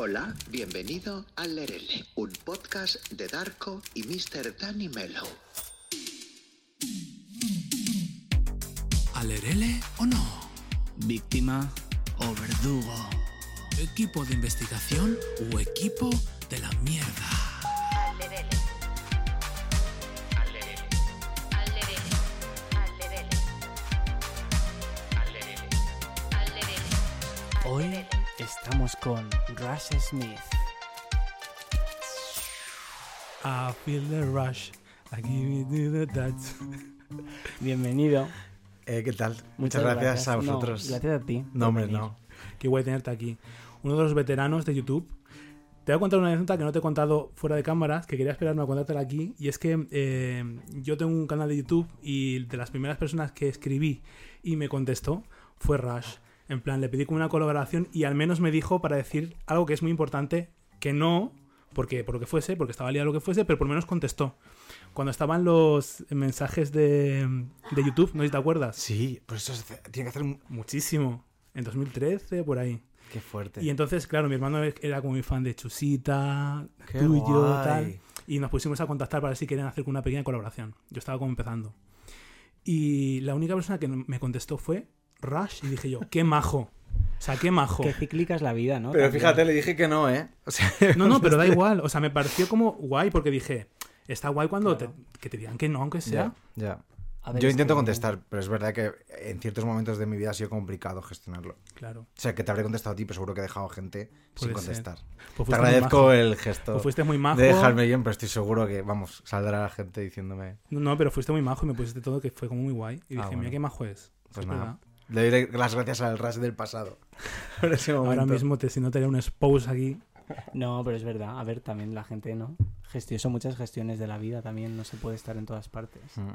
Hola, bienvenido a Lerele, un podcast de Darko y Mr. Danny Mellow. ¿Alerele o no? víctima o verdugo. ¿Equipo de investigación o equipo de la mierda? Con Rush Smith. I feel the rush. I give you the touch. Bienvenido. Eh, ¿Qué tal? Muchas, gracias, a No, vosotros. gracias a ti. No, hombre, venir. no. Qué guay tenerte aquí. Uno de los veteranos de YouTube. Te voy a contar una anécdota que no te he contado fuera de cámaras, que quería esperarme a contártela aquí. Y es que eh, yo tengo un canal de YouTube y de las primeras personas que escribí y me contestó fue Rush. En plan, le pedí como una colaboración y al menos me dijo para decir algo que es muy importante, que no, porque por lo que fuese, porque estaba liado lo que fuese, pero por lo menos contestó. Cuando estaban los mensajes de, de YouTube, no sé si te acuerdas. Sí, pues eso tiene que hacer un... Muchísimo. En 2013, por ahí. Qué fuerte. Y entonces, claro, mi hermano era como muy fan de Chusita, Qué tuyo, guay. tal. Y nos pusimos a contactar para ver si querían hacer una pequeña colaboración. Yo estaba como empezando. Y la única persona que me contestó fue Rush. Y dije yo, qué majo. O sea, qué majo. Qué cíclica es la vida, ¿no? Pero También. fíjate, le dije que no, ¿eh? O sea, No, no, pero da igual. O sea, me pareció como guay porque dije, está guay cuando Claro. te- que te digan que no, aunque sea. ya, ya. A ver, Yo intento que- contestar, pero es verdad que en ciertos momentos de mi vida ha sido complicado gestionarlo. Claro. O sea, que te habré contestado a ti, pero seguro que he dejado gente sin Puede contestar. Pues Te agradezco el gesto Pues fuiste muy majo. de dejarme bien, pero estoy seguro que, vamos, saldrá la gente diciéndome... No, no, pero fuiste muy majo y me pusiste todo que fue como muy guay. Y dije, Ah, bueno. mira qué majo es. Pues Es nada. verdad. Le doy las gracias al Ras del pasado. Por ese Ahora mismo, te, si no te haría un expose aquí. No, pero es verdad. A ver, también la gente, ¿no? Gestión, son muchas gestiones de la vida también. No se puede estar en todas partes. Mm.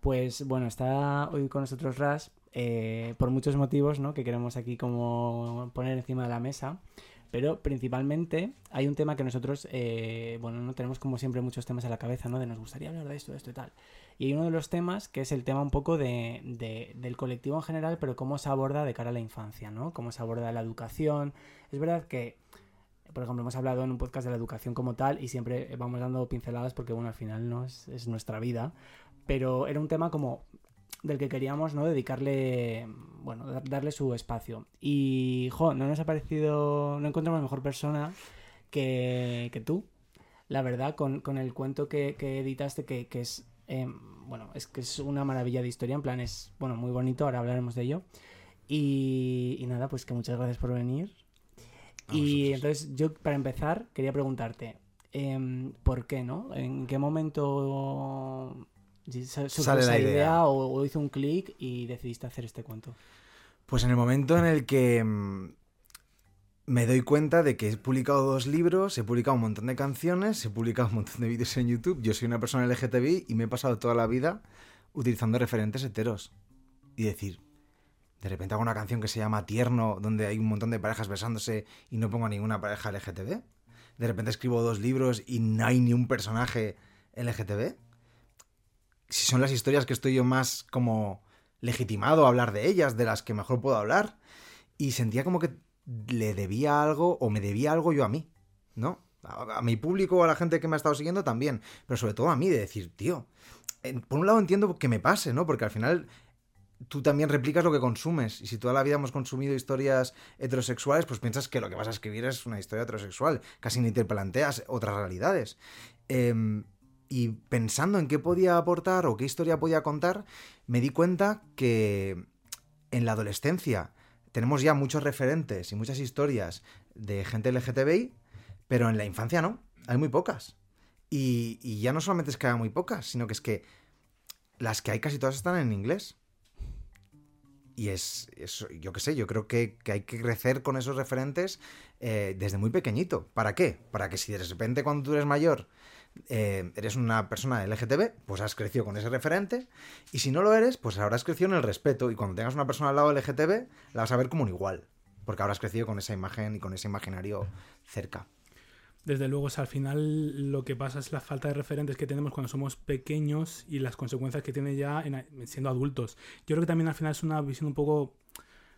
Pues bueno, está hoy con nosotros Ras eh, por muchos motivos, ¿no? Que queremos aquí como poner encima de la mesa. Pero principalmente hay un tema que nosotros, eh, bueno, no tenemos como siempre muchos temas en la cabeza, ¿no? De nos gustaría hablar de esto, de esto y tal. Y hay uno de los temas que es el tema un poco de, de- del colectivo en general, pero cómo se aborda de cara a la infancia, ¿no? Cómo se aborda la educación. Es verdad que, por ejemplo, hemos hablado en un podcast de la educación como tal y siempre vamos dando pinceladas porque, bueno, al final no es, es nuestra vida. Pero era un tema como del que queríamos no dedicarle bueno dar- darle su espacio y jo no nos ha parecido no encontramos mejor persona que, que tú la verdad con, con el cuento que, que editaste que, que es eh, bueno es que es una maravilla de historia en plan es bueno muy bonito ahora hablaremos de ello y, y nada pues que muchas gracias por venir A y vosotros. entonces yo para empezar quería preguntarte em, ¿por qué no? ¿en qué momento Sale esa la idea, idea. o, o hizo un clic y decidiste hacer este cuento. Pues en el momento en el que mm, me doy cuenta de que he publicado dos libros, he publicado un montón de canciones, he publicado un montón de vídeos en YouTube, yo soy una persona LGTBI y me he pasado toda la vida utilizando referentes heteros. Y decir, de repente hago una canción que se llama Tierno, donde hay un montón de parejas besándose y no pongo ninguna pareja LGTB. De repente escribo dos libros y no hay ni un personaje LGTB. Si son las historias que estoy yo más como legitimado a hablar de ellas, de las que mejor puedo hablar. Y sentía como que le debía algo o me debía algo yo a mí, ¿no? A, mi público a la gente que me ha estado siguiendo también, pero sobre todo a mí, de decir, tío, por un lado entiendo que me pase, ¿no? Porque al final tú también replicas lo que consumes. Y si toda la vida hemos consumido historias heterosexuales, pues piensas que lo que vas a escribir es una historia heterosexual. Casi ni te planteas otras realidades. Em, y pensando en qué podía aportar o qué historia podía contar, me di cuenta que en la adolescencia tenemos ya muchos referentes y muchas historias de gente LGTBI, pero en la infancia no, hay muy pocas. Y, ya no solamente es que haya muy pocas, sino que es que las que hay casi todas están en inglés. Y es, es- yo qué sé, yo creo que, que hay que crecer con esos referentes eh, desde muy pequeñito. ¿Para qué? Para que si de repente cuando tú eres mayor eh, eres una persona LGTB, pues has crecido con ese referente. Y si no lo eres, pues habrás crecido en el respeto. Y cuando tengas una persona al lado LGTB, la vas a ver como un igual. Porque habrás crecido con esa imagen y con ese imaginario cerca. Desde luego, o sea, al final lo que pasa es la falta de referentes que tenemos cuando somos pequeños y las consecuencias que tiene ya en- siendo adultos. Yo creo que también al final es una visión un poco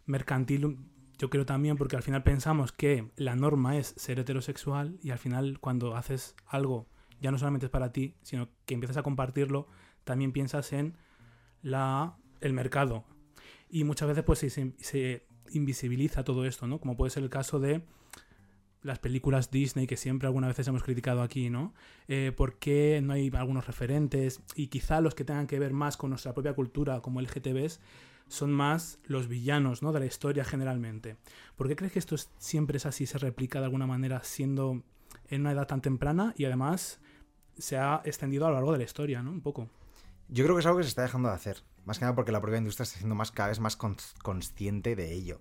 mercantil. Yo creo también porque al final pensamos que la norma es ser heterosexual y al final cuando haces algo ya no solamente es para ti, sino que empiezas a compartirlo, también piensas en la, el mercado. Y muchas veces pues se, invisibiliza todo esto, ¿no? Como puede ser el caso de las películas Disney que siempre algunas veces hemos criticado aquí, ¿no? Eh, ¿Por qué no hay algunos referentes? Y quizá los que tengan que ver más con nuestra propia cultura, como el GTBs, son más los villanos, ¿no? De la historia generalmente. ¿Por qué crees que esto es- siempre es así, se replica de alguna manera siendo en una edad tan temprana y además se ha extendido a lo largo de la historia, ¿no? Un poco. Yo creo que es algo que se está dejando de hacer. Más que nada porque la propia industria está siendo más, cada vez más cons- consciente de ello.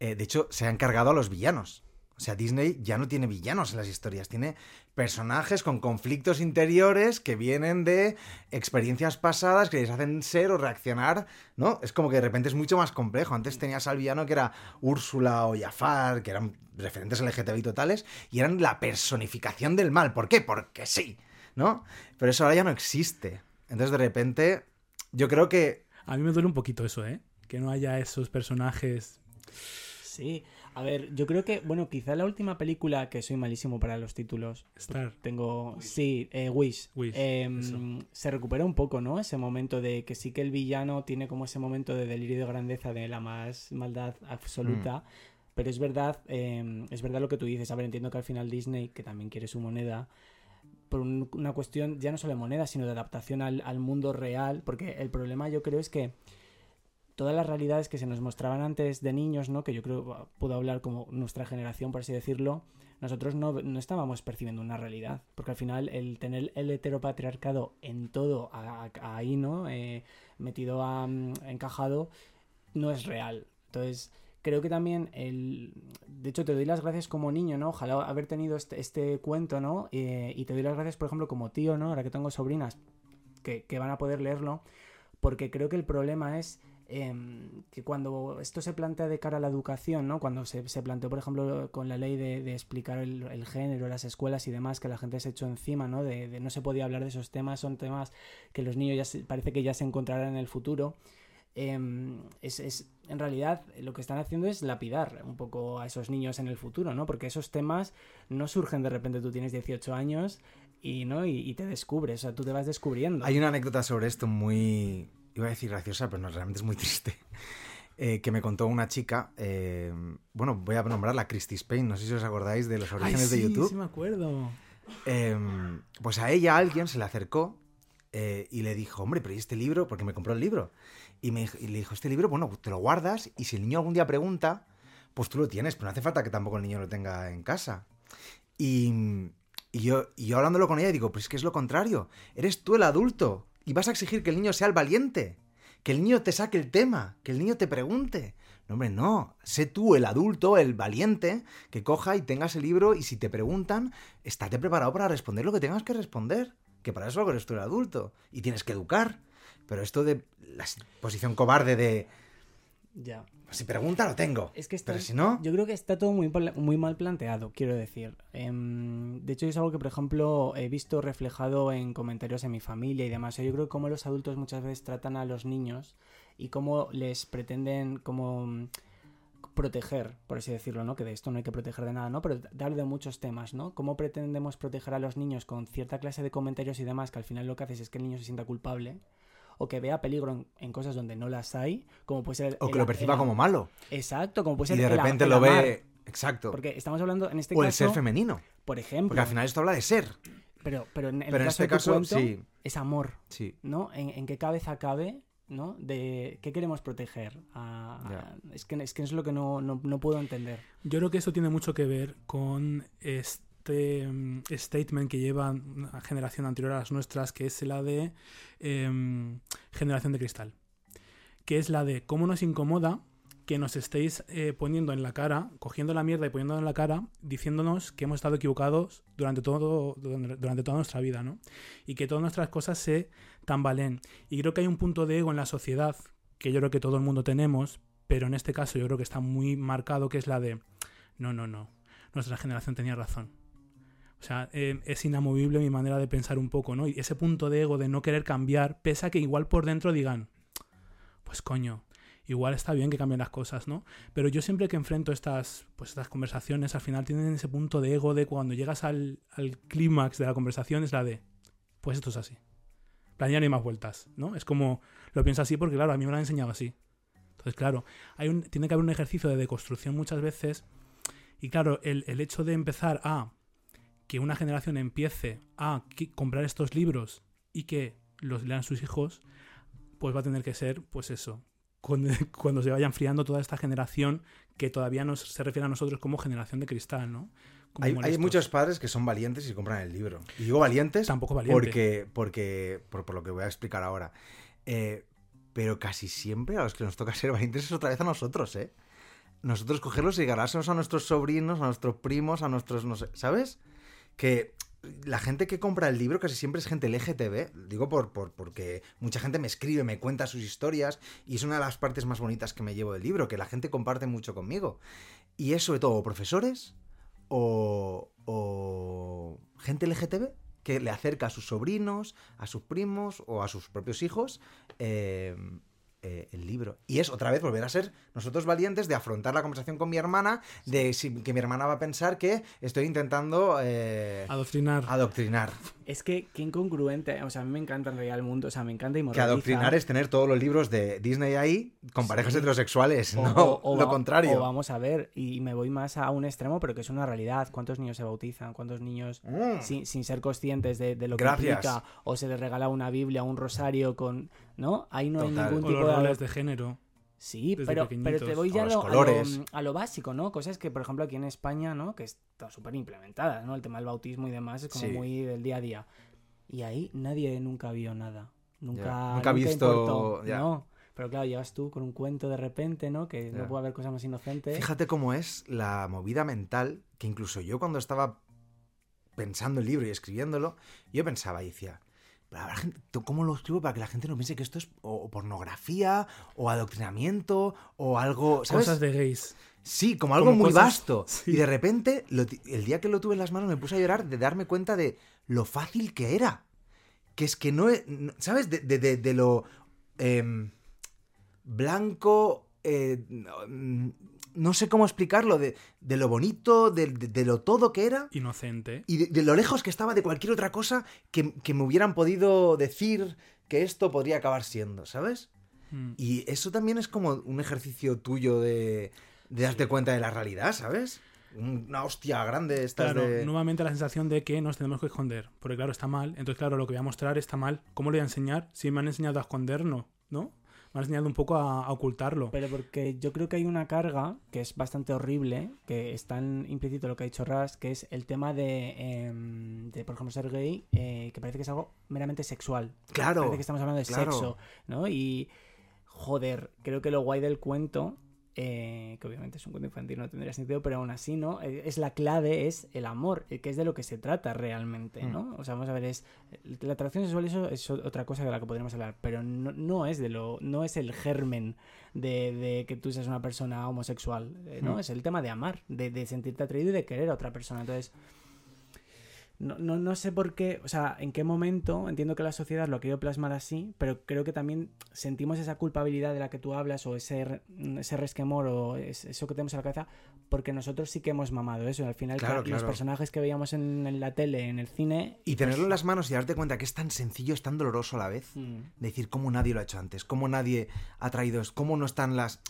Eh, de hecho, se ha encargado a los villanos. O sea, Disney ya no tiene villanos en las historias, tiene personajes con conflictos interiores que vienen de experiencias pasadas que les hacen ser o reaccionar, ¿no? Es como que de repente es mucho más complejo. Antes tenías al villano que era Úrsula o Jafar, que eran referentes LGTBI totales, y eran la personificación del mal. ¿Por qué? Porque sí, ¿no? Pero eso ahora ya no existe. Entonces, de repente, yo creo que A mí me duele un poquito eso, ¿eh? Que no haya esos personajes. Sí, a ver, yo creo que, bueno, quizá la última película, que soy malísimo para los títulos, Star. tengo, sí, eh, Wish, Wish, Em, se recupera un poco, ¿no? Ese momento de que sí que el villano tiene como ese momento de delirio de grandeza, de la más maldad absoluta. Pero es verdad, em, es verdad lo que tú dices. A ver, entiendo que al final Disney, que también quiere su moneda, por un- una cuestión ya no solo de moneda, sino de adaptación al, mundo real. Porque el problema yo creo es que todas las realidades que se nos mostraban antes de niños, ¿no? Que yo creo bueno, puedo hablar como nuestra generación, por así decirlo. Nosotros no, no estábamos percibiendo una realidad. Porque al final el tener el heteropatriarcado en todo ahí, ¿no? Eh, metido a, encajado, no es real. Entonces, creo que también el... De hecho, te doy las gracias como niño, ¿no? Ojalá haber tenido este, este cuento, ¿no? Eh, y te doy las gracias, por ejemplo, como tío, ¿no? Ahora que tengo sobrinas que, que van a poder leerlo, porque creo que el problema es em, que cuando esto se plantea de cara a la educación, ¿no? Cuando se, se planteó, por ejemplo, con la ley de, explicar el, género, las escuelas y demás, que la gente se echó encima, ¿no? De, de no se podía hablar de esos temas, son temas que los niños ya se- parece que ya se encontrarán en el futuro. Em, es, es- en realidad lo que están haciendo es lapidar un poco a esos niños en el futuro, ¿no? Porque esos temas no surgen de repente, tú tienes 18 años y, ¿no? y, y te descubres, o sea, tú te vas descubriendo. Hay una anécdota sobre esto muy, iba a decir graciosa, pero no, realmente es muy triste, eh, que me contó una chica, eh, bueno, voy a nombrarla Christy Spain, no sé si os acordáis de los orígenes de YouTube. Sí, me acuerdo. Eh, pues a ella alguien se le acercó eh, y le dijo, hombre, pero ¿y este libro? Porque me compró el libro. Y, me, y le dijo, este libro, bueno, te lo guardas y si el niño algún día pregunta, pues tú lo tienes, pero no hace falta que tampoco el niño lo tenga en casa. Y, yo, y hablándolo con ella digo, pues es que es lo contrario, eres tú el adulto y vas a exigir que el niño sea el valiente, que el niño te saque el tema, que el niño te pregunte. No, hombre, no, sé tú el adulto, el valiente, que coja y tengas el libro y si te preguntan, estate preparado para responder lo que tengas que responder, que para eso eres tú el adulto y tienes que educar. Pero esto de la posición cobarde de, Ya. si pregunta lo tengo, Es que está, pero si no... Yo creo que está todo muy, muy mal planteado, quiero decir. Em, de hecho, es algo que, por ejemplo, he visto reflejado en comentarios en mi familia y demás. Yo creo que cómo los adultos muchas veces tratan a los niños y cómo les pretenden como mm, proteger, por así decirlo, ¿no? Que de esto no hay que proteger de nada, ¿no? Pero dar de muchos temas, ¿no? Cómo pretendemos proteger a los niños con cierta clase de comentarios y demás que al final lo que haces es que el niño se sienta culpable o que vea peligro en, en cosas donde no las hay, como puede ser... el- O que el- lo perciba el- como malo. Exacto, como puede Y ser de el a- repente el lo amar. ve... Exacto. Porque estamos hablando en este o el caso, ser femenino. por ejemplo, Porque al final esto habla de ser. pero, pero en el Pero en caso este de caso, cuento, sí. es amor, Sí. ¿no? En, en qué cabeza cabe, ¿no? De qué queremos proteger. A- a- Ya. es, que, es que es lo que no, no, no puedo entender. Yo creo que eso tiene mucho que ver con este mm, statement que lleva una generación anterior a las nuestras, que es la de em, generación de cristal. Que es la de cómo nos incomoda que nos estéis eh, poniendo en la cara, cogiendo la mierda y poniéndola en la cara, diciéndonos que hemos estado equivocados durante, todo, durante toda nuestra vida, ¿no? Y que todas nuestras cosas se tambaleen. Y creo que hay un punto de ego en la sociedad que yo creo que todo el mundo tenemos, pero en este caso yo creo que está muy marcado, que es la de, no, no, no, nuestra generación tenía razón. O sea, eh, es inamovible mi manera de pensar un poco, ¿no? Y ese punto de ego de no querer cambiar, pese a que igual por dentro digan, pues coño, igual está bien que cambien las cosas, ¿no? Pero yo siempre que enfrento estas, pues estas conversaciones, al final tienen ese punto de ego de cuando llegas al, al clímax de la conversación es la de, pues esto es así. Plan, ya más vueltas, ¿no? Es como, lo pienso así porque, claro, a mí me lo han enseñado así. Entonces, claro, hay un, tiene que haber un ejercicio de deconstrucción muchas veces. Y claro, el, el hecho de empezar a que una generación empiece a comprar estos libros y que los lean sus hijos, pues va a tener que ser, pues eso, cuando, cuando se vaya enfriando toda esta generación que todavía nos, se refiere a nosotros como generación de cristal, ¿no? Hay, muchos padres que son valientes y compran el libro. Y digo valientes Tampoco valiente. porque, porque por, por lo que voy a explicar ahora. Eh, pero casi siempre a los que nos toca ser valientes es otra vez a nosotros, ¿eh? Nosotros cogerlos y ganárselos a nuestros sobrinos, a nuestros primos, a nuestros, no sé, ¿sabes? Que la gente que compra el libro casi siempre es gente LGTB. Digo por, por, porque mucha gente me escribe, me cuenta sus historias y es una de las partes más bonitas que me llevo del libro, que la gente comparte mucho conmigo. Y es sobre todo profesores o, o gente LGTB que le acerca a sus sobrinos, a sus primos o a sus propios hijos eh, eh, el libro. Y es otra vez volver a ser nosotros valientes de afrontar la conversación con mi hermana, de si- que mi hermana va a pensar que estoy intentando eh, Adoctrinar. adoctrinar. Es que qué incongruente, o sea, a mí me encanta en realidad el mundo, o sea, me encanta y Que adoctrinar es tener todos los libros de Disney ahí con parejas Sí. heterosexuales, O- no o- o lo va- contrario. O vamos a ver, y me voy más a un extremo, pero que es una realidad. ¿Cuántos niños se bautizan? ¿Cuántos niños, Mm. sin, sin ser conscientes de, de lo que Gracias. implica, o se les regala una Biblia, un rosario con... ¿No? Ahí no hay ningún o tipo los de... roles de género. Sí, pero, pero te voy ya O a los lo, a, lo, a lo básico, ¿no? Cosas que, por ejemplo, aquí en España, ¿no? Que está súper implementada, ¿no? El tema del bautismo y demás es como Sí. muy del día a día. Y ahí nadie nunca vio nada. Nunca, Nunca ha visto- importó. No. Pero claro, llegas tú con un cuento de repente, ¿no? Que no puede haber cosa más inocente. Fíjate cómo es la movida mental que incluso yo cuando estaba pensando el libro y escribiéndolo, yo pensaba y decía, "Pero la gente- ¿cómo lo escribo para que la gente no piense que esto es o, pornografía o adoctrinamiento o algo, ¿sabes? Cosas de gays. Sí, como algo como muy cosas- vasto. sí. Y de repente, lo el día que lo tuve en las manos me puse a llorar de darme cuenta de lo fácil que era. Que es que no, no- ¿sabes? De, de- de- de lo em, blanco, eh, no, mm, no sé cómo explicarlo, de, de lo bonito, de, de- de lo todo que era Inocente. y de, lo lejos que estaba de cualquier otra cosa que, que me hubieran podido decir que esto podría acabar siendo, ¿sabes? Mm. Y eso también es como un ejercicio tuyo de, de darte cuenta de la realidad, ¿sabes? Una hostia grande estás Claro, nuevamente la sensación de que nos tenemos que esconder. Porque claro, está mal. Entonces, claro, lo que voy a mostrar está mal. ¿Cómo lo voy a enseñar? Si me han enseñado a escondernos, ¿no? Me han enseñado un poco a, a ocultarlo. Pero porque yo creo que hay una carga que es bastante horrible, que está en implícito lo que ha dicho Ras, que es el tema de, em, de por ejemplo, ser gay, eh, que parece que es algo meramente sexual. Claro, Parece que estamos hablando de claro. sexo, ¿no? Y, joder, creo que lo guay del cuento, eh, que obviamente es un cuento infantil, no tendría sentido, pero aún así, ¿no? Eh, Es la clave, es el amor, eh, que es de lo que se trata realmente, Mm. ¿no? O sea, vamos a ver, es la atracción sexual eso es otra cosa de la que podríamos hablar, pero no, no es de lo, no es el germen de, de que tú seas una persona homosexual, ¿no? Mm. Es el tema de amar, de, de sentirte atraído y de querer a otra persona. Entonces, no, no, no sé por qué, o sea, en qué momento, entiendo que la sociedad lo ha querido plasmar así, pero creo que también sentimos esa culpabilidad de la que tú hablas o ese, re- ese resquemor o es- eso que tenemos en la cabeza, porque nosotros sí que hemos mamado eso. Al final, Claro, claro, los personajes que veíamos en, en la tele, en el cine... Y tenerlo en las manos y darte cuenta que es tan sencillo, es tan doloroso a la vez. Mm. Decir cómo nadie lo ha hecho antes, cómo nadie ha traído, cómo no están las...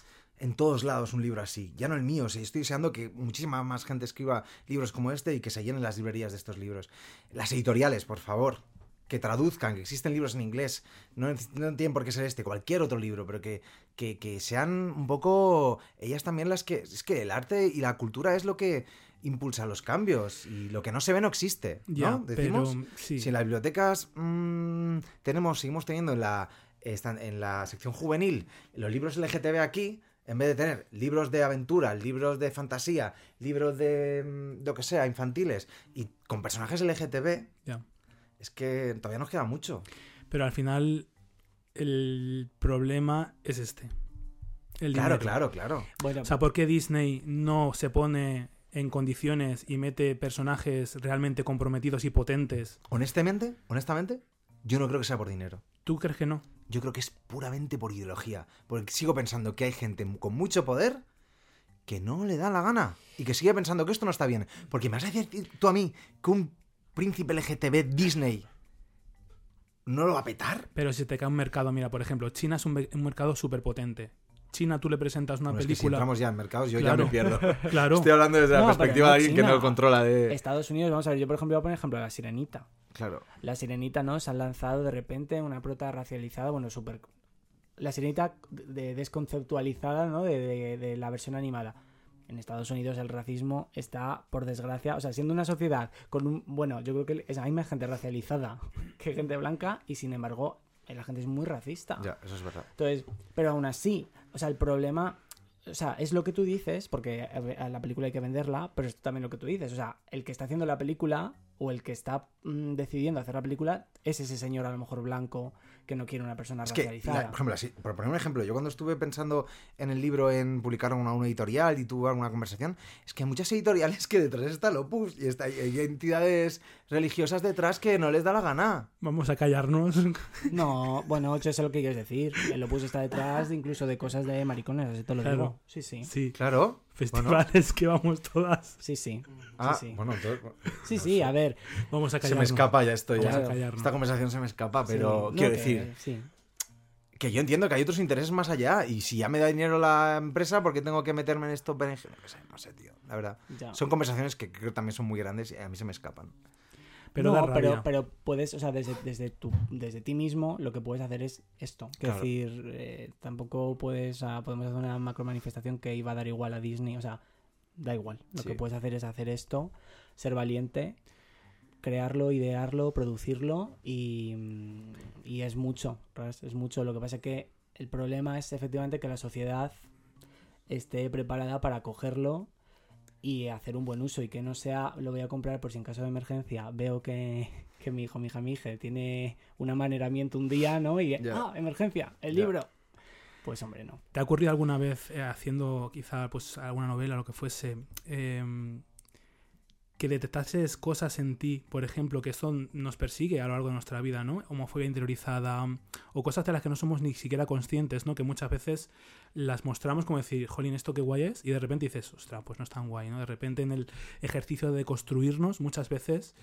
En todos lados un libro así. Ya no el mío, sí, estoy deseando que muchísima más gente escriba libros como este y que se llenen las librerías de estos libros. Las editoriales, por favor, que traduzcan, que existen libros en inglés. No, no tienen por qué ser este, cualquier otro libro, pero que, que, que sean un poco ellas también las que... Es que el arte y la cultura es lo que impulsa los cambios y lo que no se ve no existe. ¿no? ya, Decimos, pero sí. si en las bibliotecas mm, tenemos, seguimos teniendo en la, en la sección juvenil los libros LGTB aquí, en vez de tener libros de aventura, libros de fantasía, libros de mm, lo que sea, infantiles, y con personajes LGTB, ya. es que todavía nos queda mucho. Pero al final, el problema es este. El Claro, claro, claro. Bueno, O sea, ¿por qué Disney no se pone en condiciones y mete personajes realmente comprometidos y potentes? Honestamente, honestamente, yo no creo que sea por dinero. ¿Tú crees que no? Yo creo que es puramente por ideología. Porque sigo pensando que hay gente con mucho poder que no le da la gana y que sigue pensando que esto no está bien. Porque me vas a decir tú a mí que un príncipe LGTB Disney no lo va a petar. Pero si te cae un mercado, mira, por ejemplo, China es un, mercado súper potente. China, tú le presentas una Bueno, es que si película. entramos ya en mercados, yo Claro. ya me pierdo. Claro. Estoy hablando desde la No, perspectiva no de alguien que no controla de... Estados Unidos, vamos a ver, yo por ejemplo voy a poner ejemplo de la sirenita. Claro. La sirenita, ¿no? Se han lanzado de repente una prota racializada, bueno, súper... La sirenita de- desconceptualizada, ¿no? De, de- de la versión animada. En Estados Unidos el racismo está, por desgracia, o sea, siendo una sociedad con un... Bueno, yo creo que es, hay más gente racializada que gente blanca y sin embargo la gente es muy racista. Ya, eso es verdad. Entonces, pero aún así, o sea, el problema, o sea, es lo que tú dices, porque a a la película hay que venderla, pero es también lo que tú dices, o sea, el que está haciendo la película o el que está mm, decidiendo hacer la película es ese señor a lo mejor blanco que no quiere una persona Es que, racializada. la- por ejemplo, así, por poner un ejemplo, yo cuando estuve pensando en el libro en publicar una, una editorial y tuve alguna conversación, es que hay muchas editoriales que detrás está el Opus y está, hay entidades religiosas detrás que no les da la gana. Vamos a callarnos. No, bueno, yo sé lo que quieres decir. El Opus está detrás de incluso de cosas de maricones, así te lo Claro. digo. Sí, sí. Sí. Claro. Festivales que vamos todas. Sí, sí. Ah, sí, sí. bueno, entonces, Sí, sí, a ver. Vamos a se callarnos. me escapa ya esto. Vamos Ya. Esta conversación se me escapa, sí, pero no, quiero que- decir Sí. que yo entiendo que hay otros intereses más allá y si ya me da dinero la empresa, ¿por qué tengo que meterme en esto? No sé, no sé, tío, la verdad. Ya. Son conversaciones que creo que también son muy grandes y a mí se me escapan. Pero no, pero, pero puedes, o sea, desde, desde, tu, desde ti mismo lo que puedes hacer es esto. Claro. decir, eh, tampoco puedes, sea, podemos hacer una macro manifestación que iba a dar igual a Disney, o sea, da igual. Lo Sí. que puedes hacer es hacer esto, ser valiente, crearlo, idearlo, producirlo y, y es mucho, es mucho. Lo que pasa es que el problema es efectivamente que la sociedad esté preparada para cogerlo y hacer un buen uso y que no sea lo voy a comprar por si en caso de emergencia veo que, que mi hijo, mi hija, mi hija tiene un amaneramiento un día, ¿no? Y, Ya. ah, emergencia, el libro. Pues hombre, no. ¿Te ha ocurrido alguna vez eh, haciendo quizá pues alguna novela, lo que fuese, em, que detectases cosas en ti, por ejemplo, que esto nos persigue a lo largo de nuestra vida, ¿no? Homofobia interiorizada o cosas de las que no somos ni siquiera conscientes, ¿no? Que muchas veces las mostramos como decir, jolín, esto qué guay es, y de repente dices, ostras, pues no es tan guay, ¿no? De repente en el ejercicio de construirnos muchas veces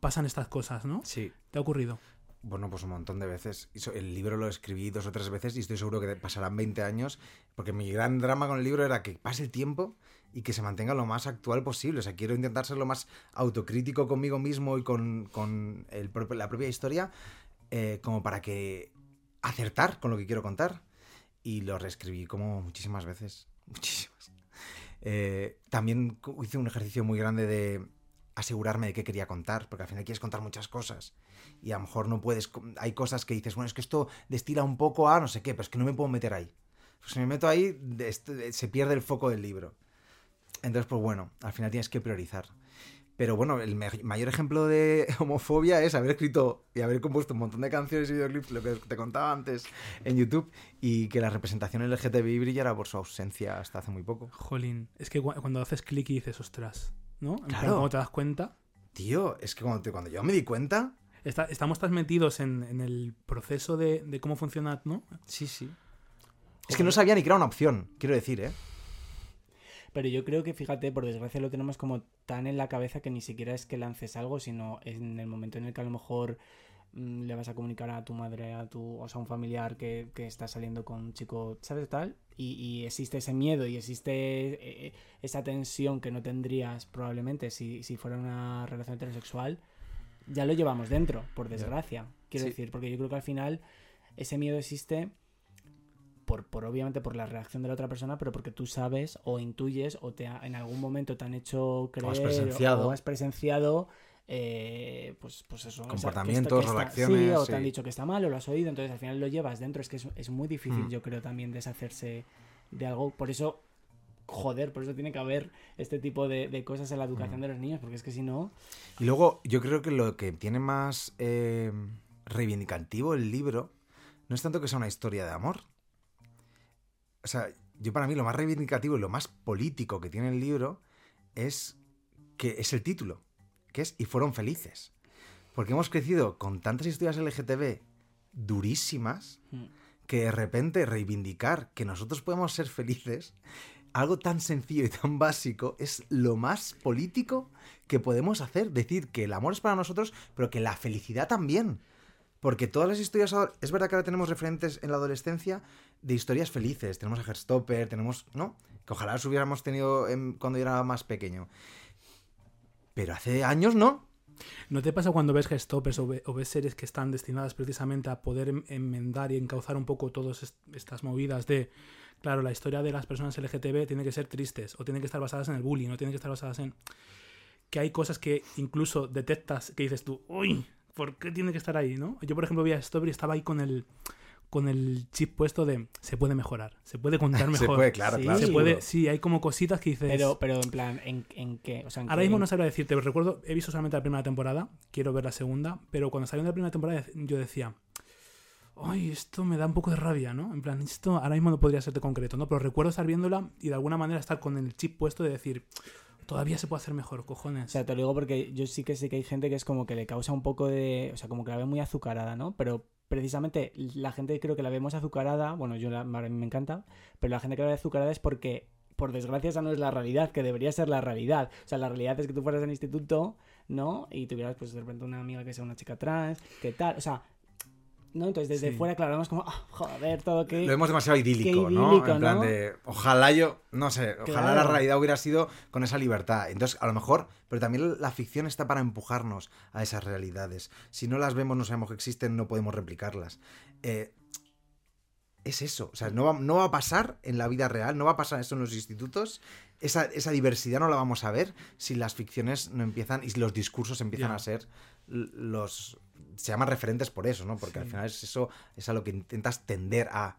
pasan estas cosas, ¿no? Sí. ¿Te ha ocurrido? Bueno, pues un montón de veces. El libro lo escribí dos o tres veces y estoy seguro que pasarán 20 años, porque mi gran drama con el libro era que pase el tiempo y que se mantenga lo más actual posible. O sea, quiero intentar ser lo más autocrítico conmigo mismo y con, con el propio- la propia historia, eh, como para que acertar con lo que quiero contar. Y lo reescribí como muchísimas veces. Muchísimas. Eh, también hice un ejercicio muy grande de asegurarme de qué quería contar, porque al final quieres contar muchas cosas y a lo mejor no puedes. Hay cosas que dices, bueno, es que esto destila un poco a no sé qué, pero es que no me puedo meter ahí. Pues si me meto ahí, de- se pierde el foco del libro. Entonces, pues bueno, al final tienes que priorizar. Pero bueno, el mayor ejemplo de homofobia es haber escrito y haber compuesto un montón de canciones y videoclips, lo que te contaba antes en YouTube, y que la representación LGTBI brillara por su ausencia hasta hace muy poco. Jolín, es que cu- cuando haces clic y dices, ostras, ¿no? En plan, Claro. cuando te das cuenta, Tío, es que cuando, te- cuando yo me di cuenta. Está- estamos tan metidos en, en el proceso de, de cómo funciona, ¿no? Sí, sí. Es que no sabía ni que era una opción, quiero decir, ¿eh? Pero yo creo que, fíjate, por desgracia lo tenemos como tan en la cabeza que ni siquiera es que lances algo, sino en el momento en el que a lo mejor mm, le vas a comunicar a tu madre, a tu, o sea, a un familiar que, que está saliendo con un chico, ¿sabes tal? Y, y existe ese miedo y existe eh, esa tensión que no tendrías probablemente si, si fuera una relación heterosexual, ya lo llevamos dentro, por desgracia. Quiero Sí. decir, porque yo creo que al final ese miedo existe por, por obviamente por la reacción de la otra persona, pero porque tú sabes o intuyes o te ha- en algún momento te han hecho creer has presenciado. o has presenciado eh, pues, pues eso, o sea, que esto- Comportamientos, que está- reacciones, sí, o te han dicho que está mal o lo has oído, entonces al final lo llevas dentro. Es que es, es muy difícil, Mm. yo creo, también deshacerse de algo. Por eso, joder, por eso tiene que haber este tipo de, de cosas en la educación Mm. de los niños, porque es que si no, Y luego, yo creo que lo que tiene más eh, reivindicativo el libro no es tanto que sea una historia de amor. O sea, yo para mí lo más reivindicativo y lo más político que tiene el libro es que es el título, que es Y fueron felices. Porque hemos crecido con tantas historias LGTB durísimas Mm. que de repente reivindicar que nosotros podemos ser felices, algo tan sencillo y tan básico, es lo más político que podemos hacer. Decir que el amor es para nosotros, pero que la felicidad también. Porque todas las historias, es verdad que ahora tenemos referentes en la adolescencia de historias felices. Tenemos a Herstopper, tenemos, ¿no? Que ojalá los hubiéramos tenido en- cuando yo era más pequeño. Pero hace años no. ¿No te pasa cuando ves gestoppers o, ve- o ves series que están destinadas precisamente a poder em- enmendar y encauzar un poco todas est- estas movidas de, claro, la historia de las personas LGTB tiene que ser tristes, o tiene que estar basadas en el bullying, o tiene que estar basadas en... que hay cosas que incluso detectas que dices tú, uy, ¿por qué tiene que estar ahí, no? Yo, por ejemplo, vi a Stopper y estaba ahí con el con el chip puesto de se puede mejorar, se puede contar mejor. Se puede, claro, Sí. claro. Se seguro. puede, sí, hay como cositas que dices... Pero, pero en plan, ¿en, en qué? O sea, ¿en Ahora qué- mismo no sabría decirte, pero recuerdo, he visto solamente la primera temporada, quiero ver la segunda, pero cuando salió la primera temporada yo decía, ay, esto me da un poco de rabia, ¿no? En plan, esto ahora mismo no podría ser de concreto, ¿no? Pero recuerdo estar viéndola y de alguna manera estar con el chip puesto de decir, todavía se puede hacer mejor, O cojones. sea, te lo digo porque yo sí que sé que hay gente que es como que le causa un poco de... O sea, como que la ve muy azucarada, ¿no? Pero precisamente la gente creo que la vemos azucarada, bueno, yo la, a mí me encanta, pero la gente que la ve azucarada es porque, por desgracia, esa no es la realidad, que debería ser la realidad. O sea, la realidad es que tú fueras al instituto, ¿no? Y tuvieras, pues, de repente una amiga que sea una chica trans, que tal, o sea... ¿No? Entonces, desde Sí. fuera, claro, vemos como, ah, joder, todo que... Lo vemos demasiado idílico, ¿no? En plan ¿no? de. Ojalá yo. No sé, ojalá la realidad hubiera sido con esa libertad. Entonces, a lo mejor. Pero también la ficción está para empujarnos a esas realidades. Si no las vemos, no sabemos que existen, no podemos replicarlas. Eh, es eso. O sea, no va, no va a pasar en la vida real, no va a pasar eso en los institutos. Esa, esa diversidad no la vamos a ver si las ficciones no empiezan y si los discursos empiezan a ser los. Se llaman referentes por eso, ¿no? Porque al final es eso, es a lo que intentas tender a.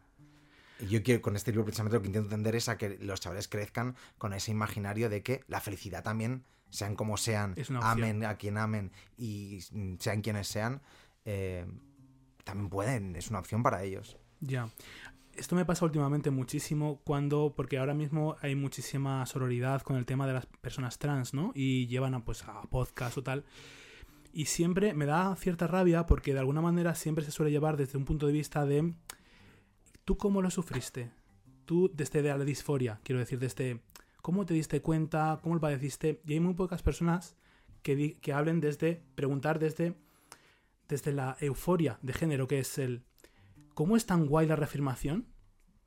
Y Yo quiero, con este libro precisamente lo que intento entender es a que los chavales crezcan con ese imaginario de que la felicidad también, sean como sean, amen a quien amen y sean quienes sean, eh, también pueden, es una opción para ellos. Ya. Esto me pasa últimamente muchísimo cuando, porque ahora mismo hay muchísima sororidad con el tema de las personas trans, ¿no? Y llevan a, pues, a podcast o tal. Y siempre me da cierta rabia porque de alguna manera siempre se suele llevar desde un punto de vista de ¿tú cómo lo sufriste? Tú desde la disforia, quiero decir, desde cómo te diste cuenta, cómo lo padeciste. Y hay muy pocas personas que, que hablen desde, preguntar desde, desde la euforia de género, que es el ¿cómo es tan guay la reafirmación?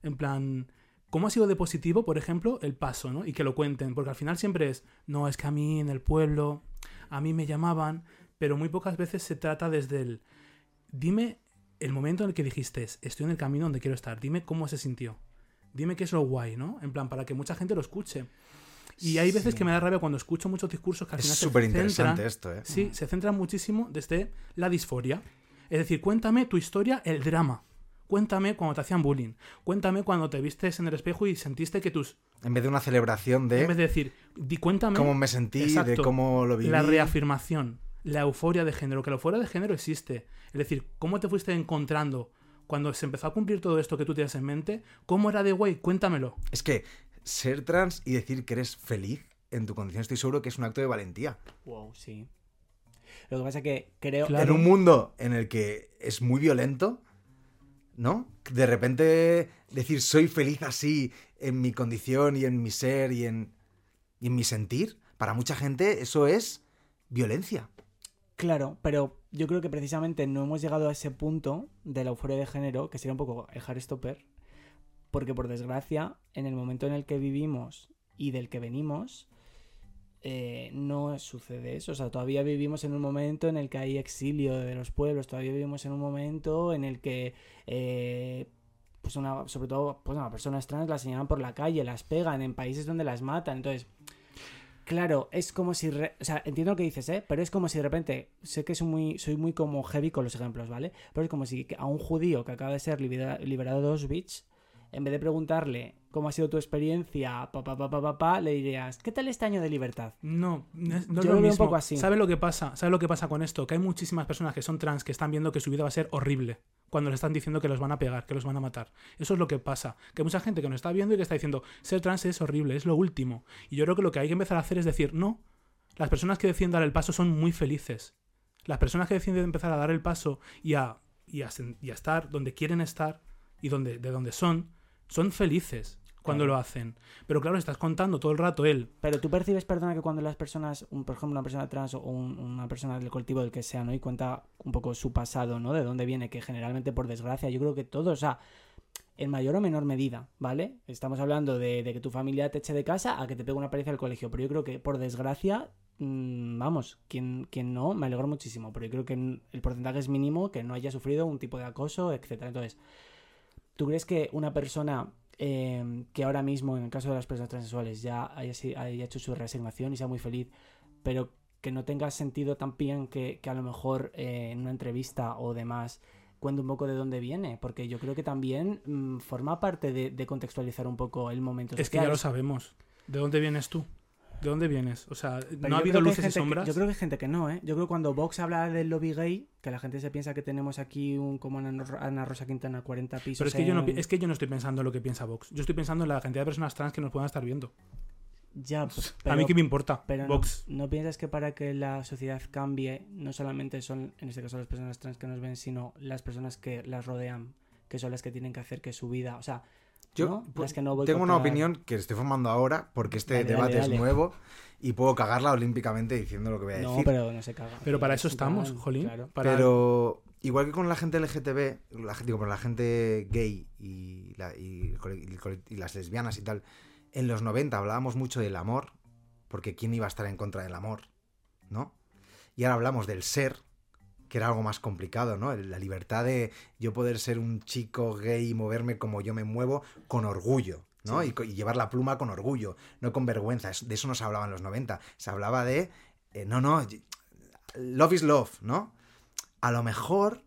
En plan, ¿cómo ha sido de positivo, por ejemplo, el paso, ¿no? Y que lo cuenten, porque al final siempre es, no, es que a mí en el pueblo, a mí me llamaban, pero muy pocas veces se trata desde el, dime el momento en el que dijiste, estoy en el camino donde quiero estar, dime cómo se sintió, dime qué es lo guay, ¿no? En plan, para que mucha gente lo escuche. Y hay veces Sí. que me da rabia cuando escucho muchos discursos que al Es final se súper centran- interesante esto, ¿eh? Sí, se centra muchísimo desde la disforia. Es decir, cuéntame tu historia, el drama. Cuéntame cuando te hacían bullying. Cuéntame cuando te vistes en el espejo y sentiste que tus... En vez de una celebración de En vez de decir, di, cuéntame cómo me sentí, de Exacto. cómo lo viví. la reafirmación, la euforia de género, que la euforia de género existe. Es decir, cómo te fuiste encontrando cuando se empezó a cumplir todo esto que tú tienes en mente. ¿Cómo era de guay? Cuéntamelo. Es que ser trans y decir que eres feliz en tu condición, estoy seguro que es un acto de valentía. Wow, sí. Lo que pasa es que creo... Claro. En un mundo en el que es muy violento, ¿no? De repente decir soy feliz así en mi condición y en mi ser y en, y en mi sentir, para mucha gente eso es violencia. Claro, pero yo creo que precisamente no hemos llegado a ese punto de la euforia de género, que sería un poco el stopper, porque por desgracia, en el momento en el que vivimos y del que venimos, eh, no sucede eso. O sea, todavía vivimos en un momento en el que hay exilio de los pueblos, todavía vivimos en un momento en el que, eh, pues una, sobre todo, pues personas trans las señalan por la calle, las pegan en países donde las matan. Entonces, Claro, es como si... re- O sea, entiendo lo que dices, ¿eh? Pero es como si de repente... Sé que soy muy, soy muy como heavy con los ejemplos, ¿vale? Pero es como si a un judío que acaba de ser libera- liberado de Auschwitz, en vez de preguntarle cómo ha sido tu experiencia, pa, pa, pa, pa, pa, pa, le dirías, ¿qué tal este año de libertad? No, no es Yo lo lo veo un mismo. poco así. ¿Sabes lo que pasa? ¿Sabes lo que pasa con esto? Que hay muchísimas personas que son trans que están viendo que su vida va a ser horrible cuando le están diciendo que los van a pegar, que los van a matar. Eso es lo que pasa. Que hay mucha gente que nos está viendo y que está diciendo, ser trans es horrible, es lo último. Y yo creo que lo que hay que empezar a hacer es decir, no, las personas que deciden dar el paso son muy felices. Las personas que deciden empezar a dar el paso y a y a, y a estar donde quieren estar y donde, de donde son, son felices cuando Claro. lo hacen. Pero claro, estás contando todo el rato él. Pero tú percibes, perdona, que cuando las personas, un- por ejemplo, una persona trans o un- una persona del colectivo del que sea, ¿no? Y cuenta un poco su pasado, ¿no? De dónde viene, que generalmente, por desgracia, yo creo que todos, o sea, en mayor o menor medida, ¿vale? Estamos hablando de, de que tu familia te eche de casa a que te pegue una paliza al colegio, pero yo creo que, por desgracia, mm, vamos, quien, quien no, me alegro muchísimo, pero yo creo que el porcentaje es mínimo que no haya sufrido un tipo de acoso, etcétera. Entonces, ¿tú crees que una persona eh, que ahora mismo, en el caso de las personas transexuales, ya haya, haya hecho su resignación y sea muy feliz, pero que no tenga sentido también que, que a lo mejor eh, en una entrevista o demás cuente un poco de dónde viene? Porque yo creo que también mm, forma parte de, de contextualizar un poco el momento Es que ya lo sabemos. ¿De dónde vienes tú? ¿De dónde vienes? O sea, Pero no ha habido que luces y que- sombras. yo creo que hay gente que no, ¿eh? Yo creo que cuando Vox habla del lobby gay, que la gente se piensa que tenemos aquí un como Ana, Ana Rosa Quintana 40 pisos. Pero es que, yo no, es que yo no estoy pensando en lo que piensa Vox. Yo estoy pensando en la cantidad de personas trans que nos puedan estar viendo. Ya, pues, a mí qué me importa. Pero no, Vox. ¿no piensas que para que la sociedad cambie, no solamente son, en este caso, las personas trans que nos ven, sino las personas que las rodean, que son las que tienen que hacer que su vida, o sea, Yo ¿no? pues, que no tengo una opinión que estoy formando ahora porque este Dale, debate dale, dale. es nuevo y puedo cagarla olímpicamente diciendo lo que voy a No, decir. pero no se caga. Pero para Es eso estamos, Jolín. claro. Para- Pero igual que con la gente LGTB, la, digo, con la gente gay y, la- y las lesbianas y tal, en los 90 hablábamos mucho del amor, porque ¿quién iba a estar en contra del amor? ¿No? Y ahora hablamos del ser, que era algo más complicado, ¿no? La libertad de yo poder ser un chico gay y moverme como yo me muevo con orgullo, ¿no? Sí. Y, llevar la pluma con orgullo, no con vergüenza. De eso no se hablaba en los 90. Se hablaba de, eh, no, no, love is love, ¿no? A lo mejor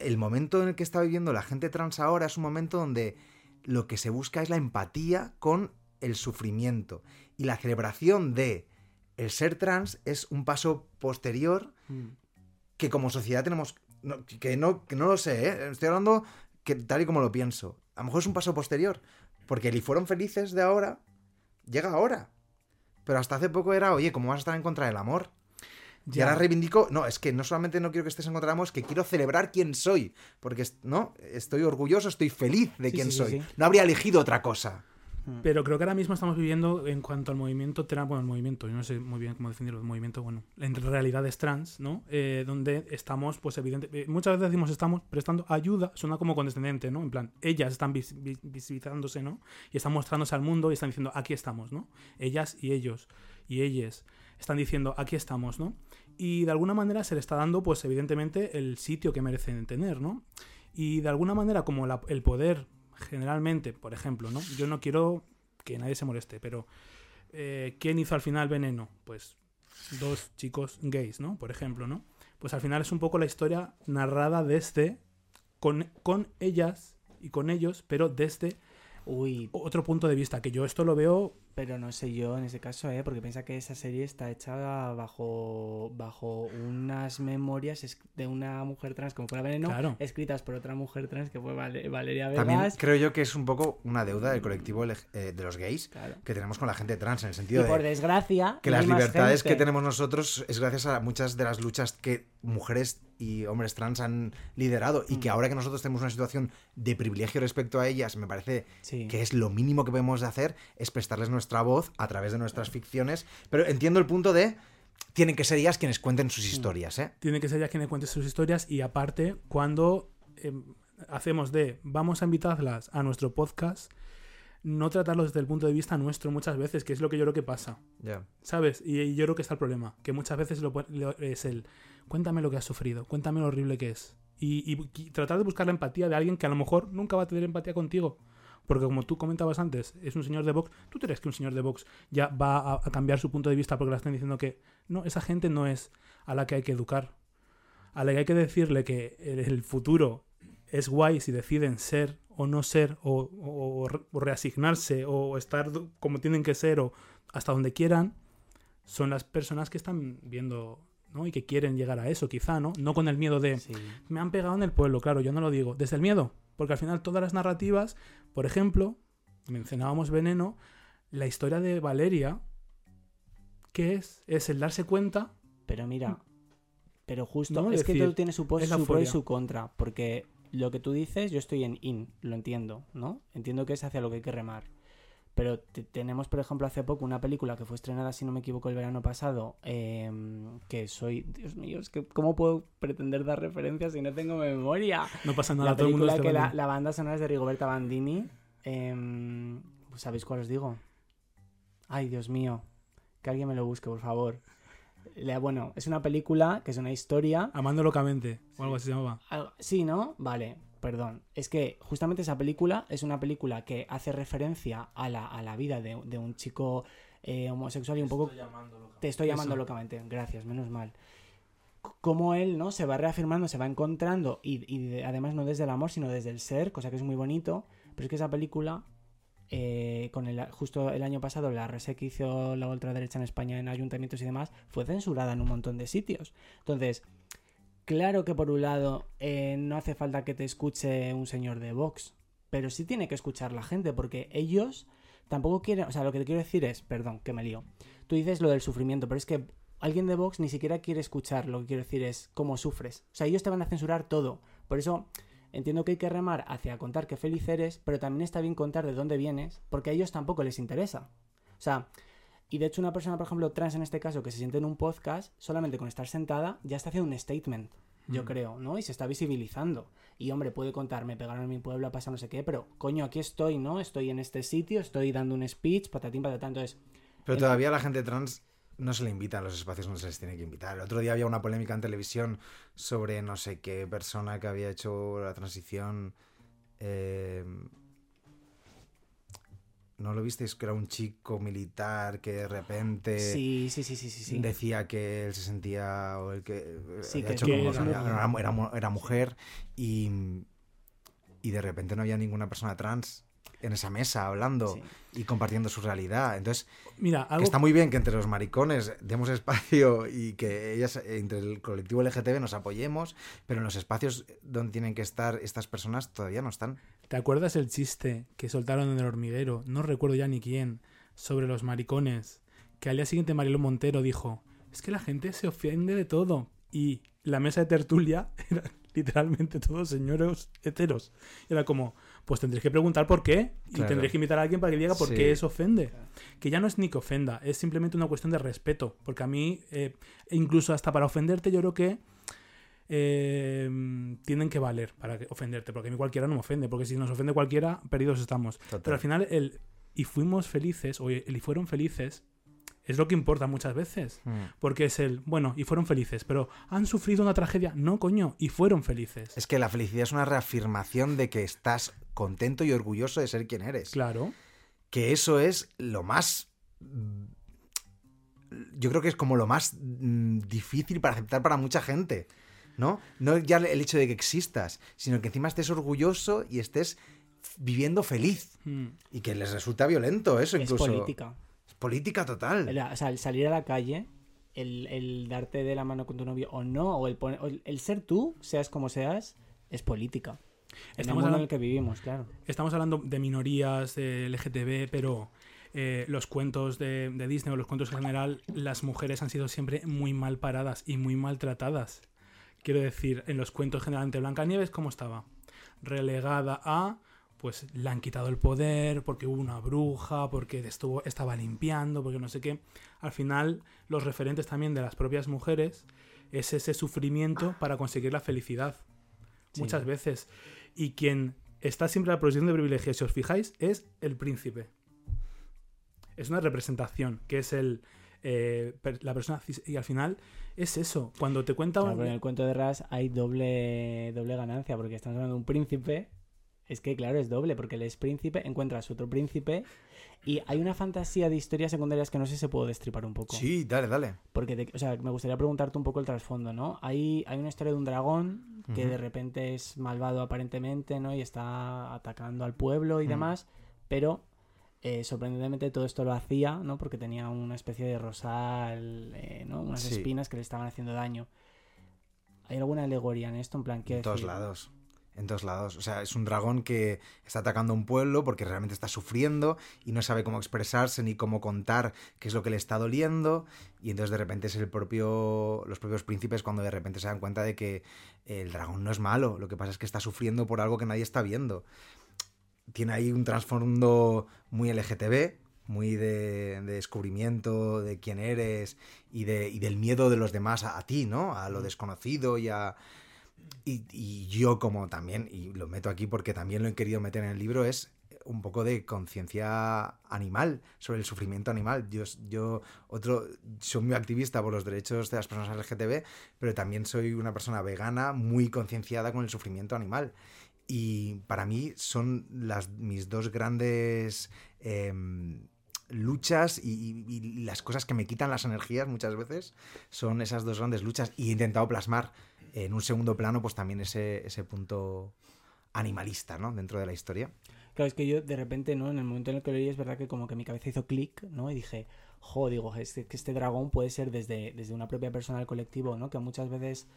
el momento en el que está viviendo la gente trans ahora es un momento donde lo que se busca es la empatía con el sufrimiento. Y la celebración de el ser trans es un paso posterior Mm. Que como sociedad tenemos. no- que, no, que no lo sé, ¿eh? estoy hablando que tal y como lo pienso. A lo mejor es un paso posterior. Porque el y fueron felices de ahora llega ahora. Pero hasta hace poco era, oye, ¿cómo vas a estar en contra del amor? Y Ya. ahora reivindico, no, es que no solamente no quiero que estés en contra del amor, es que quiero celebrar quién soy. Porque, no, estoy orgulloso, estoy feliz de Sí, quién sí, soy. sí. No habría elegido otra cosa. Mm. Pero creo que ahora mismo estamos viviendo en cuanto al movimiento trans, bueno, el movimiento, yo no sé muy bien cómo definirlo, el movimiento, bueno, en realidades trans, ¿no? Eh, donde estamos, pues evidente, eh, muchas veces decimos estamos prestando ayuda, suena como condescendente, ¿no? En plan, ellas están vis- vis- visibilizándose, ¿no? Y están mostrándose al mundo y están diciendo, aquí estamos, ¿no? Ellas y ellos y ellas están diciendo, aquí estamos, ¿no? Y de alguna manera se le está dando, pues evidentemente, el sitio que merecen tener, ¿no? Y de alguna manera, como la- el poder, generalmente, por ejemplo, ¿no? Yo no quiero que nadie se moleste, pero eh, ¿quién hizo al final Veneno? Pues dos chicos gays, ¿no? Por ejemplo, ¿no? Pues al final es un poco la historia narrada desde, con, con ellas y con ellos, pero desde Uy, otro punto de vista, que yo esto lo veo pero no sé yo en ese caso, ¿eh? Porque piensa que esa serie está hecha bajo, bajo unas memorias es- de una mujer trans como fuera Veneno, Claro. escritas por otra mujer trans que fue Vale- Valeria También Vegas. creo yo que es un poco una deuda del colectivo eh, de los gays Claro. que tenemos con la gente trans, en el Y sentido por de desgracia, que las libertades que tenemos nosotros es gracias a muchas de las luchas que mujeres y hombres trans han liderado y que Mm. ahora que nosotros tenemos una situación de privilegio respecto a ellas, me parece Sí. que es lo mínimo que podemos hacer es prestarles nuestra voz a través de nuestras ficciones, pero entiendo el punto de tienen que ser ellas quienes cuenten sus historias, ¿eh? tiene que ser ya quien le cuente sus historias y aparte cuando em, hacemos de vamos a invitarlas a nuestro podcast no tratarlos desde el punto de vista nuestro muchas veces que es lo que yo creo que pasa Ya. ¿sabes? y, y yo creo que está el problema que muchas veces lo, lo- es el cuéntame lo que has sufrido cuéntame lo horrible que es y, tratar de buscar la empatía de alguien que a lo mejor nunca va a tener empatía contigo porque como tú comentabas antes, es un señor de Vox. ¿Tú crees que un señor de Vox ya va a, cambiar su punto de vista porque le están diciendo que no, esa gente no es a la que hay que educar? A la que hay que decirle que el, futuro es guay si deciden ser o no ser o, o- o re- o reasignarse o estar como tienen que ser o hasta donde quieran, son las personas que están viendo ¿no? y que quieren llegar a eso, quizá, ¿no? No con el miedo de Sí. me han pegado en el pueblo, claro, yo no lo digo, desde el miedo, porque al final todas las narrativas, por ejemplo, mencionábamos Veneno, la historia de Valeria, ¿qué es? Es el darse cuenta, Pero mira, Pero justo, No, es que todo tiene su, pos- su pro y su contra. Porque lo que tú dices, yo estoy en in, lo entiendo, ¿no? Entiendo que es hacia lo que hay que remar. Pero te- tenemos, por ejemplo, hace poco una película que fue estrenada, si no me equivoco, el verano pasado, em, que soy... Dios mío, es que ¿cómo puedo pretender dar referencias si no tengo memoria? No pasa nada, la todo el mundo que la, banda sonora es de Rigoberta Bandini. em, ¿Sabéis cuál os digo? Ay, Dios mío. Que alguien me lo busque, por favor. La- bueno, es una película que es una historia. Amando locamente, o algo así se llamaba. Sí, ¿no? Vale, perdón. Es que justamente esa película es una película que hace referencia a la, a la vida de, de un chico eh, homosexual y un poco... Te estoy llamando Eso. locamente, gracias, menos mal. C- Cómo él, ¿no? Se va reafirmando, se va encontrando y, y de- además no desde el amor, sino desde el ser, cosa que es muy bonito. Pero es que esa película, eh, con el, justo el año pasado, la rese que hizo la ultraderecha en España en ayuntamientos y demás, fue censurada en un montón de sitios. Entonces, claro que por un lado eh, no hace falta que te escuche un señor de Vox, pero sí tiene que escuchar la gente, porque ellos tampoco quieren, o sea, lo que te quiero decir es, perdón, que me lío. Tú dices lo del sufrimiento, pero es que alguien de Vox ni siquiera quiere escuchar, lo que quiero decir es cómo sufres. O sea, ellos te van a censurar todo. Por eso entiendo que hay que remar hacia contar qué feliz eres, pero también está bien contar de dónde vienes, porque a ellos tampoco les interesa. O sea, y de hecho una persona, por ejemplo, trans en este caso, que se siente en un podcast, solamente con estar sentada, ya está haciendo un statement, yo Mm. creo, ¿no? Y se está visibilizando. Y hombre, puede contar, me pegaron en mi pueblo, ha pasado no sé qué, pero coño, aquí estoy, ¿no? Estoy en este sitio, estoy dando un speech, patatín, patatán. Entonces, Pero El- todavía la gente trans no se le invita a los espacios donde se les tiene que invitar. El otro día había una polémica en televisión sobre no sé qué persona que había hecho la transición. eh, ¿No lo visteis? Que era un chico militar que de repente sí, sí, sí, sí, sí. sí. decía que él se sentía. o el que, Sí, que- hecho que como era, era mu- era mujer y, y de repente no había ninguna persona trans en esa mesa hablando Sí. y compartiendo su realidad. Entonces, Mira, que está muy bien que entre los maricones demos espacio y que ellas, entre el colectivo LGTB nos apoyemos, pero en los espacios donde tienen que estar estas personas todavía no están. ¿Te acuerdas el chiste que soltaron en el hormiguero? No recuerdo ya ni quién. Sobre los maricones. Que al día siguiente Mariló Montero dijo: Es que la gente se ofende de todo. Y la mesa de tertulia era literalmente todos señores heteros. Era como: Pues tendréis que preguntar por qué. Y Claro. tendréis que invitar a alguien para que diga por Sí. qué eso ofende. Que ya no es ni que ofenda, es simplemente una cuestión de respeto. Porque a mí, eh, e incluso hasta para ofenderte, yo creo que eh, tienen que valer para ofenderte, porque a mí cualquiera no me ofende, porque si nos ofende cualquiera, perdidos estamos. Total. Pero al final el y fuimos felices, o el y fueron felices, es lo que importa muchas veces. Porque es el, bueno, y fueron felices, pero ¿han sufrido una tragedia? No, coño, y fueron felices. Es que la felicidad es una reafirmación de que estás contento y orgulloso de ser quien eres. Claro. Que eso es lo más... Yo creo que es como lo más mm, difícil para aceptar para mucha gente. ¿No? No ya el hecho de que existas, sino que encima estés orgulloso y estés viviendo feliz. Mm. Y que les resulta violento eso Es incluso. política. Es política total. El, o sea, el salir a la calle, el, el darte de la mano con tu novio o no, o el, poner- o el, el ser tú, seas como seas, es política. En el Estamos mundo en hablando- el que vivimos, claro. Estamos hablando de minorías, de LGTB, pero eh, los cuentos de, de Disney o los cuentos en general, las mujeres han sido siempre muy mal paradas y muy maltratadas. Quiero decir, en los cuentos generalmente Blancanieves, ¿cómo estaba? Relegada a, pues le han quitado el poder porque hubo una bruja, porque estuvo, estaba limpiando, porque no sé qué. Al final, los referentes también de las propias mujeres es ese sufrimiento para conseguir la felicidad. Sí. Muchas veces. Y quien está siempre en la posición de privilegio, si os fijáis, es el príncipe. Es una representación, que es el eh, la persona cis- y al final es eso. Cuando te cuenta Claro, un- pero en el cuento de Ras hay doble, doble ganancia, porque estamos hablando de un príncipe. Es que, claro, es doble, porque él es príncipe, encuentra a su otro príncipe. Y hay una fantasía de historias secundarias que no sé si se puede destripar un poco. Sí, dale, dale. Porque, te- o sea, me gustaría preguntarte un poco el trasfondo, ¿no? Hay, hay una historia de un dragón que de repente es malvado aparentemente, ¿no? Y está atacando al pueblo y demás, pero eh, sorprendentemente todo esto lo hacía, ¿no? Porque tenía una especie de rosal, eh, ¿no? Unas Sí. espinas que le estaban haciendo daño. ¿Hay alguna alegoría en esto? En plan, quiero En todos decir, lados. en todos lados. O sea, es un dragón que está atacando a un pueblo porque realmente está sufriendo y no sabe cómo expresarse ni cómo contar qué es lo que le está doliendo. Y entonces de repente es el propio. los propios príncipes cuando de repente se dan cuenta de que el dragón no es malo. Lo que pasa es que está sufriendo por algo que nadie está viendo. Tiene ahí un trasfondo muy LGTB, muy de, de descubrimiento de quién eres y, de, y del miedo de los demás a, a ti, ¿no? A lo desconocido y a. Y, y yo, como también, y lo meto aquí porque también lo he querido meter en el libro, es un poco de conciencia animal sobre el sufrimiento animal. Yo, yo otro, soy muy activista por los derechos de las personas LGTB, pero también soy una persona vegana muy concienciada con el sufrimiento animal. Y para mí son las, mis dos grandes em, luchas y, las cosas que me quitan las energías muchas veces son esas dos grandes luchas. Y he intentado plasmar en un segundo plano pues también ese, ese punto animalista, ¿no? Dentro de la historia. Claro, es que yo de repente, ¿no? En el momento en el que lo leí es verdad que como que mi cabeza hizo clic, ¿no? Y dije, jo, digo, es que este dragón puede ser desde, desde una propia persona del colectivo, ¿no? Que muchas veces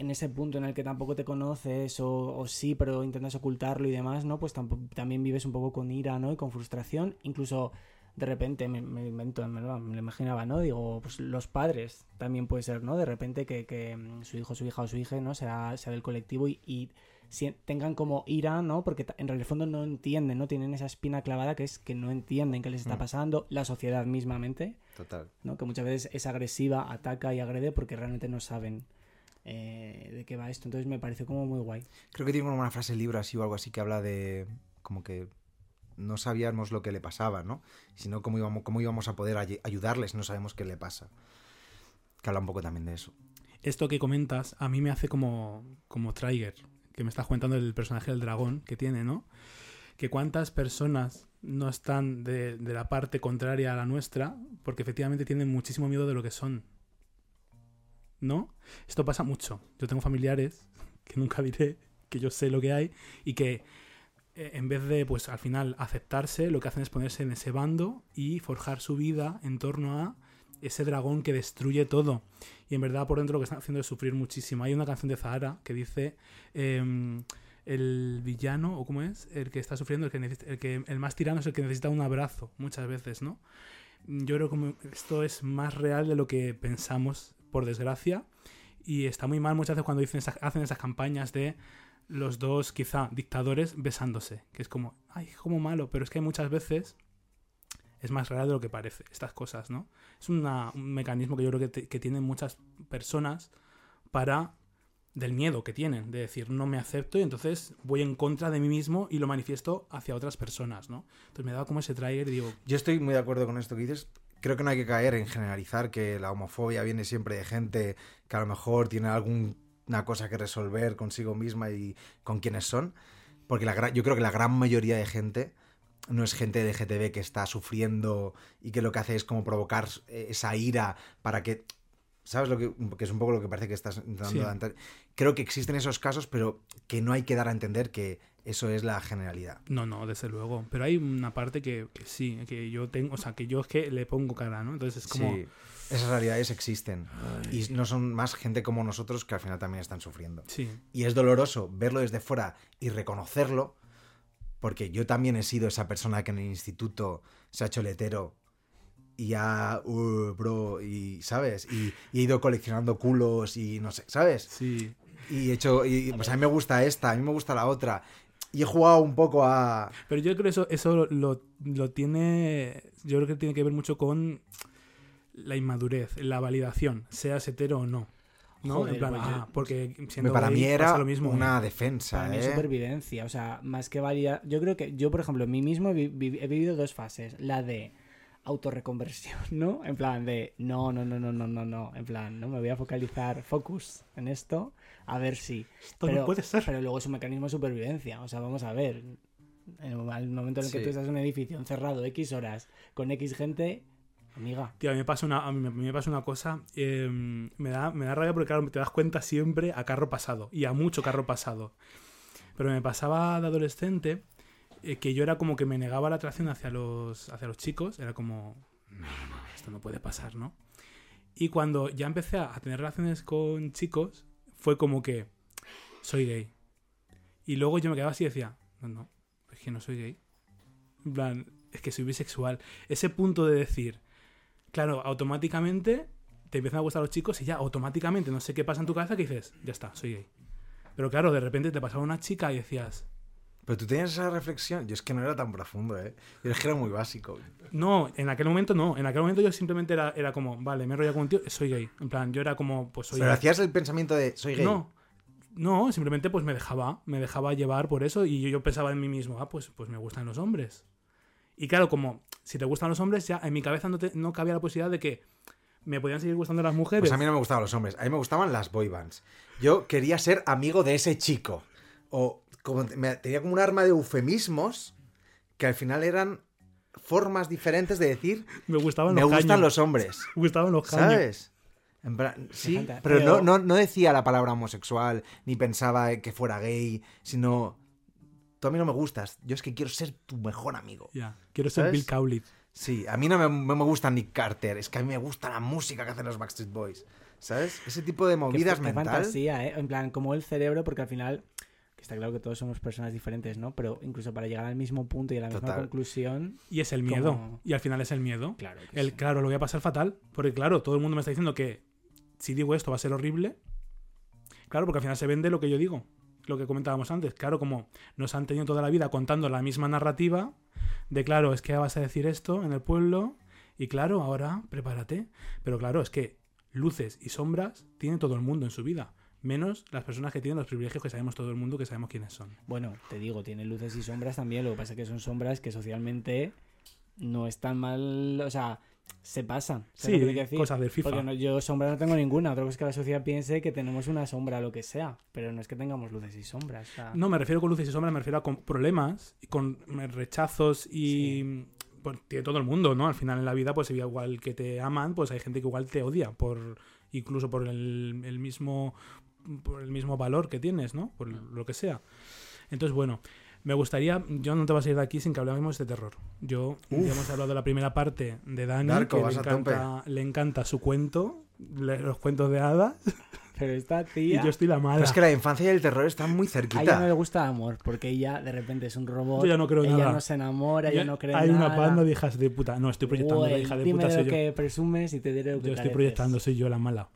en ese punto en el que tampoco te conoces o, o sí, pero intentas ocultarlo y demás, ¿no? Pues también vives un poco con ira, ¿no? Y con frustración. Incluso de repente me, me invento, me lo, me lo imaginaba, ¿no? Digo, pues los padres también puede ser, ¿no? De repente que, que mm, su hijo, su hija o su hija, ¿no? Sea, sea del colectivo y, y si- tengan como ira, ¿no? Porque en el fondo no entienden, ¿no? Tienen esa espina clavada que es que no entienden qué les está Mm. pasando, la sociedad mismamente, Total. ¿no? Que muchas veces es agresiva, ataca y agrede porque realmente no saben eh, de qué va esto. Entonces me pareció como muy guay. Creo que tiene como una frase el libro así o algo así que habla de como que no sabíamos lo que le pasaba, ¿no? Sino cómo íbamos, cómo íbamos a poder ay- ayudarles, no sabemos qué le pasa. Que habla un poco también de eso. Esto que comentas a mí me hace como, como Trigger, que me estás contando el personaje del dragón que tiene, ¿no? Que cuántas personas no están de, de la parte contraria a la nuestra porque efectivamente tienen muchísimo miedo de lo que son. ¿No? Esto pasa mucho. Yo tengo familiares que nunca diré que yo sé lo que hay y que eh, en vez de, pues al final, aceptarse, lo que hacen es ponerse en ese bando y forjar su vida en torno a ese dragón que destruye todo. Y en verdad por dentro lo que están haciendo es sufrir muchísimo. Hay una canción de Zahara que dice em, el villano, o cómo es, el que está sufriendo, el que, el que el más tirano es el que necesita un abrazo, muchas veces, ¿no? Yo creo que esto es más real de lo que pensamos, por desgracia. Y está muy mal muchas veces cuando dicen esas- hacen esas campañas de los dos, quizá, dictadores besándose. Que es como, ay, como malo. Pero es que muchas veces es más real de lo que parece, estas cosas, ¿no? Es una- un mecanismo que yo creo que, que tienen muchas personas para del miedo que tienen, de decir no me acepto y entonces voy en contra de mí mismo y lo manifiesto hacia otras personas, ¿no? Entonces me da como ese trigger y digo, Yo estoy muy de acuerdo con esto que dices. Creo que no hay que caer en generalizar que la homofobia viene siempre de gente que a lo mejor tiene alguna cosa que resolver consigo misma y con quienes son. Porque la, yo creo que la gran mayoría de gente no es gente de GTB que está sufriendo y que lo que hace es como provocar eh, esa ira para que... ¿Sabes lo que, que es un poco lo que parece que estás intentando Sí. Creo que existen esos casos, pero que no hay que dar a entender que eso es la generalidad. no, no, desde luego. Pero hay una parte que, que sí, que yo tengo, o sea, que yo es que le pongo cara, ¿no? Entonces es como... Sí, esas realidades existen. Y no son más gente como nosotros que al final también están sufriendo. Sí, Y es doloroso verlo desde fuera y reconocerlo, porque yo también he sido esa persona que en el instituto se ha hecho letero y ha, uh, bro, y, ¿sabes? Y, y he ido coleccionando culos y no sé, ¿sabes? sí. Y he hecho, y, pues a mí me gusta esta, a mí me gusta la otra. Y he jugado un poco a... Pero yo creo que eso, eso lo, lo tiene. Yo creo que tiene que ver mucho con la inmadurez, la validación, seas hetero o no. ¿no? Joder, en plan, pues yo- ah, porque siendo para gay mí era lo mismo. una defensa, Para mí es ¿eh? supervivencia, o sea, más que valía. Yo creo que yo, por ejemplo, en mí mismo he, vi- he vivido dos fases. La de autorreconversión, ¿no? En plan de no, no, no, no, no, no, no. En plan, no me voy a focalizar, focus en esto, a ver si. Esto no puede ser. Pero luego es un mecanismo de supervivencia. O sea, vamos a ver. En el al momento en el que Sí. tú estás en un edificio encerrado X horas con X gente, amiga. Tío, a mí me pasa una, a mí me- a mí me pasa una cosa. eh, me, da, me da rabia porque, claro, te das cuenta siempre a carro pasado. Y a mucho carro pasado. Pero me pasaba de adolescente eh, que yo era como que me negaba la atracción hacia los, hacia los chicos. Era como, no, no, esto no puede pasar, ¿no? Y cuando ya empecé a tener relaciones con chicos, fue como que soy gay. Y luego yo me quedaba así y decía, no, no, es que no soy gay. En plan, es que soy bisexual. Ese punto de decir, claro, automáticamente te empiezan a gustar los chicos y ya automáticamente no sé qué pasa en tu cabeza que dices, ya está, soy gay. Pero claro, de repente te pasaba una chica y decías, Pero tú tenías esa reflexión. Yo es que no era tan profundo, ¿eh? Yo es que era muy básico. no, en aquel momento no. En aquel momento yo simplemente era, era como, vale, me he enrollado con un tío, soy gay. En plan, yo era como, pues soy Pero gay. hacías el pensamiento de soy gay. No, no, simplemente pues me dejaba, me dejaba llevar por eso y yo, yo pensaba en mí mismo, ah, pues, pues me gustan los hombres. Y claro, como si te gustan los hombres, ya en mi cabeza no, te- no cabía la posibilidad de que me podían seguir gustando las mujeres. Pues a mí no me gustaban los hombres, a mí me gustaban las boy bands. Yo quería ser amigo de ese chico. O como me- tenía como un arma de eufemismos que al final eran formas diferentes de decir me gustaban me los gustan caños. los hombres. Me gustaban los caños. ¿Sabes? En plan, sí, pero, Pero- No, no, no decía la palabra homosexual, ni pensaba que fuera gay, sino, tú a mí no me gustas, yo es que quiero ser tu mejor amigo. Ya, quiero ser ¿Sabes? Bill Cowlitz. Sí, a mí no me, no me gusta Nick Carter, es que a mí me gusta la música que hacen los Backstreet Boys. ¿Sabes? Ese tipo de movidas fa- qué mental. fantasía, ¿eh? En plan, como el cerebro, porque al final, está claro que todos somos personas diferentes, ¿no? Pero incluso para llegar al mismo punto y a la misma conclusión, Y es el miedo. Como- Y al final es el miedo. claro. que El, sí. claro, lo voy a pasar fatal. Porque claro, todo el mundo me está diciendo que si digo esto va a ser horrible. Claro, porque al final se vende lo que yo digo. Lo que comentábamos antes. Claro, como nos han tenido toda la vida contando la misma narrativa. De claro, es que vas a decir esto en el pueblo. Y claro, ahora prepárate. Pero claro, es que luces y sombras tiene todo el mundo en su vida. Menos las personas que tienen los privilegios que sabemos todo el mundo que sabemos quiénes son. Bueno, te digo, tiene luces y sombras también. Lo que pasa es que son sombras que socialmente no están mal. O sea, se pasan. ¿sabes Sí, lo que decir? cosas del FIFA. Porque no- yo sombra no tengo ninguna. Otra cosa es que la sociedad piense que tenemos una sombra, lo que sea. Pero no es que tengamos luces y sombras. o sea, No, me refiero con luces y sombras, me refiero a con problemas, y con rechazos y... Pues tiene todo el mundo, ¿no? Al final en la vida, pues igual que te aman, pues hay gente que igual te odia, por incluso por el, el mismo por el mismo valor que tienes, ¿no? Por lo que sea. Entonces, bueno, me gustaría, yo no te vas a ir de aquí sin que hablemos de terror. Yo, ya hemos hablado de la primera parte de Dani, Darko, que le vas a encanta, le encanta su cuento, le- los cuentos de hadas, Pero esta y tía. yo estoy la mala. Pero es que la infancia y el terror están muy A ella no le cerquita. gusta el amor, porque ella de repente es un robot. Yo ya no creo ella nada. no se enamora, ella Ya no cree Hay nada. una panda de hijas de puta. No, estoy proyectando la Güey, hija de dime puta de soy lo yo. que presumes y te diré lo que Yo estoy careces. proyectando, soy yo la mala.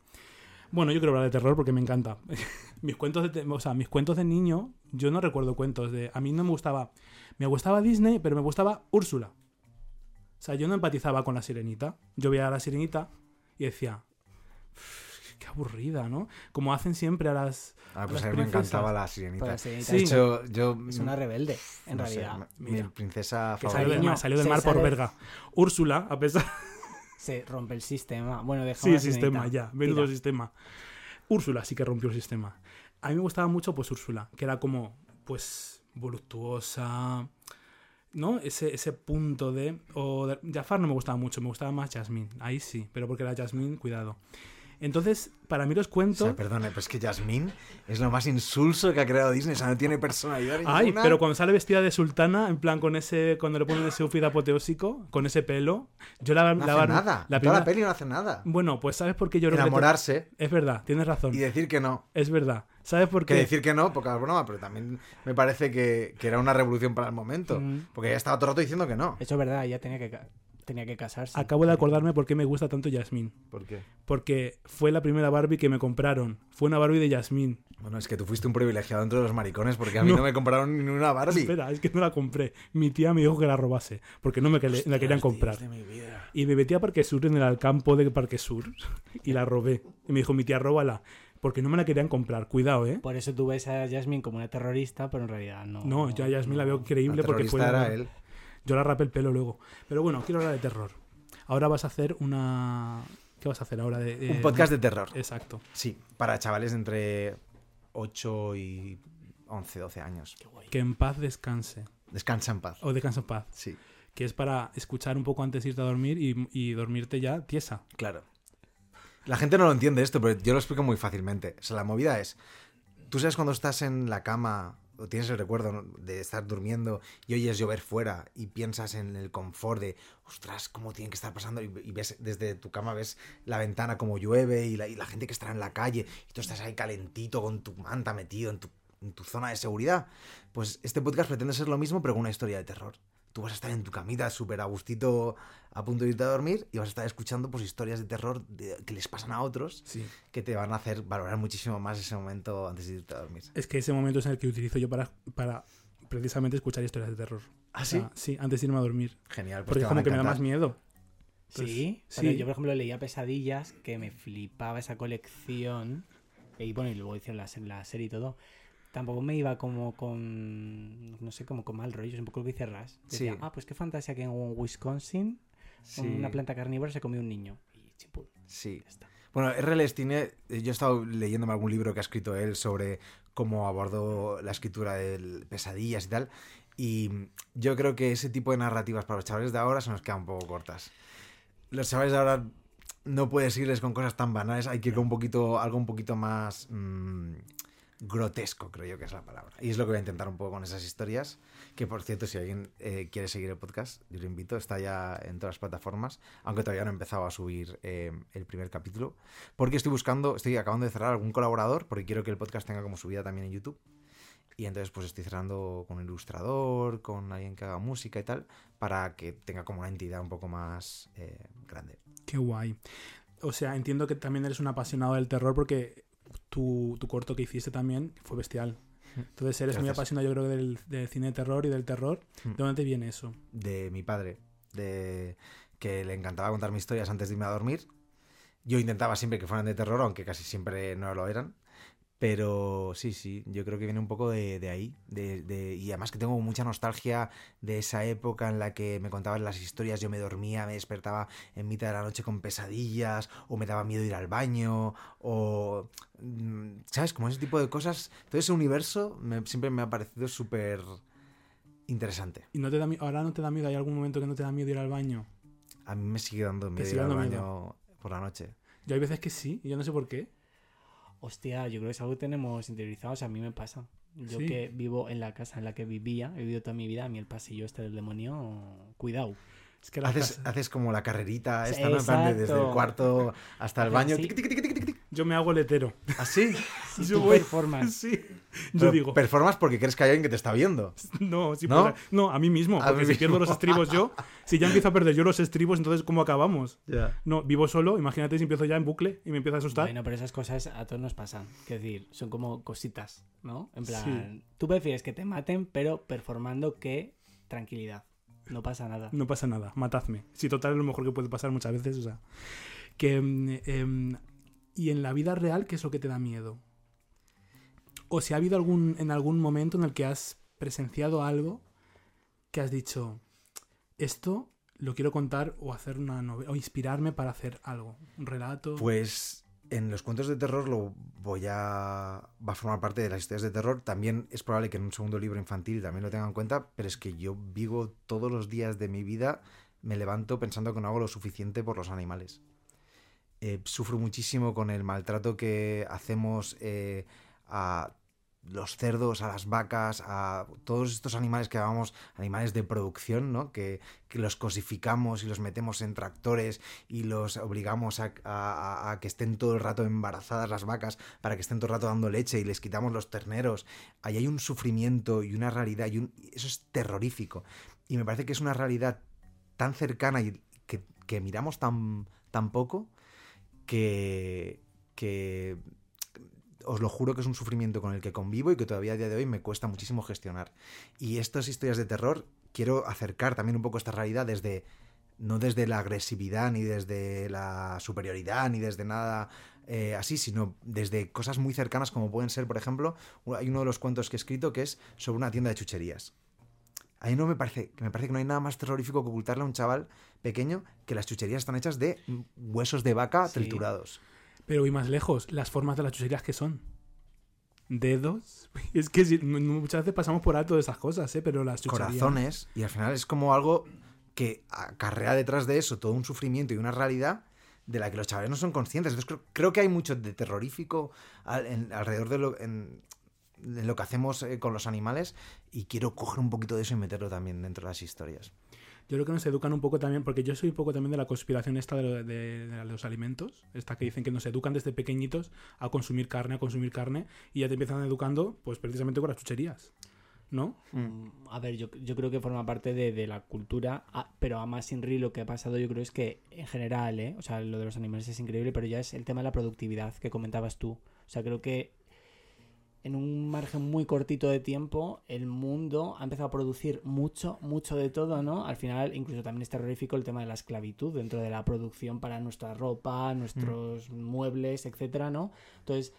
Bueno, yo quiero hablar de terror porque me encanta. mis cuentos de, o sea, mis cuentos de niño, yo no recuerdo cuentos de. A mí no me gustaba. Me gustaba Disney, pero me gustaba Úrsula. O sea, yo no empatizaba con la sirenita. Yo veía a la sirenita y decía. "Uf, Qué aburrida, ¿no? Como hacen siempre a las. Ah, pues las a mí me encantaba la Pues sirenita. la sirenita Sí. De hecho, yo. es una rebelde, en no sé, realidad. mi Mira. princesa Que salió, favorita. del mar, salió del mar por verga. Úrsula, a pesar. Se rompe el sistema. Bueno, dejamos Sí, la sistema, ya. Menudo Tira. sistema. Úrsula sí que rompió el sistema. A mí me gustaba mucho, pues, Úrsula, que era como, pues, voluptuosa. ¿No? Ese, ese punto de. O de- Jafar no me gustaba mucho, me gustaba más Jasmine. Ahí sí, pero porque era Jasmine, cuidado. Entonces, para mí los O cuentos. sea, perdone, pero es que Jasmine es lo más insulso que ha creado Disney. O sea, no tiene personalidad Ay, ninguna. pero cuando sale vestida de sultana, en plan con ese. Cuando le ponen ese outfit apoteósico, con ese pelo. Yo la, No la hace nada. La Toda primera- la peli no hace nada. Bueno, pues ¿sabes por qué yo que te- Enamorarse Es verdad, tienes razón. y decir que no. Es verdad. ¿Sabes por Que qué? decir que no, poca broma, pero también me parece que, que era una revolución para el momento. Mm. Porque ella estaba todo el rato diciendo que no. Eso es verdad, ella tenía que, tenía que casarse. Acabo de acordarme por qué me gusta tanto Yasmín. ¿Por qué? Porque fue la primera Barbie que me compraron. Fue una Barbie de Yasmín. Bueno, es que tú fuiste un privilegiado entre los maricones porque a mí no, No. me compraron ni una Barbie. Espera, es que no la compré. Mi tía me dijo que la robase. Porque no me que- la querían comprar. de mi vida. Y me metí a Parque Sur en el Alcampo de Parque Sur. Y la robé. Y me dijo, mi tía, róbala. Porque no me la querían comprar. Cuidado, ¿eh? Por eso tú ves a Jasmine como una terrorista, pero en realidad no. No, yo a Yasmín la veo La increíble porque fue... era él. Yo la rapé el pelo luego. Pero bueno, quiero hablar de terror. Ahora vas a hacer una... ¿Qué vas a hacer ahora? De, Un podcast de terror. Exacto. Sí, para chavales de entre 8 y 11, 12 años. Que en paz descanse. Descansa en paz. O descansa en paz. Sí, Que es para escuchar un poco antes de irte a dormir y, y dormirte ya tiesa. claro. La gente no lo entiende esto, pero yo lo explico muy fácilmente. O sea, la movida es, tú sabes cuando estás en la cama o tienes el recuerdo de estar durmiendo y oyes llover fuera y piensas en el confort de, ostras, ¿cómo tiene que estar pasando? Y, ves desde tu cama, ves la ventana como llueve y la, y la gente que estará en la calle y tú estás ahí calentito con tu manta metido en tu en tu zona de seguridad. Pues este podcast pretende ser lo mismo, pero con una historia de terror. Tú vas a estar en tu camita súper a gustito, a punto de irte a dormir, y vas a estar escuchando pues historias de terror de- que les pasan a otros, Sí. que te van a hacer valorar muchísimo más ese momento antes de irte a dormir. Es que ese momento es el que utilizo yo para, para precisamente escuchar historias de terror. ¿Ah, O sí? sea, sí, antes de irme a dormir. Genial, pues Porque es como que me da más miedo. Sí, Entonces, sí. yo por ejemplo leía Pesadillas, que me flipaba esa colección, y bueno, y luego hicieron la, la serie y todo. Tampoco me iba como con, no sé, como con mal rollo, es un poco lo que dice Ras. Decía, Sí. ah, pues qué fantasía que en Wisconsin Sí, una planta carnívora se comió un niño. Y chimpún, sí. ya está. Bueno, R.L. Stine, eh, yo he estado leyéndome algún libro que ha escrito él sobre cómo abordó la escritura de pesadillas y tal, y yo creo que ese tipo de narrativas para los chavales de ahora se nos quedan un poco cortas. Los chavales de ahora no puedes irles con cosas tan banales, hay que ir con un poquito, algo un poquito más mm, grotesco, creo yo que es la palabra. Y es lo que voy a intentar un poco con esas historias, que por cierto, si alguien eh, quiere seguir el podcast, yo lo invito, está ya en todas las plataformas, aunque todavía no he empezado a subir eh, el primer capítulo, porque estoy buscando, estoy acabando de cerrar algún colaborador, porque quiero que el podcast tenga como subida también en YouTube. Y entonces pues estoy cerrando con un ilustrador, con alguien que haga música y tal, para que tenga como una entidad un poco más eh, grande. Qué guay. O sea, entiendo que también eres un apasionado del terror porque tu, tu corto que hiciste también fue bestial. Entonces eres muy apasionado, yo creo, del, del cine de terror y del terror. ¿De dónde te viene eso? de mi padre, de que le encantaba contarme historias antes de irme a dormir. Yo intentaba siempre que fueran de terror, aunque casi siempre no lo eran. Pero sí, sí, yo creo que viene un poco de, de ahí. De, de- y además que tengo mucha nostalgia de esa época en la que me contaban las historias, yo me dormía, me despertaba en mitad de la noche con pesadillas, o me daba miedo ir al baño, o... mm, ¿Sabes? Como ese tipo de cosas. Todo ese universo me- siempre me ha parecido súper interesante. ¿Y no te da ahora no te da miedo? ¿Hay algún momento que no te da miedo ir al baño? A mí me sigue dando miedo sigue ir al baño miedo. por la noche. Yo hay veces que sí, y yo no sé por qué. Hostia, yo creo que es algo que tenemos interiorizado, o sea, a mí me pasa. Yo Sí. que vivo en la casa en la que vivía, he vivido toda mi vida, a mí el pasillo este del demonio, cuidado. Es que las Haces, haces como la carrerita esta, ¿no? Desde el cuarto hasta el baño. sí. tic, tic, tic, tic, tic, tic. Yo me hago letero. ¿Así? Yo Tu voy- performance. Sí. Yo Pero digo, Performas porque crees que hay alguien que te está viendo. no, sí, ¿No? pues, no, a mí mismo. A Porque mí si pierdo los estribos yo, si ya empiezo a perder yo los estribos, entonces ¿cómo acabamos? No, vivo solo, imagínate si empiezo ya en bucle y me empiezo a asustar. Bueno, pero esas cosas a todos nos pasan. Es decir, son como cositas, ¿no? En plan, Sí. tú prefieres que te maten, pero performando que tranquilidad. No pasa nada. No pasa nada, matadme. Si total es lo mejor que puede pasar muchas veces, o sea. Que, mm, em, y en la vida real, ¿qué es lo que te da miedo? O si ha habido algún, en algún momento en el que has presenciado algo que has dicho, esto lo quiero contar o hacer una novela, o inspirarme para hacer algo, un relato. Pues en los cuentos de terror lo voy a. va a formar parte de las historias de terror. También es probable que en un segundo libro infantil también lo tengan en cuenta, pero es que yo vivo todos los días de mi vida, me levanto pensando que no hago lo suficiente por los animales. Eh, sufro muchísimo con el maltrato que hacemos eh, a los cerdos, a las vacas, a todos estos animales que llamamos animales de producción, ¿no? Que, los cosificamos y los metemos en tractores y los obligamos a que estén todo el rato embarazadas las vacas para que estén todo el rato dando leche y les quitamos los terneros. Ahí hay un sufrimiento y una realidad y un- eso es terrorífico. Y me parece que es una realidad tan cercana y que, que miramos tan, tan poco que, que os lo juro que es un sufrimiento con el que convivo y que todavía a día de hoy me cuesta muchísimo gestionar. Y estas historias de terror quiero acercar también un poco esta realidad desde no desde la agresividad ni desde la superioridad ni desde nada eh, así, sino desde cosas muy cercanas como pueden ser, por ejemplo, hay uno de los cuentos que he escrito que es sobre una tienda de chucherías. A mí no me parece, me parece que no hay nada más terrorífico que ocultarle a un chaval pequeño que las chucherías están hechas de huesos de vaca Sí. triturados. Pero voy más lejos, las formas de las chucherías que son. Dedos. Es que si- muchas veces pasamos por alto de esas cosas, ¿eh? Pero las chucherías... corazones y al final es como algo que acarrea detrás de eso todo un sufrimiento y una realidad de la que los chavales no son conscientes. Entonces creo, creo que hay mucho de terrorífico al- en- alrededor de lo, en- lo que hacemos eh, con los animales y quiero coger un poquito de eso y meterlo también dentro de las historias. Yo creo que nos educan un poco también, porque yo soy un poco también de la conspiración esta de, lo- de- de los alimentos, esta que dicen que nos educan desde pequeñitos a consumir carne, a consumir carne, y ya te empiezan educando, pues precisamente con las chucherías, ¿no? Mm, A ver, yo, yo creo que forma parte de, de la cultura, ah, pero a más Inri lo que ha pasado yo creo es que en general, ¿eh? o sea, lo de los animales es increíble, pero ya es el tema de la productividad que comentabas tú. O sea, creo que en un margen muy cortito de tiempo el mundo ha empezado a producir mucho, mucho de todo, ¿no? Al final incluso también es terrorífico el tema de la esclavitud dentro de la producción para nuestra ropa, nuestros muebles, etcétera, ¿no? Entonces,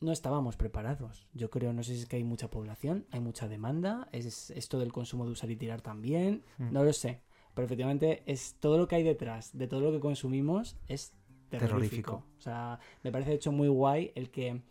no estábamos preparados. Yo creo, no sé si es que hay mucha población, hay mucha demanda, es esto del consumo de usar y tirar también, Mm. no lo sé. Pero efectivamente es todo lo que hay detrás de todo lo que consumimos es terrorífico. Terrorífico. O sea, me parece de hecho muy guay el que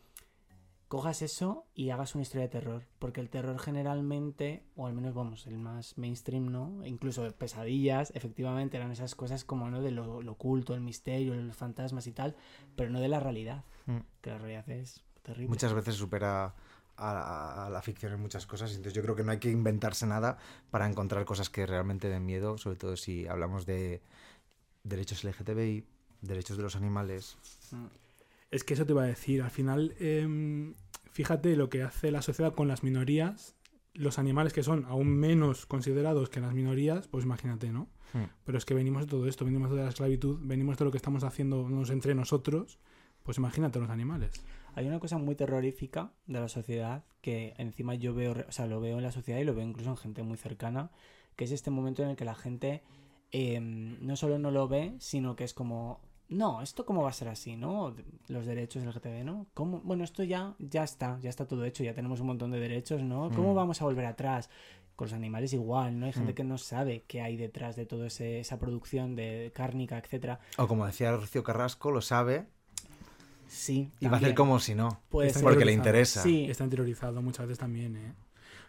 cojas eso y hagas una historia de terror. Porque el terror generalmente, o al menos vamos, el más mainstream, ¿no? Incluso pesadillas, efectivamente eran esas cosas como, ¿no? De lo, lo oculto, el misterio, los fantasmas y tal, pero no de la realidad. Mm. Que la realidad es terrible. Muchas veces supera a, la ficción en muchas cosas. Entonces yo creo que no hay que inventarse nada para encontrar cosas que realmente den miedo, sobre todo si hablamos de derechos LGTBI, derechos de los animales. Es que eso te iba a decir, al final, em, fíjate lo que hace la sociedad con las minorías, los animales que son aún menos considerados que las minorías, pues imagínate, ¿no? Hmm. Pero es que venimos de todo esto, venimos de la esclavitud, venimos de lo que estamos haciendo entre nosotros, pues imagínate los animales. Hay una cosa muy terrorífica de la sociedad que encima yo veo, o sea, lo veo en la sociedad y lo veo incluso en gente muy cercana, que es este momento en el que la gente eh, no solo no lo ve, sino que es como, no, esto cómo va a ser así, ¿no? Los derechos del LGTB, ¿no? ¿Cómo? Bueno, esto ya, ya está, ya está todo hecho, ya tenemos un montón de derechos, ¿no? ¿Cómo Mm. vamos a volver atrás? Con los animales igual, ¿no? Hay gente Mm. que no sabe qué hay detrás de toda esa producción de cárnica, etcétera. O como decía Rocío Carrasco, lo sabe Sí. y va a hacer como si no. Puede ser. Porque le interesa. Sí. Está interiorizado muchas veces también, ¿eh?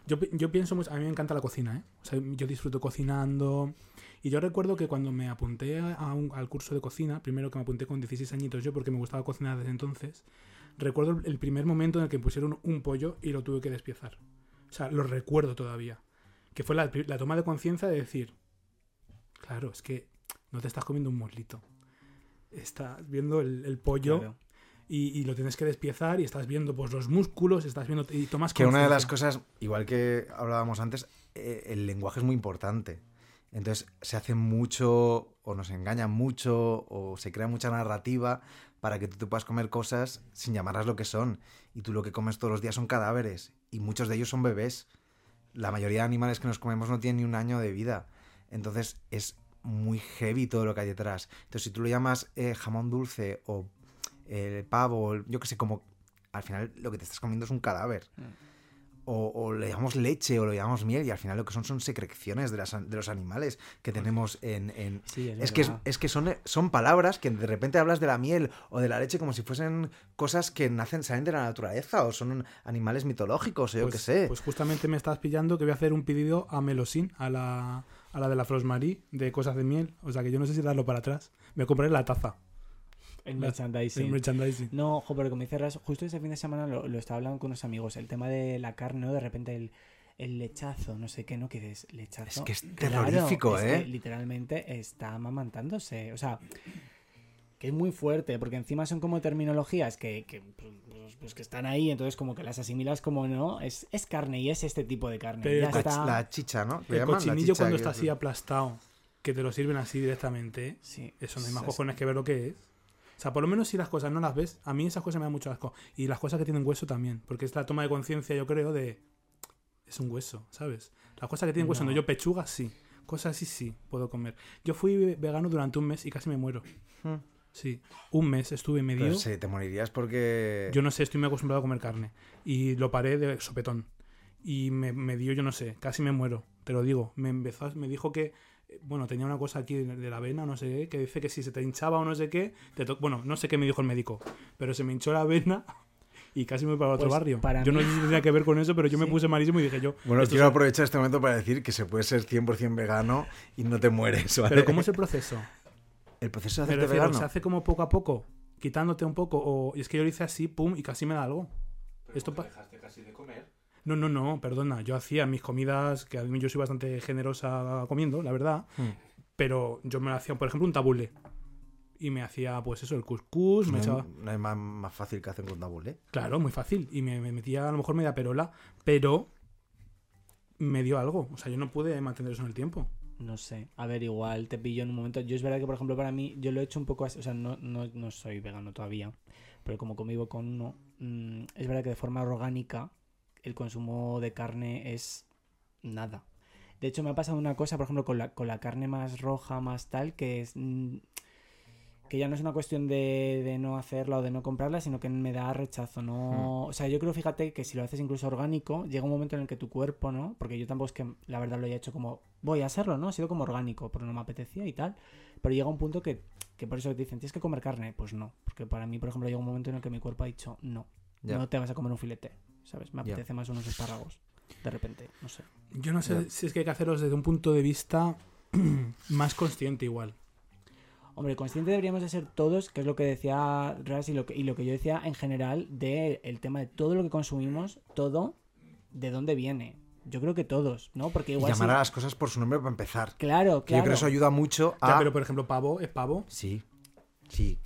Yo, yo pienso mucho, a mí me encanta la cocina, ¿eh? O sea, yo disfruto cocinando. Y yo recuerdo que cuando me apunté a un- al curso de cocina, primero que me apunté con 16 añitos yo porque me gustaba cocinar desde entonces, recuerdo el- primer momento en el que pusieron un pollo y lo tuve que despiezar. O sea, lo recuerdo todavía. Que fue la, la toma de conciencia de decir, claro, es que no te estás comiendo un muslito. Estás viendo el, el pollo Claro. y, y lo tienes que despiezar y estás viendo pues los músculos, estás viendo y tomas Que una de las cosas, igual que hablábamos antes, eh, el lenguaje es muy importante. Entonces se hace mucho, o nos engaña mucho, o se crea mucha narrativa para que tú te puedas comer cosas sin llamarlas lo que son. Y tú lo que comes todos los días son cadáveres. Y muchos de ellos son bebés. La mayoría de animales que nos comemos no tienen ni un año de vida. Entonces es muy heavy todo lo que hay detrás. Entonces si tú lo llamas eh, jamón dulce o eh, pavo, yo qué sé, como... Al final lo que te estás comiendo es un cadáver o, o le llamamos leche o le llamamos miel y al final lo que son son secreciones de, las, de los animales que tenemos en... en- Sí, es, Es que, es, que son, son palabras que de repente hablas de la miel o de la leche como si fuesen cosas que nacen, salen de la naturaleza o son animales mitológicos o yo pues, qué sé. Pues justamente me estás pillando que voy a hacer un pedido a Melosín, a la, a la de la Frosmarie, de cosas de miel. O sea que yo no sé si darlo para atrás. Me compraré la taza, El la- merchandising. el merchandising. No, ojo, pero como dice Ras, justo ese fin de semana lo, lo estaba hablando con unos amigos. El tema de la carne, ¿no? De repente el, el lechazo, no sé qué, ¿no? ¿Qué es? Lechazo. Es que es Claro, terrorífico, es ¿eh? que literalmente está amamantándose. O sea, que es muy fuerte, porque encima son como terminologías que, que, pues, pues que están ahí, entonces como que las asimilas como no, es, es carne y es este tipo de carne. Pero ya la, está. la chicha, ¿no? ¿Le El llaman? La cochinillo chicha cuando que está es- así aplastado, que te lo sirven así directamente, Sí, eso no hay más es- cojones que ver lo que es. O sea, por lo menos si las cosas no las ves, a mí esas cosas me dan mucho asco. Y las cosas que tienen hueso también, porque es la toma de conciencia, yo creo, de... Es un hueso, ¿sabes? Las cosas que tienen hueso, no. No. yo pechugas sí, cosas así sí, puedo comer. Yo fui ve- vegano durante un mes y casi me muero. Hmm. Sí, un mes estuve medio... Pero sí, te morirías porque... Yo no sé, estoy muy acostumbrado a comer carne. Y lo paré de sopetón. Y me, me dio, yo no sé, casi me muero. Te lo digo. Me empezó, me dijo que, bueno, tenía una cosa aquí de de la vena, no sé qué, que dice que si se te hinchaba o no sé qué, te to- bueno, no sé qué me dijo el médico, pero se me hinchó la vena y casi me voy para otro Pues, barrio. para yo no mí- sé si tenía que ver con eso, pero yo me puse malísimo y dije yo. Bueno, quiero aprovechar este momento para decir que se puede ser 100% vegano y no te mueres, ¿vale? Pero ¿cómo es el proceso? El proceso de hacerte refiero, vegano. ¿se hace como poco a poco? Quitándote un poco, o y es que yo lo hice así, pum, y casi me da algo. Esto pa- No, no, no, perdona. Yo hacía mis comidas, que a mí yo soy bastante generosa comiendo, la verdad. Hmm. Pero yo me hacía, por ejemplo, un tabule. Y me hacía, pues eso, el couscous, me no, hay, echaba... no hay más, más fácil que hacer con tabule. Claro, muy fácil. Y me, me metía a lo mejor media perola, pero me dio algo. O sea, yo no pude mantener eso en el tiempo. No sé. A ver, igual te pillo en un momento. Yo es verdad que, por ejemplo, para mí, yo lo he hecho un poco así. O sea, no, no, no soy vegano todavía. Pero como convivo con uno, mm, es verdad que de forma orgánica el consumo de carne es nada. De hecho, me ha pasado una cosa, por ejemplo, con la, con la carne más roja, más tal, que es. mm, que ya no es una cuestión de, de no hacerla o de no comprarla, sino que me da rechazo, ¿no? O sea, yo creo, fíjate, que si lo haces incluso orgánico, llega un momento en el que tu cuerpo, ¿no? Porque yo tampoco es que, la verdad, lo haya hecho como, voy a hacerlo, ¿no? Ha sido como orgánico, pero no me apetecía y tal. Pero llega un punto que, que por eso te dicen, tienes que comer carne. Pues no, porque para mí, por ejemplo, llega un momento en el que mi cuerpo ha dicho, no, Ya. no te vas a comer un filete, ¿sabes? Me apetece más unos espárragos, de repente, no sé. Yo no sé si es que hay que hacerlos desde un punto de vista más consciente igual. Hombre, consciente deberíamos de ser todos, que es lo que decía Ras y lo que, y lo que yo decía en general del el tema de todo lo que consumimos, todo, ¿de dónde viene? Yo creo que todos, ¿no? Porque Y igual... llamar si- a las cosas por su nombre para empezar. Claro, Que Yo creo claro. que eso ayuda mucho a... Ya, pero por ejemplo, pavo es pavo. Sí, sí.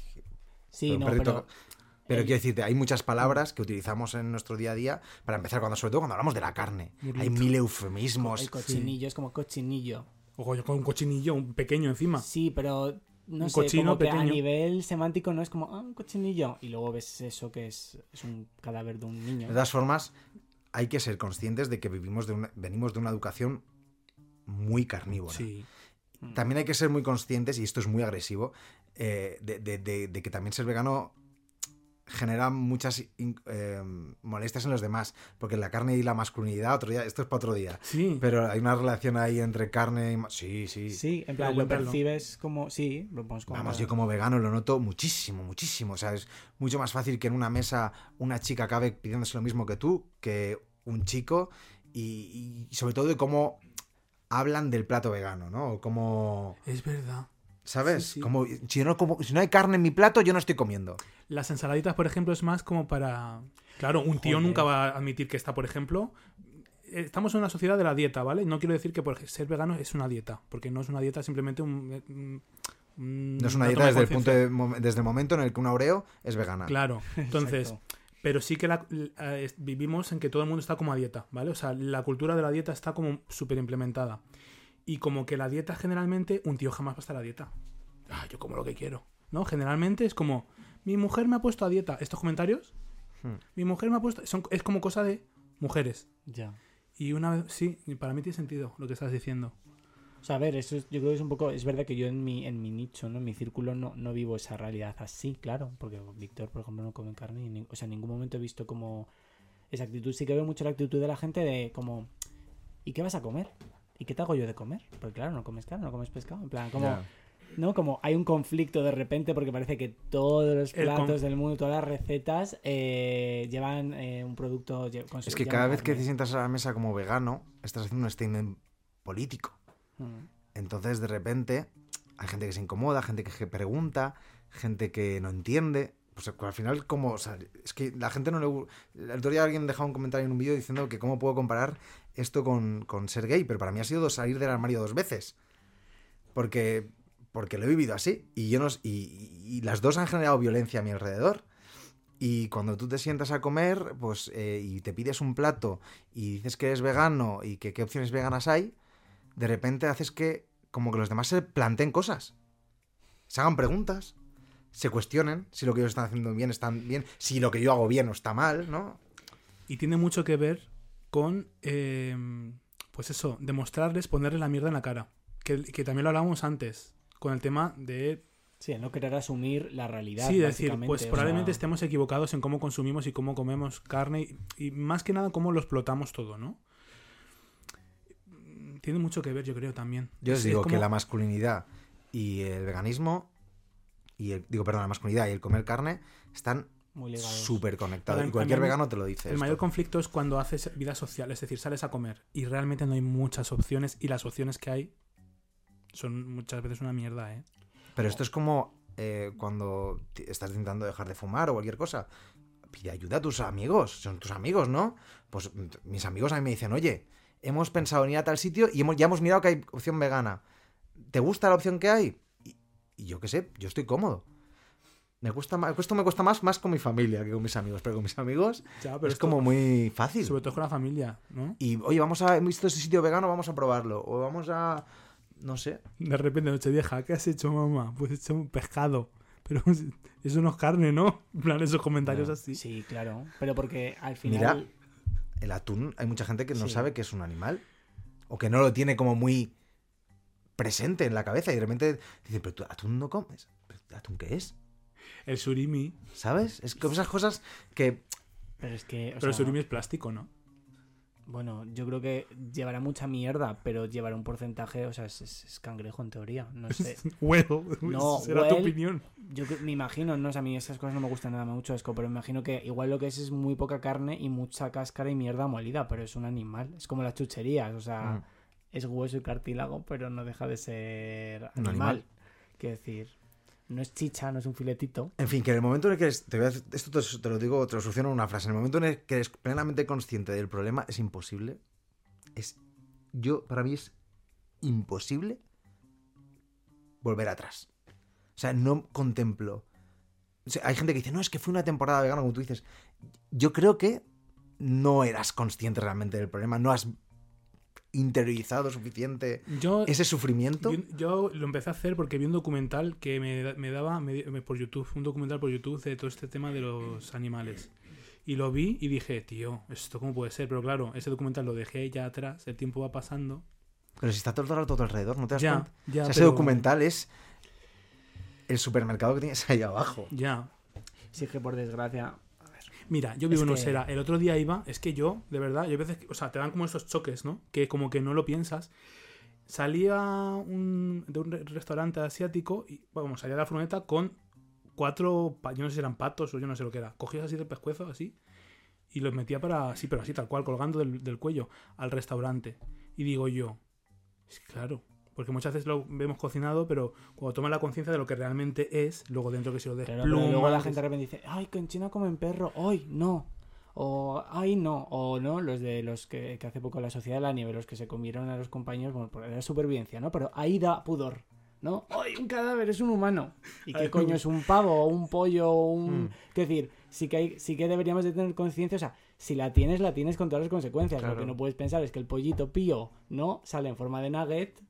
Sí, pero no, perrito- pero... Pero quiero decirte, hay muchas palabras que utilizamos en nuestro día a día para empezar, cuando, sobre todo cuando hablamos de la carne. Hay mil eufemismos. El cochinillo es como cochinillo. O coño, con un cochinillo, un pequeño encima. Sí, pero no Un sé, cochino como que a nivel semántico no es como, ah, un cochinillo. Y luego ves eso que es, es un cadáver de un niño. De todas formas, hay que ser conscientes de que vivimos de una- venimos de una educación muy carnívora. Sí. Mm. También hay que ser muy conscientes, y esto es muy agresivo, eh, de, de- de- de que también ser vegano genera muchas eh, molestias en los demás. Porque la carne y la masculinidad, otro día, esto es para otro día. Sí. Pero hay una relación ahí entre carne y... Sí, sí. Sí, en plan, lo percibes como, sí, lo pones como... Vamos, yo como vegano lo noto muchísimo, muchísimo. O sea, es mucho más fácil que en una mesa una chica acabe pidiéndose lo mismo que tú, que un chico, y, y sobre todo de cómo hablan del plato vegano, ¿no? O cómo... Es verdad. ¿Sabes? Sí, sí. Como, si, no como, si no hay carne en mi plato, yo no estoy comiendo. Las ensaladitas, por ejemplo, es más como para. Claro, un tío Joder. nunca va a admitir que está, por ejemplo. eh, Estamos en una sociedad de la dieta, ¿vale? No quiero decir que por ser vegano es una dieta, porque no es una dieta simplemente un. eh, un- No es una dieta desde el, punto de desde el momento en el que un Oreo es vegana. Claro, entonces, Exacto. pero sí que la- vivimos en que todo el mundo está como a dieta, ¿vale? O sea, la cultura de la dieta está como súper implementada. Y como que la dieta generalmente, un tío jamás va a estar a dieta. Ah, yo como lo que quiero. ¿No? Generalmente es como, mi mujer me ha puesto a dieta. Estos comentarios, Hmm. mi mujer me ha puesto, son, es como cosa de mujeres. Ya. Y una vez, sí, para mí tiene sentido lo que estás diciendo. O sea, a ver, eso es- yo creo que es un poco, es verdad que yo en mi, en mi nicho, ¿no? En mi círculo no, no vivo esa realidad así, claro, porque Víctor, por ejemplo, no come carne y, ni- o sea, en ningún momento he visto como esa actitud. Sí que veo mucho la actitud de la gente de como, ¿y qué vas a comer? ¿Y qué te hago yo de comer? Porque claro, no comes carne, no comes pescado, en plan, como... ¿no? Como hay un conflicto de repente porque parece que todos los platos del mundo, todas las recetas eh, llevan eh, un producto... con su- Es que cada vez que te sientas a la mesa como vegano, estás haciendo un statement político. Mm. Entonces, de repente, hay gente que se incomoda, gente que pregunta, gente que no entiende. Pues al final, como. o sea, es que la gente no le. El otro día alguien dejaba un comentario en un vídeo diciendo que cómo puedo comparar esto con, con ser gay, pero para mí ha sido salir del armario dos veces. Porque. Porque lo he vivido así. Y yo no. Y, las dos han generado violencia a mi alrededor. Y cuando tú te sientas a comer, pues, eh, y te pides un plato y dices que eres vegano y que qué opciones veganas hay, de repente haces que como que los demás se planteen cosas. Se hagan preguntas, se cuestionen si lo que ellos están haciendo bien está bien, si lo que yo hago bien o está mal, ¿no? Y tiene mucho que ver con, eh, pues eso, demostrarles, ponerles la mierda en la cara. Que, que también lo hablábamos antes, con el tema de Sí, no querer asumir la realidad. Sí, decir, básicamente, pues probablemente sea, estemos equivocados en cómo consumimos y cómo comemos carne y, y más que nada cómo lo explotamos todo, ¿no? Mm, Tiene mucho que ver, yo creo, también. Yo os digo que la masculinidad y el veganismo, y el, digo, perdón, la masculinidad y el comer carne están súper conectados. Y cualquier vegano te lo dice. El esto. mayor conflicto es cuando haces vida social, es decir, sales a comer y realmente no hay muchas opciones y las opciones que hay son muchas veces una mierda, ¿eh? Pero esto es como eh, cuando estás intentando dejar de fumar o cualquier cosa. pide ayuda a tus amigos, son tus amigos, ¿no? Pues mis amigos a mí me dicen, oye, hemos pensado en ir a tal sitio y hemos, ya hemos mirado que hay opción vegana. ¿Te gusta la opción que hay? Y, y yo qué sé, yo estoy cómodo. Me cuesta más, esto me cuesta más, más con mi familia que con mis amigos, pero con mis amigos Ya, pero es esto- como muy fácil. Sobre todo con la familia, ¿no? Y, oye, vamos a, hemos visto ese sitio vegano, vamos a probarlo. O vamos a, no sé. De repente, noche vieja, ¿qué has hecho, mamá? Pues he hecho un pescado. Pero eso no es carne, ¿no? En plan, esos comentarios así. Sí, claro. Pero porque al final. Mira. El atún, hay mucha gente que no Sí. sabe que es un animal. O que no lo tiene como muy presente en la cabeza. Y de repente dice, pero tú atún no comes. ¿Pero ¿Atún qué es? El surimi. ¿Sabes? Es como esas cosas que... Pero es que. o Pero el surimi es plástico, ¿no? Bueno, yo creo que llevará mucha mierda, pero llevará un porcentaje, o sea, es, es- es cangrejo en teoría. No sé. Well, No, será tu opinión. Yo me imagino, no sé, a mí esas cosas no me gustan nada mucho, Esco, pero me imagino que igual lo que es es muy poca carne y mucha cáscara y mierda molida, pero es un animal. Es como las chucherías, o sea, Mm. es hueso y cartílago, pero no deja de ser animal. animal. Quiero decir, no es chicha, no es un filetito. En fin, que en el momento en el que eres, te voy a- esto te, lo digo, te lo soluciono en una frase. En el momento en el que eres plenamente consciente del problema, es imposible. Es, yo, para mí es imposible volver atrás. O sea, no contemplo. O sea, hay gente que dice, no, es que fue una temporada vegana, como tú dices. Yo creo que no eras consciente realmente del problema, no has interiorizado suficiente Yo, ese sufrimiento. yo, yo lo empecé a hacer porque vi un documental que me, me daba me di- me- por YouTube, un documental por YouTube de todo este tema de los animales. Y lo vi y dije, tío, ¿esto cómo puede ser? Pero claro, ese documental lo dejé ya atrás, el tiempo va pasando. Pero si está todo el rato a tu alrededor, ¿no te das Ya, cuenta? ya, O sea, ese documental es el supermercado que tienes ahí abajo. Ya. Sí que por desgracia. Mira, yo vivo en Osera. El otro día iba, es que yo, de verdad, yo a veces, o sea, te dan como esos choques, ¿no? Que como que no lo piensas. Salía un, de un re- restaurante asiático y, vamos, salía de la furgoneta con cuatro, yo no sé si eran patos o yo no sé lo que era. Cogías así del pescuezo, así, y los metía para, así, pero así, tal cual, colgando del, del cuello al restaurante. Y digo yo, es claro, porque muchas veces lo vemos cocinado, pero cuando tomas la conciencia de lo que realmente es, luego dentro que se lo Claro, pero despluma. luego la gente de repente dice, ay, que en China comen perro, hoy no. O, ay, no. O no, los de los que, que hace poco la Sociedad de la Nieve, los que se comieron a los compañeros, bueno, por la supervivencia, ¿no? Pero ahí da pudor, ¿no? ¡Ay, un cadáver! Es un humano. ¿Y qué coño es un pavo o un pollo o un...? Mm. Es decir, sí que, hay, sí que deberíamos de tener conciencia, o sea, si la tienes, la tienes con todas las consecuencias. Lo que no puedes pensar es que el pollito pío, ¿no? Sale en forma de nugget.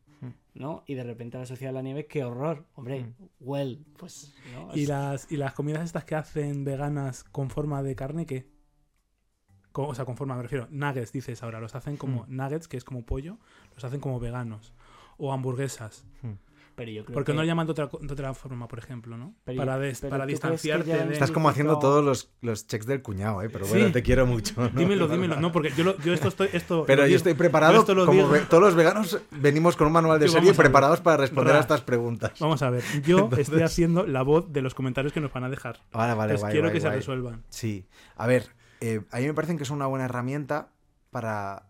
¿No? Y de repente la Sociedad de la Nieve, ¡qué horror! Hombre, Mm. well, pues, ¿no? ¿Y las, ¿Y las comidas estas que hacen veganas con forma de carne qué? O sea, con forma, me refiero, nuggets dices ahora, los hacen como Hmm. nuggets, que es como pollo, los hacen como veganos. O hamburguesas. Pero yo creo ¿Por qué que... no lo llaman de otra, co- de otra forma, por ejemplo, no? Pero- para des- pero para ¿tú crees que distanciarte de... Estás como haciendo todos los, los checks del cuñado, ¿eh? Pero Sí. bueno, te quiero mucho. ¿no? Dímelo, dímelo. No, porque yo, lo- yo esto estoy... Esto Pero yo digo- estoy yo preparado, esto lo como ve- todos los veganos venimos con un manual de serie preparados para responder a estas preguntas. Vamos a ver, yo estoy haciendo la voz de los comentarios que nos van a dejar. Vale, vale, Entonces guay, quiero guay, que se resuelvan. Sí. A ver, eh, a mí me parecen que es una buena herramienta para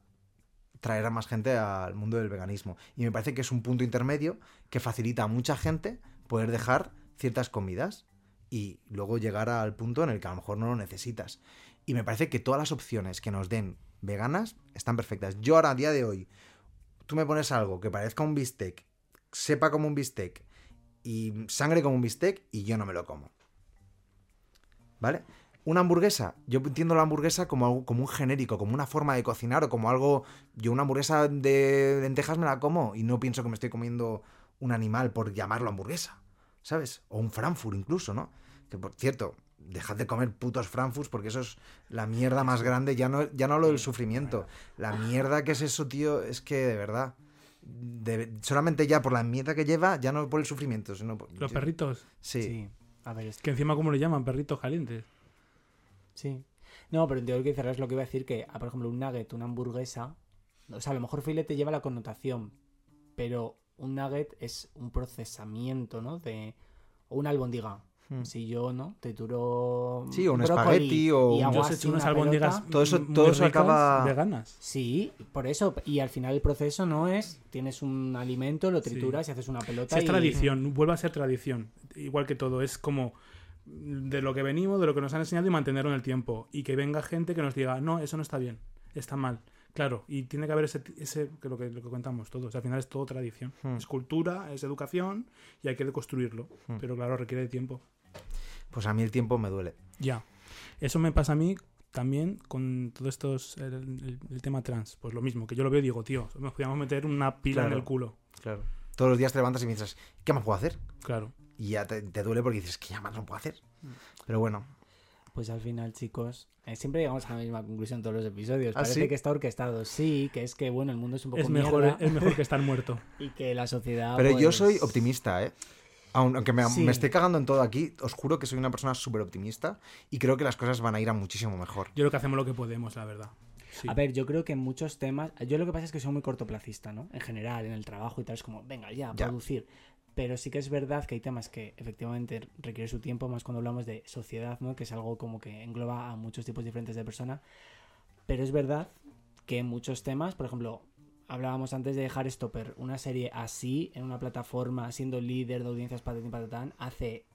traer a más gente al mundo del veganismo. Y me parece que es un punto intermedio que facilita a mucha gente poder dejar ciertas comidas y luego llegar al punto en el que a lo mejor no lo necesitas. Y me parece que todas las opciones que nos den veganas están perfectas. Yo ahora, a día de hoy, tú me pones algo que parezca un bistec, sepa como un bistec y sangre como un bistec y yo no me lo como. ¿Vale? Una hamburguesa, yo entiendo la hamburguesa como, algo- como un genérico, como una forma de cocinar o como algo... Yo una hamburguesa de lentejas me la como y no pienso que me estoy comiendo un animal por llamarlo hamburguesa, ¿sabes? O un Frankfurt incluso, ¿no? Que por cierto, dejad de comer putos Frankfurts porque eso es la mierda más grande, ya no, ya no hablo del sufrimiento. La mierda que es eso, tío, es que de verdad... de- solamente ya por la mierda que lleva, ya no por el sufrimiento, sino por... Los perritos, Sí. Sí. A ver, es que encima como le llaman, perritos calientes. Sí. No, pero entiendo que cerrar es lo que iba a decir que, ah, por ejemplo, un nugget, una hamburguesa, o sea, a lo mejor filete lleva la connotación, pero un nugget es un procesamiento, ¿no? De o una albondiga. Hmm. Si yo, ¿no? Trituro Sí, o un espagueti o Yo he hecho unas una albóndigas pelota. Todo eso- todo eso acaba- veganas. Sí, por eso. Y al final el proceso no es, tienes un alimento, lo Sí. trituras y haces una pelota Sí, es y... tradición, vuelve a ser tradición. Igual que todo, es como de lo que venimos, de lo que nos han enseñado y mantenerlo en el tiempo. Y que venga gente que nos diga, no, eso no está bien, está mal. Claro, y tiene que haber ese, ese que lo que lo que contamos todos. Al final es todo tradición. Hmm. Es cultura, es educación y hay que deconstruirlo. Hmm. Pero claro, requiere de tiempo. Pues a mí el tiempo me duele. Ya. Eso me pasa a mí también con todo esto, el, el- el tema trans. Pues lo mismo, que yo lo veo y digo, tío, nos podíamos meter una pila Claro. en el culo. Claro. Todos los días te levantas y piensas, ¿qué más puedo hacer? Claro. Y ya te, te duele porque dices, ¿qué ya más no puedo hacer? Pero bueno, Pues al final, chicos, eh, siempre llegamos a la misma conclusión en todos los episodios. ¿Ah, Parece sí? que está orquestado. Sí, que es que, bueno, el mundo es un poco Es mejor, mierda es mejor que estar muerto. y que la sociedad... pero yo pues, soy optimista, ¿eh? Aun- Aunque me, Sí. me esté cagando en todo aquí, os juro que soy una persona súper optimista y creo que las cosas van a ir a muchísimo mejor. Yo creo que hacemos lo que podemos, la verdad. Sí. A ver, yo creo que en muchos temas... Yo lo que pasa es que soy muy cortoplacista, ¿no? En general, en el trabajo y tal, es como, venga, ya, Ya. producir. Pero sí que es verdad que hay temas que efectivamente requieren su tiempo, más cuando hablamos de sociedad, ¿no? Que es algo como que engloba a muchos tipos diferentes de persona. Pero es verdad que en muchos temas, por ejemplo, hablábamos antes de dejar Stopper, una serie así, en una plataforma, siendo líder de audiencias patatín patatán, hace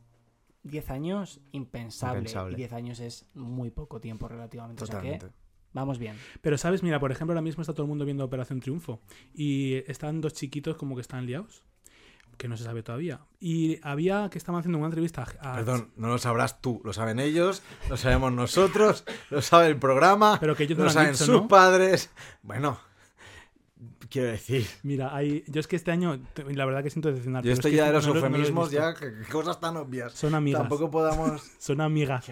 10 años impensable. Impensable. Y 10 años es muy poco tiempo relativamente. O sea Totalmente. que vamos bien. Pero sabes, mira, por ejemplo, ahora mismo está todo el mundo viendo Operación Triunfo y están dos chiquitos como que están liados, que no se sabe todavía. Y había que estaban haciendo una entrevista a... Perdón, no lo sabrás tú, lo saben ellos, lo sabemos nosotros, lo sabe el programa, Pero que ellos no lo saben dicho, sus ¿no? padres. Bueno, quiero decir, Mira, hay... yo es que este año, la verdad que siento decepcionar. yo es estoy que ya de los no lo- no lo he eufemismos, ya, que, que cosas tan obvias. Son amigas. Tampoco podamos... Son amigas.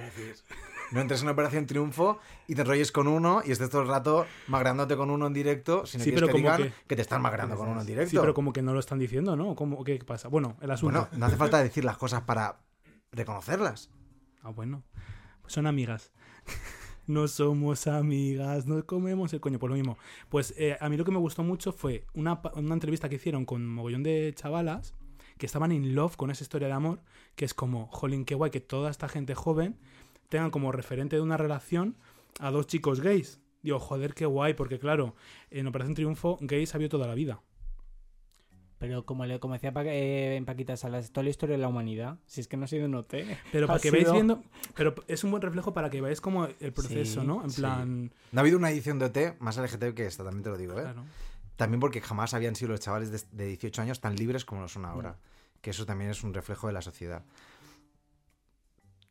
No entres en una operación triunfo y te enrolles con uno y estés todo el rato magrándote con uno en directo, sino Sí, que te digan que- que... te están magrando con uno en directo. Sí, pero como que no lo están diciendo, ¿no? ¿Cómo, ¿Qué pasa? Bueno, el asunto. Bueno, no hace falta decir las cosas para reconocerlas. Ah, bueno. Pues son amigas. no somos amigas, nos comemos el coño, por lo mismo. Pues eh, a mí lo que me gustó mucho fue una, una entrevista que hicieron con un mogollón de chavalas que estaban in love con esa historia de amor, que es como, jolín, qué guay que toda esta gente joven tengan como referente de una relación a dos chicos gays. Digo, joder, qué guay, porque claro, en Operación Triunfo, gays ha habido toda la vida. Pero como, le, como decía Pa- eh, en Paquita Salas, toda la historia de la humanidad, si es que no ha sido un OT. Pero para que sido- veáis viendo, pero es un buen reflejo para que veáis como el proceso, Sí, ¿no? En sí. plan, No ha habido una edición de OT más LGTB que esta, también te lo digo, ¿eh? claro. También porque jamás habían sido los chavales de, de 18 años tan libres como lo son ahora. Que eso también es un reflejo de la sociedad.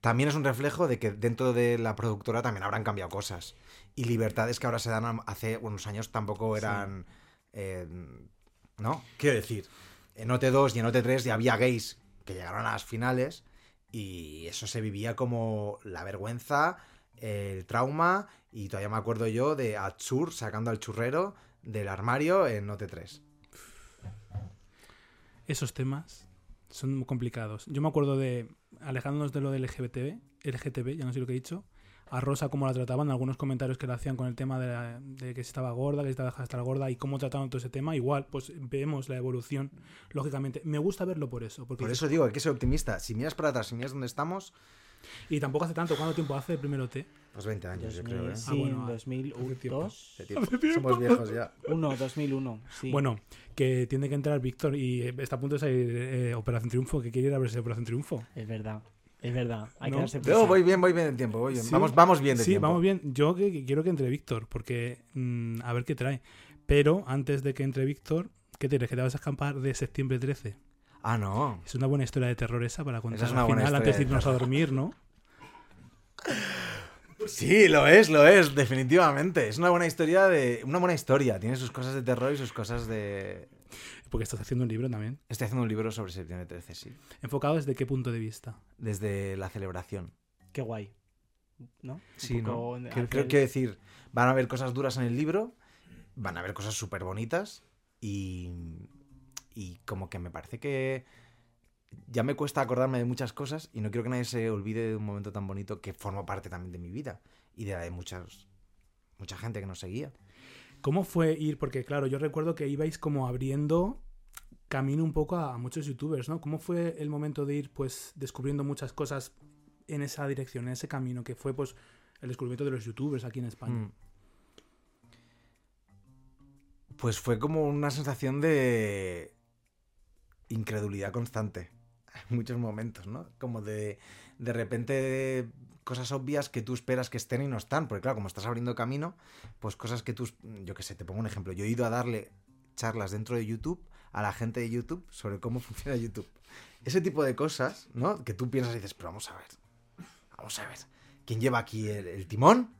También es un reflejo de que dentro de la productora también habrán cambiado cosas. Y libertades que ahora se dan hace unos años tampoco eran... eh, ¿No? Quiero decir, en OT2 y en OT3 ya había gays que llegaron a las finales y eso se vivía como la vergüenza, el trauma y todavía me acuerdo yo de Atsur sacando al churrero del armario en OT3. esos temas son muy complicados. Yo me acuerdo de, alejándonos de lo del LGBTB, LGTB, ya no sé lo que he dicho, a Rosa cómo la trataban, algunos comentarios que le hacían con el tema de, la- de que estaba gorda, que estaba estar gorda y cómo trataban todo ese tema, igual, pues vemos la evolución, lógicamente. Me gusta verlo por eso. Porque Por eso digo hay que ser optimista. Si miras para atrás, si miras dónde estamos, Y tampoco hace tanto, ¿cuánto tiempo hace el primero T? pues 20 años, yo creo, ¿eh? Sí, Ah, bueno, en hace 2002. Hace tiempo. Somos viejos ya. 1, 2001, sí. Bueno, que tiene que entrar Víctor y eh, está a punto de salir eh, Operación Triunfo, que quiere ir a verse Operación Triunfo. Es verdad, es verdad. Hay ¿No? que darse prisa. No, voy bien, voy bien de tiempo. Voy bien. Sí. Vamos, vamos bien de sí, tiempo. vamos bien. Yo que, que quiero que entre Víctor, porque mm, a ver qué trae. Pero antes de que entre Víctor, ¿qué tienes? ¿Que te vas a escapar de septiembre 13? Ah, no. Es una buena historia de terror esa para contar es una al buena final historia antes de de irnos a dormir, ¿no? Sí, lo es, lo es, definitivamente. Es una buena historia de. Una buena historia. Tiene sus cosas de terror y sus cosas de. Porque estás haciendo un libro también. Estoy haciendo un libro sobre septiembre 13, sí. ¿Enfocado desde qué punto de vista? Desde la celebración. Qué guay. ¿No? Sí, ¿no? hacer- Creo, creo que decir, van a haber cosas duras en el libro, van a haber cosas súper bonitas y, y como que me parece que ya me cuesta acordarme de muchas cosas y no quiero que nadie se olvide de un momento tan bonito que forma parte también de mi vida y de la de muchas, mucha gente que nos seguía. ¿Cómo fue ir? Porque claro, yo recuerdo que ibais como abriendo camino un poco a muchos youtubers, ¿no? ¿Cómo fue el momento de ir pues descubriendo muchas cosas en esa dirección, en ese camino que fue pues el descubrimiento de los youtubers aquí en España? Mm. Pues fue como una sensación de incredulidad constante. muchos momentos, ¿no? Como de, de repente cosas obvias que tú esperas que estén y no están, porque claro, como estás abriendo camino, pues cosas que tú, yo qué sé, te pongo un ejemplo, yo he ido a darle charlas dentro de YouTube a la gente de YouTube sobre cómo funciona YouTube. Ese tipo de cosas, ¿no? Que tú piensas y dices, pero vamos a ver, vamos a ver, ¿quién lleva aquí el timón?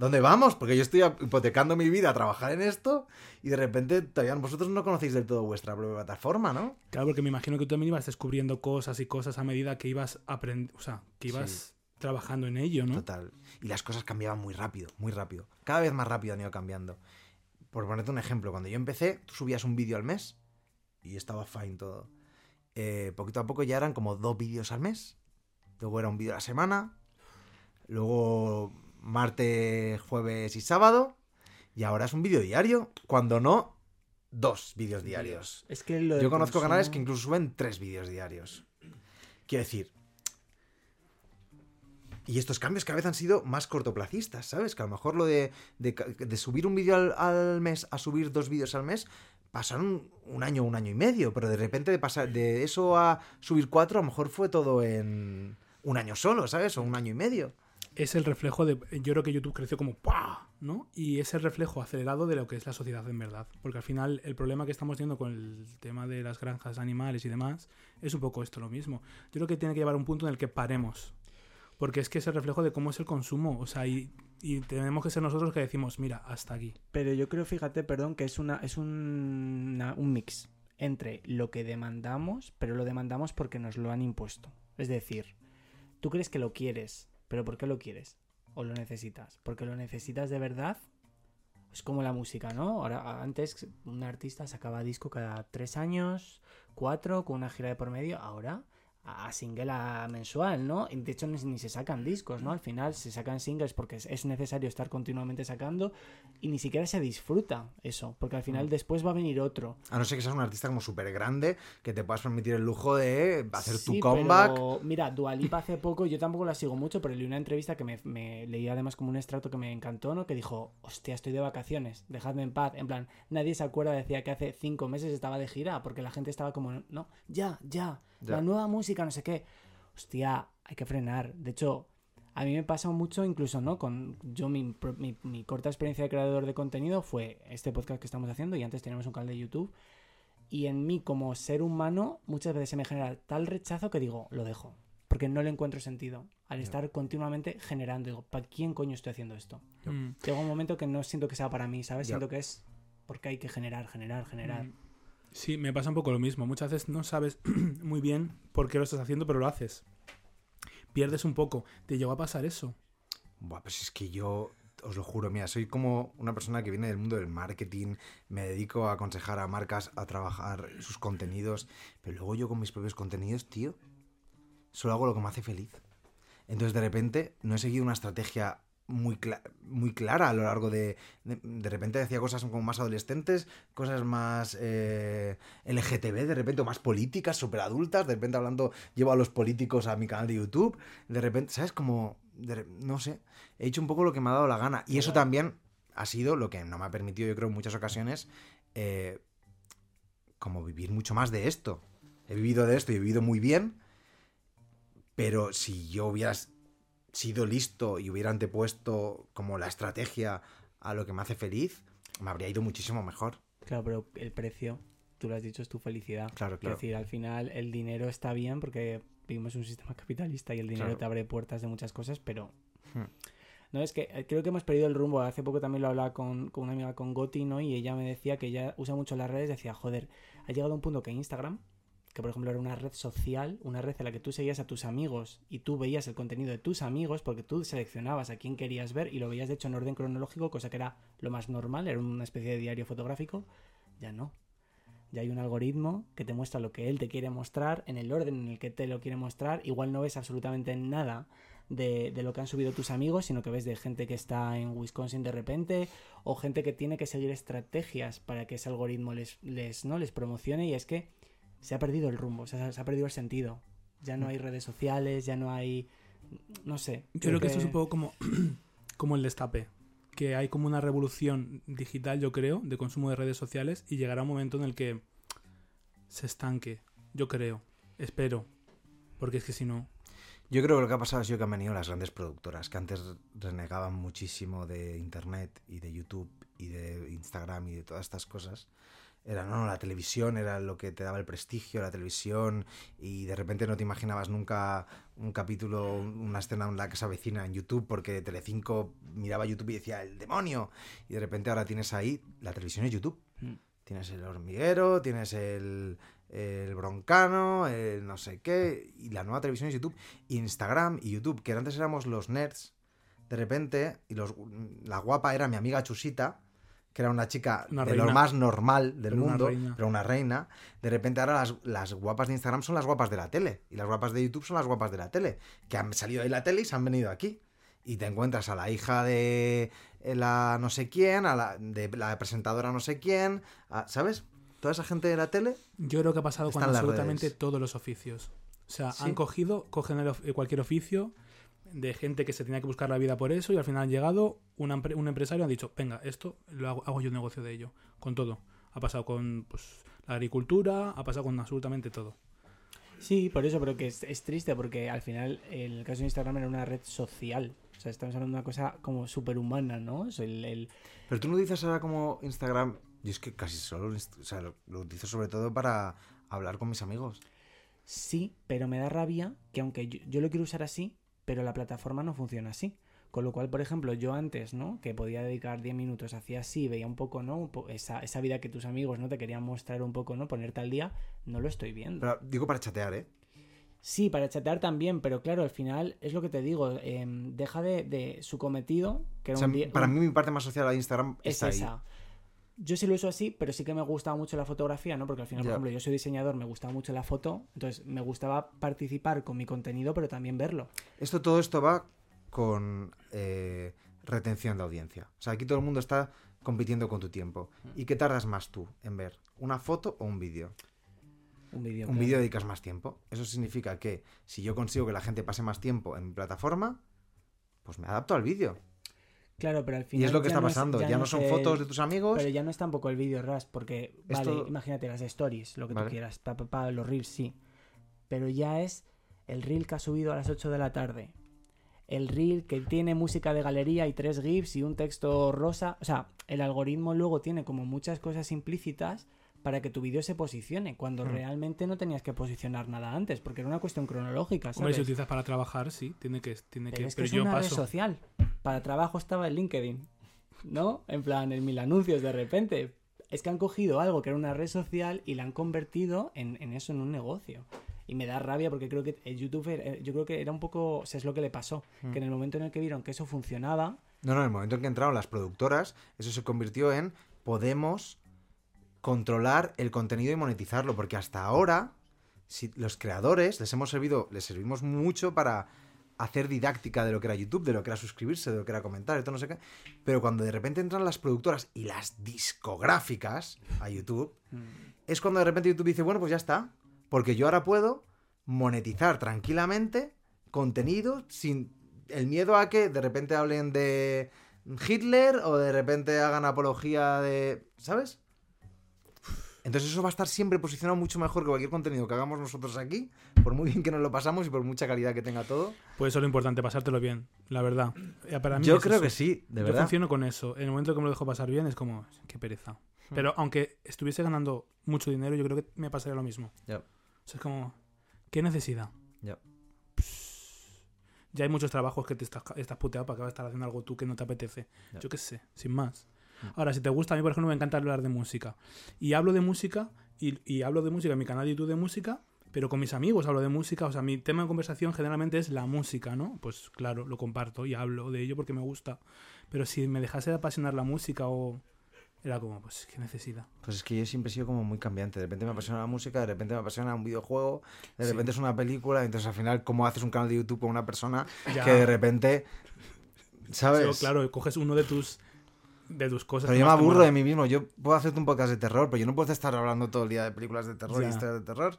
¿Dónde vamos? Porque yo estoy hipotecando mi vida a trabajar en esto y de repente todavía vosotros no conocéis del todo vuestra propia plataforma, ¿no? Claro, porque me imagino que tú también ibas descubriendo cosas y cosas a medida que ibas aprendiendo, o sea, que ibas Sí. trabajando en ello, ¿no? Total. Y las cosas cambiaban muy rápido, muy rápido. Cada vez más rápido han ido cambiando. Por ponerte un ejemplo, cuando yo empecé, tú subías un vídeo al mes y estaba fine todo. Eh, poquito a poco ya eran como dos vídeos al mes. Luego era un vídeo a la semana. Luego martes, jueves y sábado. Y ahora es un vídeo diario. Cuando no, dos vídeos diarios. Es que lo Yo conozco consumo- canales que incluso suben tres vídeos diarios. Quiero decir. Y estos cambios cada vez han sido más cortoplacistas, ¿sabes? Que a lo mejor lo de, de subir un vídeo al, al mes a subir dos vídeos al mes pasaron un año, un año y medio, pero de repente de pasar de eso a subir cuatro, a lo mejor fue todo en un año solo, ¿sabes? O un año y medio. Es el reflejo de. Yo creo que YouTube creció como ¡pah! ¿no? Y es el reflejo acelerado de lo que es la sociedad en verdad. Porque al final el problema que estamos teniendo con el tema de las granjas animales y demás es un poco esto lo mismo. Yo creo que tiene que llevar un punto en el que paremos. Porque es que es el reflejo de cómo es el consumo. O sea, y, y tenemos que ser nosotros que decimos, mira, hasta aquí. Pero yo creo, fíjate, perdón, que es una es un, una- un mix entre lo que demandamos, pero lo demandamos porque nos lo han impuesto. Es decir, tú crees que lo quieres, pero ¿por qué lo quieres? ¿O lo necesitas? ¿Porque lo necesitas de verdad? Es como la música, ¿no? Ahora, antes un artista sacaba disco cada tres años, cuatro, con una gira de por medio. Ahora a single a mensual, ¿no? De hecho, ni, se sacan discos, ¿no? Al final se sacan singles porque es, es necesario estar continuamente sacando y ni siquiera se disfruta eso, porque al final después va a venir otro. A no ser que seas un artista como súper grande, que te puedas permitir el lujo de hacer tu Sí, comeback. pero, mira, Dualipa hace poco, yo tampoco la sigo mucho, pero leí una entrevista que me, me leí además como un extracto que me encantó, ¿no? Que dijo, hostia, estoy de vacaciones, dejadme en paz. En plan, nadie se acuerda, decía que hace cinco meses estaba de gira, porque la gente estaba como, no, ya, ya, Ya. la nueva música, no sé qué. Hostia, hay que frenar. De hecho, a mí me pasa mucho incluso, ¿no? Con yo mi, pro- mi, mi corta experiencia de creador de contenido fue este podcast que estamos haciendo y antes teníamos un canal de YouTube. Y en mí como ser humano muchas veces se me genera tal rechazo que digo, lo dejo. Porque no le encuentro sentido. Al estar continuamente generando, digo, ¿para quién coño estoy haciendo esto? Mm. Llega un momento que no siento que sea para mí, ¿sabes? Siento que es porque hay que generar, generar, generar. Mm. Sí, me pasa un poco lo mismo. Muchas veces no sabes muy bien por qué lo estás haciendo, pero lo haces. Pierdes un poco. ¿Te llegó a pasar eso? Buah, pues es que yo, os lo juro, mira, soy como una persona que viene del mundo del marketing, me dedico a aconsejar a marcas a trabajar sus contenidos, pero luego yo con mis propios contenidos, tío, solo hago lo que me hace feliz. Entonces de repente no he seguido una estrategia muy, cla- muy clara a lo largo de, de... de repente decía cosas como más adolescentes, cosas más eh, LGTB, de repente, o más políticas, súper adultas, de repente hablando, llevo a los políticos a mi canal de YouTube, de repente, ¿sabes? Como, de no sé, he hecho un poco lo que me ha dado la gana. Y eso también ha sido lo que no me ha permitido, yo creo, en muchas ocasiones, eh, como vivir mucho más de esto. He vivido de esto y he vivido muy bien, pero si yo hubiera sido listo y hubiera antepuesto como la estrategia a lo que me hace feliz, me habría ido muchísimo mejor. Claro, pero el precio, tú lo has dicho, es tu felicidad. Claro, claro. decir, al final el dinero está bien porque vivimos en un sistema capitalista y el dinero Claro. te abre puertas de muchas cosas, pero... Hmm. No, es que eh, creo que hemos perdido el rumbo. Hace poco también lo hablaba con, con una amiga con Goti, ¿no? Y ella me decía que ella usa mucho las redes. Decía, joder, ha llegado un punto que Instagram, que por ejemplo era una red social, una red en la que tú seguías a tus amigos y tú veías el contenido de tus amigos porque tú seleccionabas a quién querías ver y lo veías de hecho en orden cronológico, cosa que era lo más normal, era una especie de diario fotográfico. Ya no. Ya hay un algoritmo que te muestra lo que él te quiere mostrar en el orden en el que te lo quiere mostrar. Igual no ves absolutamente nada de, lo que han subido tus amigos, sino que ves de gente que está en Wisconsin de repente o gente que tiene que seguir estrategias para que ese algoritmo les, ¿no? les promocione y es que se ha perdido el rumbo, se ha, se ha perdido el sentido. Ya no hay redes sociales, ya no hay... No sé. Yo creo que esto es un poco como, como el destape. Que hay como una revolución digital, yo creo, de consumo de redes sociales y llegará un momento en el que se estanque. Yo creo. Espero. Porque es que si no. Yo creo que lo que ha pasado ha sido que han venido las grandes productoras, que antes renegaban muchísimo de Internet y de YouTube y de Instagram y de todas estas cosas. Era, no, no, la televisión era lo que te daba el prestigio, la televisión, y de repente no te imaginabas nunca un capítulo, una escena en la que se avecina en YouTube, porque Telecinco miraba YouTube y decía, ¡el demonio! Y de repente ahora tienes ahí, la televisión es YouTube. Mm. Tienes el hormiguero, tienes el, el broncano, el no sé qué, y la nueva televisión es YouTube, Instagram y YouTube, que antes éramos los nerds, de repente, y los, la guapa era mi amiga Chusita, que era una chica Una de reina. lo más normal del Pero mundo, pero una reina, de repente ahora las, las guapas de Instagram son las guapas de la tele, y las guapas de YouTube son las guapas de la tele, que han salido de la tele y se han venido aquí. Y te encuentras a la hija de eh, la no sé quién, a la de la presentadora no sé quién, a- ¿sabes? Toda esa gente de la tele Yo creo que ha pasado con absolutamente redes. todos los oficios. O sea, Sí. han cogido, cogen el eh, cualquier oficio de gente que se tenía que buscar la vida por eso y al final han llegado una un empresario y han dicho, venga, esto lo hago, hago yo un negocio de ello, con todo. Ha pasado con pues, la agricultura, ha pasado con absolutamente todo. Sí, por eso, pero que es, es triste porque al final en el caso de Instagram era una red social. O sea, estamos hablando de una cosa como superhumana, ¿no? Es el, el- Pero tú no dices ahora como Instagram. Yo es que casi solo o sea, lo, lo utilizo sobre todo para hablar con mis amigos. Sí, pero me da rabia que aunque yo, yo lo quiero usar así, pero la plataforma no funciona así. Con lo cual, por ejemplo, yo antes, ¿no? Que podía dedicar 10 minutos, hacía así, veía un poco, ¿no? Esa, esa vida que tus amigos, ¿no? Te querían mostrar un poco, ¿no? Ponerte al día, no lo estoy viendo. Pero digo para chatear, ¿eh? Sí, para chatear también, pero claro, al final es lo que te digo, em, deja de, de su cometido, que O era sea, un día- para un- mí mi parte más social de Instagram es está ahí. Yo sí lo uso así, pero sí que me gustaba mucho la fotografía, ¿no? Porque al final, por ejemplo, yo soy diseñador, me gustaba mucho la foto, entonces me gustaba participar con mi contenido, pero también verlo. Esto, todo esto va con eh, retención de audiencia. O sea, aquí todo el mundo está compitiendo con tu tiempo. ¿Y qué tardas más tú en ver? ¿Una foto o un vídeo? Un vídeo. Un vídeo dedicas más tiempo. Eso significa que si yo consigo que la gente pase más tiempo en mi plataforma, pues me adapto al vídeo. Claro, pero al final. Y es lo que está no es- pasando. Ya, no son el- fotos de tus amigos. Pero ya no es tampoco el vídeo RAS, porque, Esto- vale, imagínate las stories, lo que Vale. tú quieras, pa, pa, pa, los reels, sí. Pero ya es el reel que ha subido a las 8 de la tarde. El reel que tiene música de galería y tres GIFs y un texto rosa. O sea, el algoritmo luego tiene como muchas cosas implícitas para que tu vídeo se posicione, cuando Hmm. realmente no tenías que posicionar nada antes, porque era una cuestión cronológica, Hombre, si ¿sabes? lo utilizas para trabajar, sí, tiene que, tiene Pero que, es que pero es yo una red paso. social. Para trabajo estaba el LinkedIn, ¿no? En plan, en mil anuncios de repente. Es que han cogido algo que era una red social y la han convertido en, en eso, en un negocio. Y me da rabia porque creo que el YouTube, era- yo creo que era un poco, o sea, es lo que le pasó. Hmm. Que en el momento en el que vieron que eso funcionaba, No, no, en el momento en que entraron las productoras, eso se convirtió en podemos controlar el contenido y monetizarlo, porque hasta ahora si los creadores les hemos servido, les servimos mucho para hacer didáctica de lo que era YouTube, de lo que era suscribirse, de lo que era comentar, esto no sé qué, pero cuando de repente entran las productoras y las discográficas a YouTube, es cuando de repente YouTube dice, bueno, pues ya está, porque yo ahora puedo monetizar tranquilamente contenido sin el miedo a que de repente hablen de Hitler o de repente hagan apología de... ¿Sabes? Entonces eso va a estar siempre posicionado mucho mejor que cualquier contenido que hagamos nosotros aquí, por muy bien que nos lo pasamos y por mucha calidad que tenga todo. Pues eso es lo importante, pasártelo bien, la verdad. Para mí Yo es creo eso. que sí, de Yo verdad. funciono con eso. En el momento que me lo dejo pasar bien es como, qué pereza. Hmm. Pero aunque estuviese ganando mucho dinero, yo creo que me pasaría lo mismo. Ya. O sea, es como, ¿qué necesidad? Ya. Ya hay muchos trabajos que te estás, estás puteado para que vas a estar haciendo algo tú que no te apetece. Yo qué sé, sin más. Ahora, si te gusta, a mí, por ejemplo, me encanta hablar de música. Y hablo de música, y, y hablo de música en mi canal de YouTube de música, pero con mis amigos hablo de música. O sea, mi tema de conversación generalmente es la música, ¿no? Pues claro, lo comparto y hablo de ello porque me gusta. Pero si me dejase de apasionar la música o... Era como, pues, qué necesidad. Pues es que yo siempre he sido como muy cambiante. De repente me apasiona la música, de repente me apasiona un videojuego, de Sí. repente es una película. Entonces al final, ¿cómo haces un canal de YouTube con una persona Ya. que de repente... ¿Sabes? Claro, coges uno de tus de tus cosas. Pero yo me aburro de mí mismo. Yo puedo hacerte un podcast de terror, pero yo no puedo estar hablando todo el día de películas de terror y historias de terror.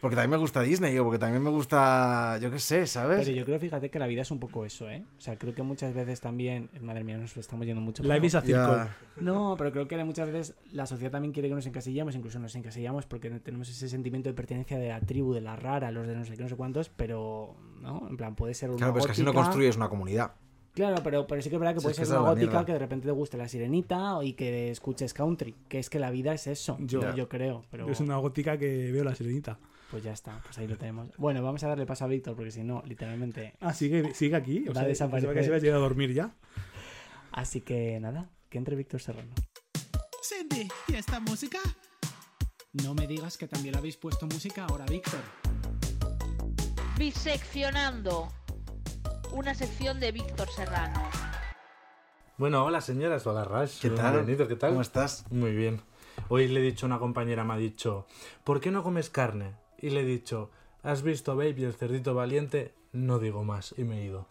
Porque también me gusta Disney, o porque también me gusta, yo qué sé, ¿sabes? Pero yo creo, fíjate, que la vida es un poco eso, ¿eh? O sea, creo que muchas veces también... Madre mía, nos estamos yendo mucho. Live is a circo. Ya. No, pero creo que muchas veces la sociedad también quiere que nos encasillemos, incluso nos encasillamos porque tenemos ese sentimiento de pertenencia de la tribu, de la rara, los de no sé qué, no sé cuántos, pero, ¿no? En plan, puede ser una Claro, pues que así no gótica- construyes una comunidad. Claro, pero, pero sí que es verdad que Si puede es que ser una es gótica mierda. que de repente te guste la sirenita y que escuches country, que es que la vida es eso, yo, Yo- creo, pero Yo soy una gótica que veo la sirenita. pues ya está, pues ahí lo tenemos. Bueno, vamos a darle paso a Víctor porque si no, literalmente... Ah, sigue, sigue aquí. Va a desaparecer. que se había ido a dormir ya. Así que nada, que entre Víctor Serrano. Cindy, ¿y esta música? No me digas que también habéis puesto música ahora, Víctor. Biseccionando. Una sección de Víctor Serrano. Bueno, hola señoras, hola Rash. ¿Qué tal? Bienvenido, ¿qué tal? ¿Cómo estás? Muy bien. Hoy le he dicho a una compañera, me ha dicho, ¿por qué no comes carne? Y le he dicho, ¿has visto Baby el cerdito valiente? No digo más, y me he ido.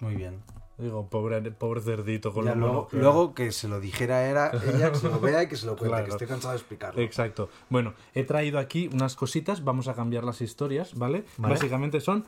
Muy bien. Digo, pobre, pobre cerdito con Ya, lo luego, que luego que se lo dijera era ella, que se lo vea y que se lo cuente, Claro. que estoy cansado de explicarlo. Exacto. Bueno, he traído aquí unas cositas, vamos a cambiar las historias, ¿vale? Vale. Básicamente son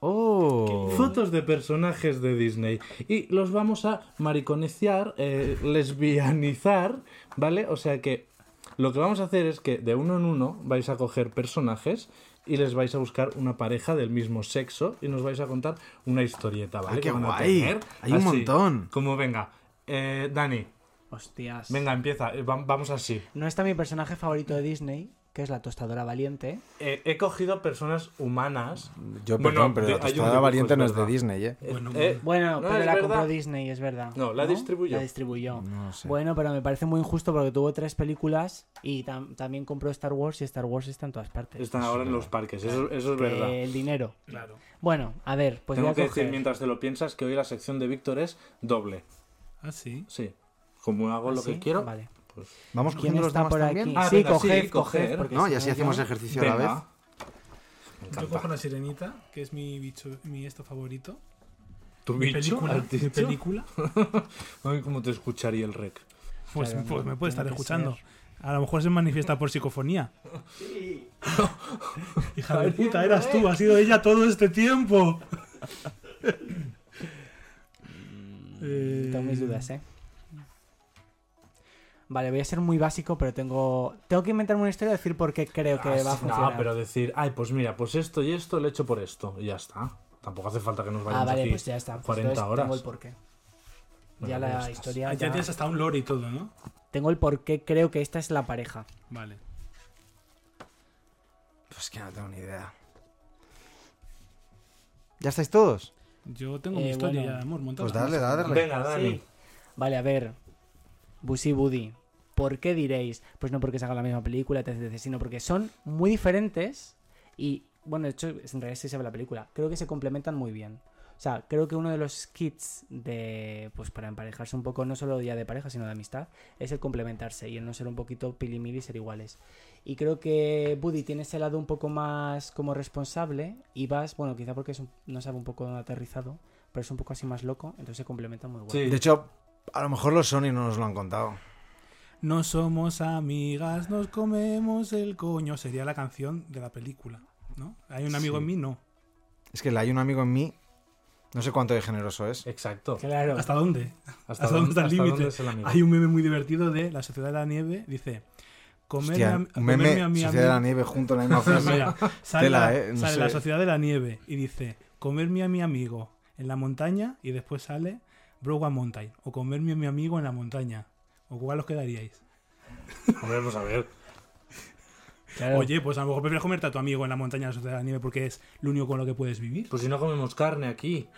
¡Oh! fotos de personajes de Disney y los vamos a mariconiciar, eh, lesbianizar, ¿vale? O sea que lo que vamos a hacer es que de uno en uno vais a coger personajes y les vais a buscar una pareja del mismo sexo y nos vais a contar una historieta, ¿vale? ¡Ay, qué Que van a guay! tener Hay un así, montón. Como venga. Eh, Dani, Hostias. venga, empieza. Eh, va- vamos así. No está mi personaje favorito de Disney, que es la tostadora valiente. Eh, he cogido personas humanas. Yo, Bueno, perdón, pero de- la dibujo, valiente no es de. Disney, ¿eh? Bueno, Eh, Bueno, no, pero la verdad. compró Disney, es verdad. No, la distribuyó. La distribuyó. No sé. Bueno, pero me parece muy injusto porque tuvo tres películas y tam- también compró Star Wars y Star Wars está en todas partes. Están ahora en los parques, eso, eso es Que verdad. El dinero. Claro. Bueno, a ver, pues Tengo voy a que coger. decir mientras te lo piensas que hoy la sección de Víctor es doble. Ah, sí. Sí. Como hago lo ¿Ah, ¿Sí? que quiero. Vale. Pues- ¿Vamos ¿Quién cogiendo los demás por también? aquí? Ah, sí, venga, coged, sí, No, si y así hacemos yo- ejercicio a la vez. Yo cojo la sirenita, que es mi bicho, mi esto favorito. ¿Tu Mi bicho? película. ¿Has Mi película. Cómo te escucharía el rec. Pues, Claro, pues no, me puede estar escuchando. ser. A lo mejor se manifiesta por psicofonía. Hija de puta, eras tú, ha sido ella todo este tiempo. Eh, Tengo mis dudas, ¿eh? Vale, voy a ser muy básico, pero tengo tengo que inventarme una historia y decir por qué creo que Ah, va a funcionar. No, pero decir, ay, pues mira, pues esto y esto lo he hecho por esto. Y ya está. Tampoco hace falta que nos ah, vayamos vale, aquí pues ya está. Pues 40 entonces horas. Tengo el porqué. Bueno, ya la estás. historia. ah, ya ya- tienes hasta un lore y todo, ¿no? Tengo el por qué creo que esta es la pareja. Vale. Pues que no tengo ni idea. ¿Ya estáis todos? Yo tengo Eh, mi historia, bueno. montado. Pues dale, dale. Venga. Sí. Vale, a ver. Busy Buddy. ¿Por qué diréis? Pues no porque se haga la misma película, etc, etc, sino porque son muy diferentes y, bueno, de hecho, en realidad sí se ve la película. Creo que se complementan muy bien. O sea, creo que uno de los kits de, pues para emparejarse un poco, no solo ya de pareja, sino de amistad, es el complementarse y el no ser un poquito pilimili y ser iguales. Y creo que Buddy tiene ese lado un poco más como responsable y Vas, bueno, quizá porque es un- no sabe un poco aterrizado, pero es un poco así más loco, entonces se complementan muy guay. Sí. De hecho, a lo mejor los Sony no nos lo han contado. No somos amigas, nos comemos el coño. Sería la canción de la película, ¿no? Hay un amigo Sí. en mí, no. Es que el hay un amigo en mí. No sé cuánto de generoso es. Exacto. Claro. ¿Hasta dónde? ¿Hasta, ¿Hasta dónde está el límite? amigo? Hay un meme muy divertido de La Sociedad de la Nieve. Dice: Comerme Hostia, a, un comerme meme, a mi Sociedad de la amigo- Nieve junto en la misma frase. Mira, sale Tela, la, eh, no sale sé. la Sociedad de la Nieve y dice: Comerme a mi amigo en la montaña. Y después sale Brogan Mountain. O comerme a mi amigo en la montaña. ¿O cuál os quedaríais? Hombre, vamos a ver. Claro. Oye, pues a lo mejor prefieres comerte a tu amigo en la montaña de la Nieve porque es lo único con lo que puedes vivir. Pues si no comemos carne aquí.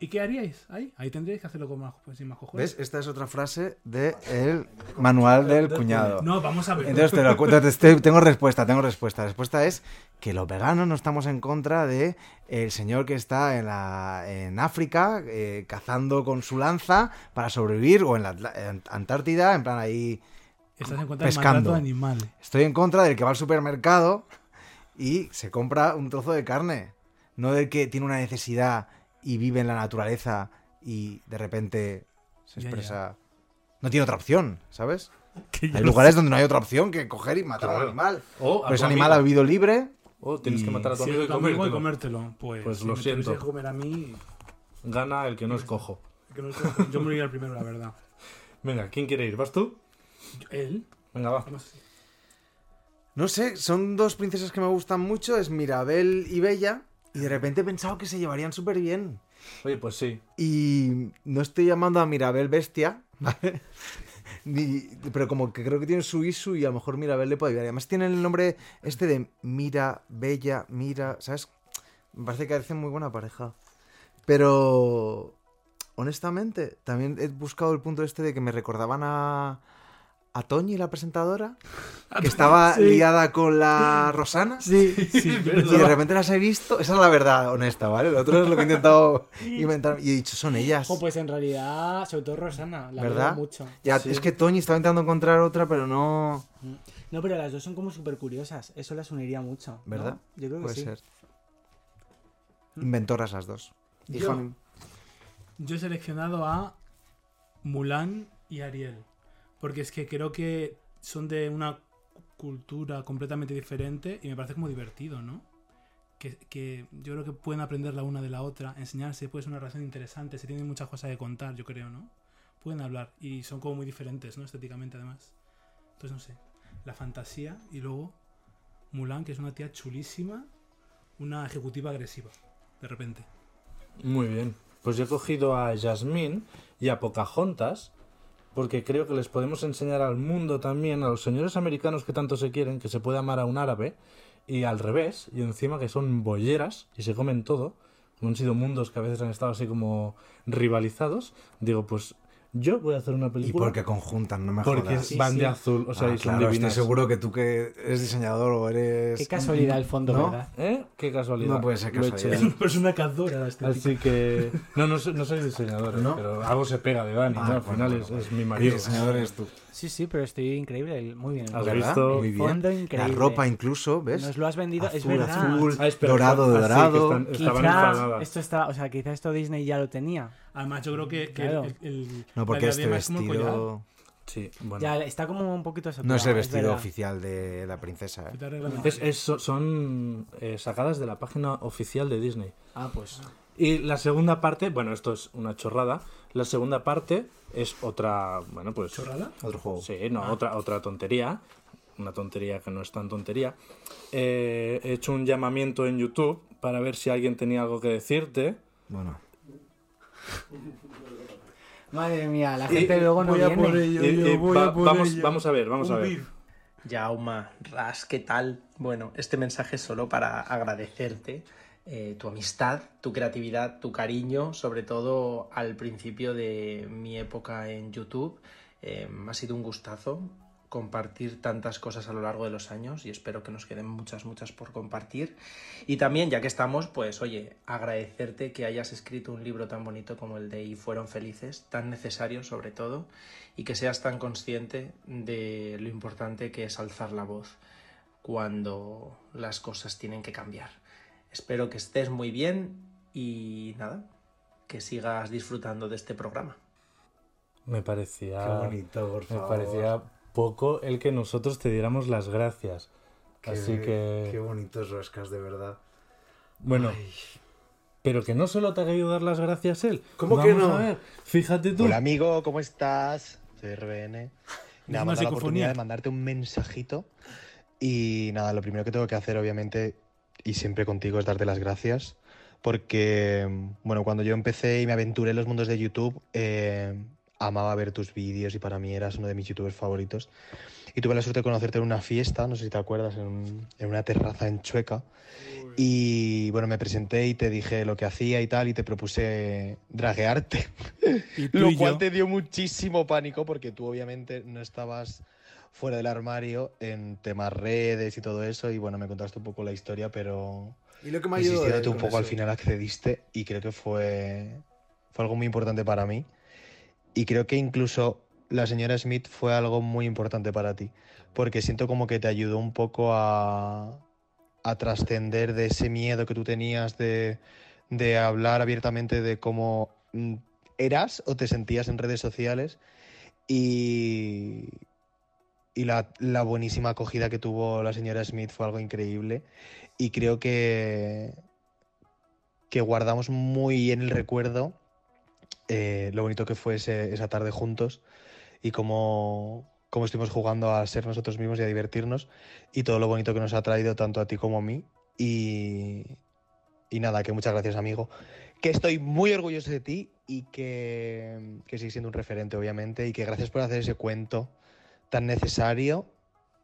¿Y qué haríais ahí? Ahí tendríais que hacerlo con más, pues, sin más cojones. ¿Ves? Esta es otra frase del manual del cuñado. No, vamos a ver. Entonces te lo cuento, te estoy- tengo respuesta, tengo respuesta. La respuesta es que los veganos no estamos en contra de el señor que está en, la, en África eh, cazando con su lanza para sobrevivir o en la en Antártida, en plan ahí. Estás en contra pescando. del animal. Estoy en contra del que va al supermercado y se compra un trozo de carne, no del que tiene una necesidad y vive en la naturaleza y de repente se Ya, expresa. No tiene otra opción, ¿sabes? Hay lugares donde no hay otra opción que coger y matar Claro. al animal. O a Pero ese animal amigo. ha vivido libre. O tienes que matar a tu amigo y amigo y comértelo. comértelo. Pues, Pues si lo me siento. que comer a mí, Gana el que no es cojo. que no sé, yo moriría el primero, la verdad. Venga, ¿quién quiere ir? ¿Vas tú? Él, Venga, va. no sé. No sé, son dos princesas que me gustan mucho, es Mirabel y Bella. Y de repente he pensado que se llevarían súper bien. Oye, pues sí. Y no estoy llamando a Mirabel bestia, ¿vale? Ni- pero como que creo que tiene su isu y a lo mejor Mirabel le puede ayudar. Además tiene el nombre este de Mira, Bella, Mira, ¿sabes? Me parece que hacen muy buena pareja. Pero, honestamente, también he buscado el punto este de que me recordaban a, a Toñi, la presentadora, que estaba Sí. liada con la Rosana. Sí, Sí, Y de repente las he visto, esa es la verdad honesta, ¿vale? Lo otro es lo que he intentado inventar y he dicho, son ellas. O pues en realidad, sobre todo Rosana, la ¿Verdad? mucho. Ya, Sí. es que Toñi estaba intentando encontrar otra, pero no. No, pero las dos son como súper curiosas. Eso las uniría mucho. ¿no? ¿Verdad? Yo creo que Puede sí. ser. Inventoras las dos. Yo. Yo he seleccionado a Mulan y Ariel. Porque es que creo que son de una cultura completamente diferente y me parece como divertido, ¿no? Que, que yo creo que pueden aprender la una de la otra, enseñarse, puede ser una relación interesante, se tienen muchas cosas que contar, yo creo, ¿no? Pueden hablar y son como muy diferentes, ¿no? Estéticamente además. Entonces, no sé, la fantasía y luego Mulan, que es una tía chulísima, una ejecutiva agresiva, de repente. Muy bien. Pues yo he cogido a Jasmine y a Pocahontas porque creo que les podemos enseñar al mundo también, a los señores americanos que tanto se quieren, que se puede amar a un árabe y al revés, y encima que son bolleras y se comen todo, como han sido mundos que a veces han estado así como rivalizados, digo, pues yo voy a hacer una Y película porque conjuntan, no me porque jodas. van Sí, de azul, o sea, Ah, y son claro, estoy seguro que tú que eres diseñador o eres. Qué casualidad el fondo, ¿No? ¿verdad? ¿Eh? Qué casualidad. No puede ser casualidad. Es una persona que adora la estética. Así que. No, no, soy- no soy diseñador. ¿No? pero algo se pega de Dani, Ah, ¿no? Al bueno, final bueno, es, bueno. es mi Y marido. diseñador eres tú. Sí, sí, pero estoy increíble. Muy bien. Has ¿Verdad? visto? Muy bien. Fondo La increíble. ropa incluso, ¿ves? Nos lo has vendido, es verdad. azul, Ah, espera, dorado, ah, dorado. están- estaban Quizá enfadadas. esto está, o sea, quizá esto Disney ya lo tenía. Además, yo creo que, que Claro. el, el- No, la porque este vestido. Sí, bueno. Ya está como un poquito No saturado, es el vestido oficial de la princesa, ¿eh? Es- es- son eh, sacadas de la página oficial de Disney. Ah, pues. Y la segunda parte, bueno, esto es una chorrada. La segunda parte es otra, bueno, pues. ¿Chorrada? Otro juego. Sí, no, otra, otra tontería. Una tontería que no es tan tontería. Eh, he hecho un llamamiento en YouTube para ver si alguien tenía algo que decirte. Bueno. Madre mía, la Y- gente luego no voy a viene. por ello. Y- yo y voy a por vamos, ello. vamos a ver, vamos a ver. beef. Yauma, Ras, ¿qué tal? Bueno, este mensaje es solo para agradecerte eh, tu amistad, tu creatividad, tu cariño, sobre todo al principio de mi época en YouTube. Eh, ha sido un gustazo compartir tantas cosas a lo largo de los años y espero que nos queden muchas, muchas por compartir. Y también, ya que estamos, pues oye, agradecerte que hayas escrito un libro tan bonito como el de Y fueron felices, tan necesario sobre todo, y que seas tan consciente de lo importante que es alzar la voz cuando las cosas tienen que cambiar. Espero que estés muy bien y nada, que sigas disfrutando de este programa. Me parecía. Qué bonito, por Me favor. parecía poco el que nosotros te diéramos las gracias. Qué- Así que. Qué bonitos roscas, de verdad. Bueno. Pero que no solo te ha querido dar las gracias él. ¿Cómo Vamos que no? A ver, fíjate tú. Hola amigo, ¿cómo estás? Soy RBN. Nada, una me ha dado la oportunidad de mandarte un mensajito. Y nada, lo primero que tengo que hacer, obviamente, y siempre contigo, es darte las gracias. Porque, bueno, cuando yo empecé y me aventuré en los mundos de YouTube, eh, amaba ver tus vídeos y para mí eras uno de mis youtubers favoritos. Y tuve la suerte de conocerte en una fiesta, no sé si te acuerdas, en, un- en una terraza en Chueca. Y bueno, me presenté y te dije lo que hacía y tal, y te propuse draguearte. Y Lo y cual yo. te dio muchísimo pánico porque tú obviamente no estabas fuera del armario en temas redes y todo eso. Y bueno, me contaste un poco la historia, pero Y lo que me ayudó. un poco al eso. final accediste y creo que fue, fue algo muy importante para mí. Y creo que incluso la señora Smith fue algo muy importante para ti, porque siento como que te ayudó un poco a, a trascender de ese miedo que tú tenías de, de hablar abiertamente de cómo mm, eras o te sentías en redes sociales. Y, y la, la buenísima acogida que tuvo la señora Smith fue algo increíble. Y creo que, que guardamos muy en el recuerdo eh, lo bonito que fue esa tarde juntos y cómo, cómo estuvimos jugando a ser nosotros mismos y a divertirnos y todo lo bonito que nos ha traído tanto a ti como a mí. Y, y nada, que muchas gracias amigo. Que estoy muy orgulloso de ti y que, que sigues siendo un referente obviamente y que gracias por hacer ese cuento tan necesario,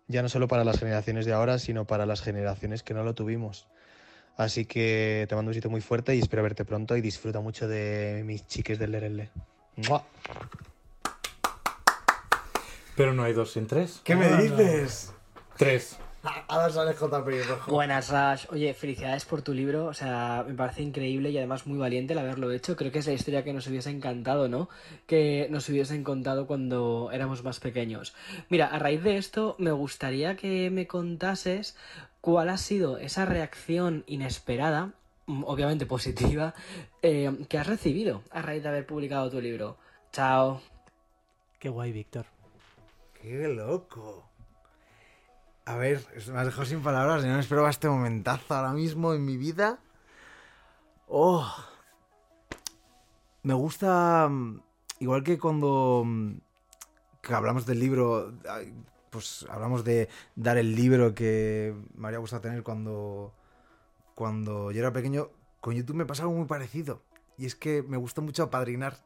ya no solo para las generaciones de ahora, sino para las generaciones que no lo tuvimos. Así que te mando un besito muy fuerte y espero verte pronto y disfruta mucho de mis chiques del Lerele. ¡Mua! Pero no hay dos sin tres. ¿Qué me dices? Tres. Ahora sale JP rojo. Buenas, Rash. Oye, felicidades por tu libro. O sea, me parece increíble y además muy valiente el haberlo hecho. Creo que es la historia que nos hubiese encantado, ¿no? Que nos hubiesen contado cuando éramos más pequeños. Mira, a raíz de esto, me gustaría que me contases cuál ha sido esa reacción inesperada, mm, obviamente positiva, eh, que has recibido a raíz de haber publicado tu libro. Chao. Qué guay, Víctor. ¡Qué loco! A ver, me has dejado sin palabras. Yo no esperaba este momentazo ahora mismo en mi vida. ¡Oh! Me gusta. mm, Igual que cuando. mm, hablamos del libro. Pues hablamos de dar el libro que me habría gustado tener cuando. Cuando yo era pequeño. Con YouTube me pasa algo muy parecido. Y es que me gusta mucho apadrinar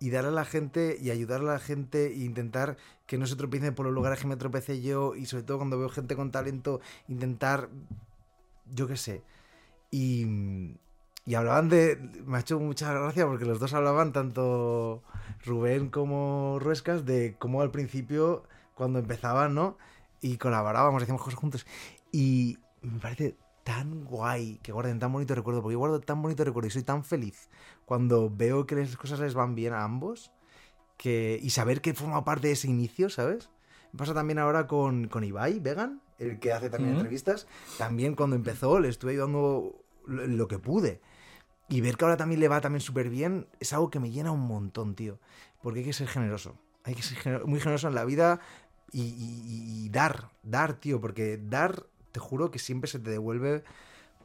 y dar a la gente y ayudar a la gente e intentar que no se tropiecen por los lugares que me tropecé yo y sobre todo cuando veo gente con talento intentar yo qué sé. Y, y hablaban de me ha hecho mucha gracia porque los dos hablaban tanto Rubén como Ruescas de cómo al principio cuando empezaban no y colaborábamos hacíamos cosas juntos. Y me parece tan guay que guarden tan bonito recuerdo, porque yo guardo tan bonito recuerdo y soy tan feliz cuando veo que las cosas les van bien a ambos que, y saber que forma parte de ese inicio, ¿sabes? Me pasa también ahora con, con Ibai, Vegan, el que hace también entrevistas. También cuando empezó le estuve ayudando lo, lo que pude. Y ver que ahora también le va también súper bien es algo que me llena un montón, tío. Porque hay que ser generoso. Hay que ser gener- muy generoso en la vida y, y- y dar, dar, tío. Porque dar, te juro que siempre se te devuelve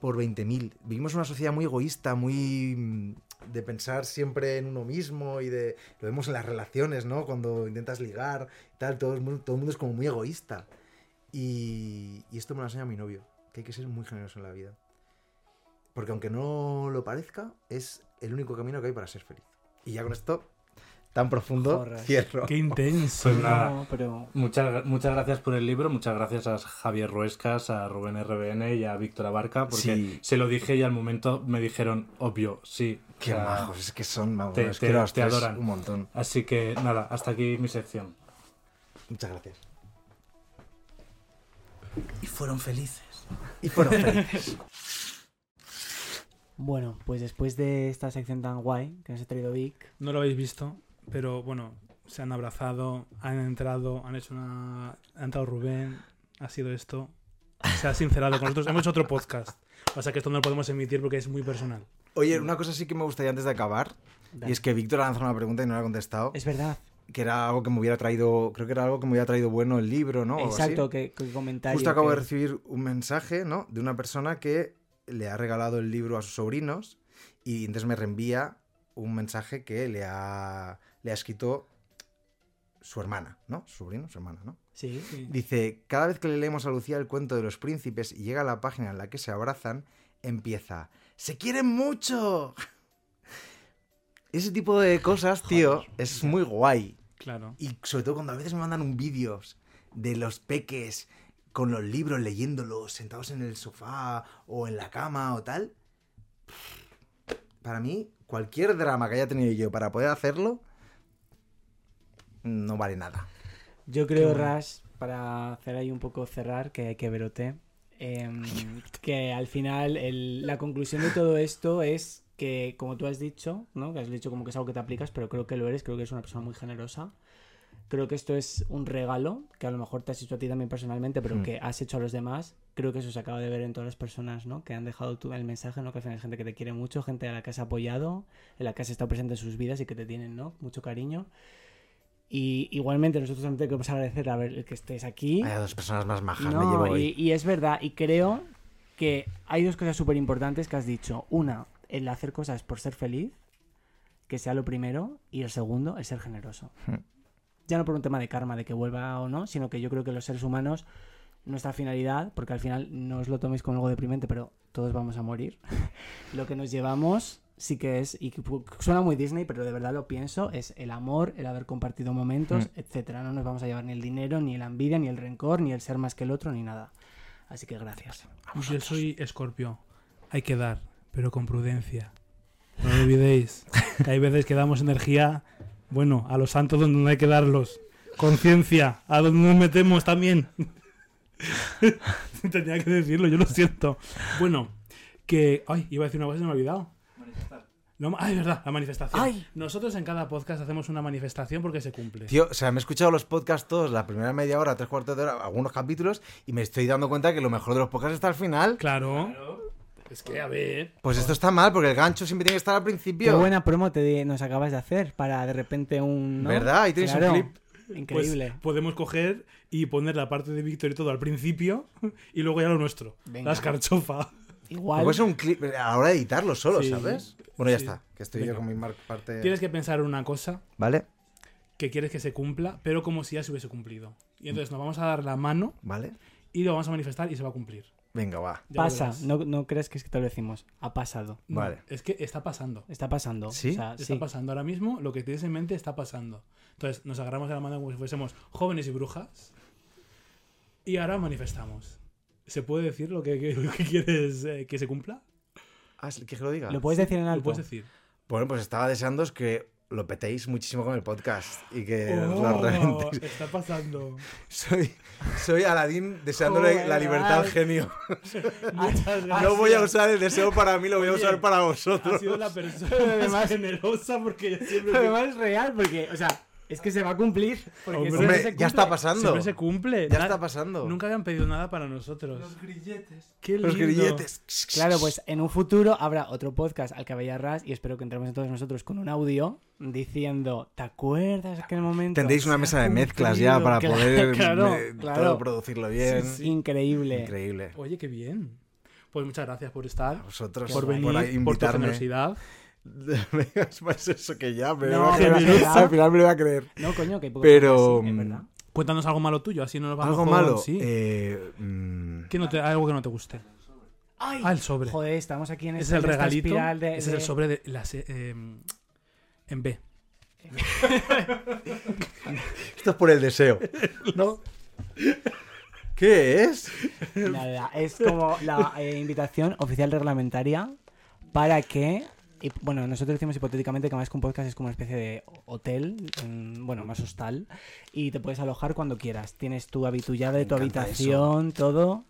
por 20.000. Vivimos en una sociedad muy egoísta, muy de pensar siempre en uno mismo y de... Lo vemos en las relaciones, ¿no? Cuando intentas ligar y tal, todo todo el mundo es como muy egoísta. Y, y esto me lo enseña mi novio, que hay que ser muy generoso en la vida. Porque aunque no lo parezca, es el único camino que hay para ser feliz. Y ya con esto, tan profundo, cierro. Qué intenso. Pues nada, No, pero muchas, muchas gracias por el libro, muchas gracias a Javier Ruescas, a Rubén RBN y a Víctor Abarca, porque Sí. se lo dije y al momento me dijeron, obvio, sí. Qué majos, es que son, vamos, te- es te- adoran. un montón. Así que nada, hasta aquí mi sección. Muchas gracias. Y fueron felices. Y fueron felices. bueno, pues después de esta sección tan guay que nos ha traído Vic, No lo habéis visto, pero bueno, se han abrazado, han entrado, han hecho una. Ha entrado Rubén, ha sido esto. Se ha sincerado con nosotros. Hemos hecho otro podcast. O sea que esto no lo podemos emitir porque es muy personal. Oye, una cosa sí que me gustaría antes de acabar, Dale. y es que Víctor ha lanzado una pregunta y no la ha contestado, es verdad. que era algo que me hubiera traído, creo que era algo que me hubiera traído bueno el libro, ¿no? O algo así. Exacto, que, que comentario. Justo acabo que- de recibir un mensaje, ¿no? De una persona que le ha regalado el libro a sus sobrinos y entonces me reenvía un mensaje que le ha, le ha escrito su hermana, ¿no? Su sobrino, su hermana, ¿no? Sí. Dice, cada vez que le leemos a Lucía el cuento de los príncipes y llega a la página en la que se abrazan, empieza, ¡se quieren mucho! Ese tipo de cosas, tío, es muy guay. Claro. Y sobre todo cuando a veces me mandan un vídeos de los peques con los libros leyéndolos, sentados en el sofá o en la cama o tal. Para mí, cualquier drama que haya tenido yo para poder hacerlo, no vale nada. Yo creo, bueno. Rash, para hacer ahí un poco cerrar, que hay que verote, em, que al final el- la conclusión de todo esto es que, como tú has dicho, ¿no? Que has dicho como que es algo que te aplicas, pero creo que lo eres, creo que eres una persona muy generosa. Creo que esto es un regalo que a lo mejor te has hecho a ti también personalmente, pero Mm. que has hecho a los demás. Creo que eso se acaba de ver en todas las personas, ¿no? Que han dejado tú el mensaje, ¿no? Que al final es gente que te quiere mucho, gente a la que has apoyado, en la que has estado presente en sus vidas y que te tienen, ¿no? Mucho cariño. Y igualmente nosotros también te queremos agradecer a ver que estés aquí. Hay dos personas más majas, me llevo y, hoy. y es verdad, y creo que hay dos cosas súper importantes que has dicho. Una, el hacer cosas por ser feliz, que sea lo primero, y el segundo, el ser generoso. Hmm. Ya no por un tema de karma, de que vuelva o no, sino que yo creo que los seres humanos, nuestra finalidad, porque al final no os lo toméis como algo deprimente, pero todos vamos a morir, lo que nos llevamos sí que es, y suena muy Disney, pero de verdad lo pienso, es el amor, el haber compartido momentos, Mm. etcétera. No nos vamos a llevar ni el dinero, ni la envidia, ni el rencor, ni el ser más que el otro, ni nada. Así que gracias. Yo soy escorpio. Hay que dar, pero con prudencia. No olvidéis. Que hay veces que damos energía, bueno, a los santos donde no hay que darlos. Conciencia, a donde nos metemos también. Tenía que decirlo, yo lo siento. Bueno, que. Ay, iba a decir una cosa y se me ha olvidado. No, ay, es verdad, la manifestación. Ay. Nosotros en cada podcast hacemos una manifestación porque se cumple. Tío, o sea, me he escuchado los podcasts todos, la primera media hora, tres cuartos de hora, algunos capítulos, y me estoy dando cuenta que lo mejor de los podcasts está al final. Claro. Es que, a ver. Pues esto está mal, porque el gancho siempre tiene que estar al Qué principio. buena promo te nos acabas de hacer para de repente un... ¿no? ¿Verdad? Ahí tenéis un clip. Increíble. Pues podemos coger y poner la parte de Víctor y todo al principio y luego ya lo nuestro. Venga. La escarchofa. Igual. Puede ser un clip a la hora de editarlo solo, Sí. ¿sabes? Bueno, ya Sí. está, que estoy Venga. yo con mi parte... Tienes que pensar en una cosa ¿Vale? que quieres que se cumpla, pero como si ya se hubiese cumplido. Y entonces nos vamos a dar la mano ¿Vale? y lo vamos a manifestar y se va a cumplir. Venga, va. Ya Pasa, no, no crees que es que te lo decimos. Ha pasado. No, Vale. Es que está pasando. Está pasando. ¿Sí? O sea, Está sí. pasando ahora mismo, lo que tienes en mente está pasando. Entonces nos agarramos de la mano como si fuésemos jóvenes y brujas y ahora manifestamos. ¿Se puede decir lo que, que- lo que quieres eh, que se cumpla? Ah, ¿quieres que lo diga? ¿Lo puedes decir en Lo alto? puedes decir. Bueno, pues estaba deseándoos que lo petéis muchísimo con el podcast y que Oh, lo reventéis. está pasando. Soy, soy Aladín deseándole Joder, la libertad al genio. Muchas gracias. No voy a usar el deseo para mí, lo voy a Oye, usar para Ha vosotros. sido la persona Además- más generosa porque yo siempre... Además es real porque, o sea, es que se va a cumplir. Porque Hombre, siempre se ya está pasando. Siempre se cumple. Ya Na- está pasando. Nunca habían pedido nada para nosotros. Los grilletes. Qué Los lindo. grilletes. Claro, pues en un futuro habrá otro podcast al que vaya Ras y espero que entremos todos nosotros con un audio diciendo, ¿te acuerdas aquel momento? Tendréis una mesa de mezclas ya cumplido". para Claro, poder claro, eh, claro. todo producirlo bien. Sí, sí. Increíble. Increíble. Oye, qué bien. Pues muchas gracias por estar, A vosotros por venir, por, tu invitarme. generosidad. Venga, es más eso que ya, No, me a al final me lo voy a creer. No, coño, que hay Pero, podcasts, sí, es mm, verdad. Cuéntanos algo malo tuyo, así no nos vamos Algo malo. Sí. eh, mm, ¿Qué no te- algo que no te guste. Ay, Ah, el sobre. Joder, estamos aquí en, es el en esta regalito. espiral de- Ese es el sobre de la se- eh, en B. Esto es por el deseo. ¿No? ¿Qué es? Nada, es como la eh, invitación oficial reglamentaria para que. Y, bueno, nosotros decimos hipotéticamente que más que un podcast es como una especie de hotel, mm, bueno, más hostal, y te puedes alojar cuando quieras. Tienes tu, habi- tu llave de tu habitación, todo,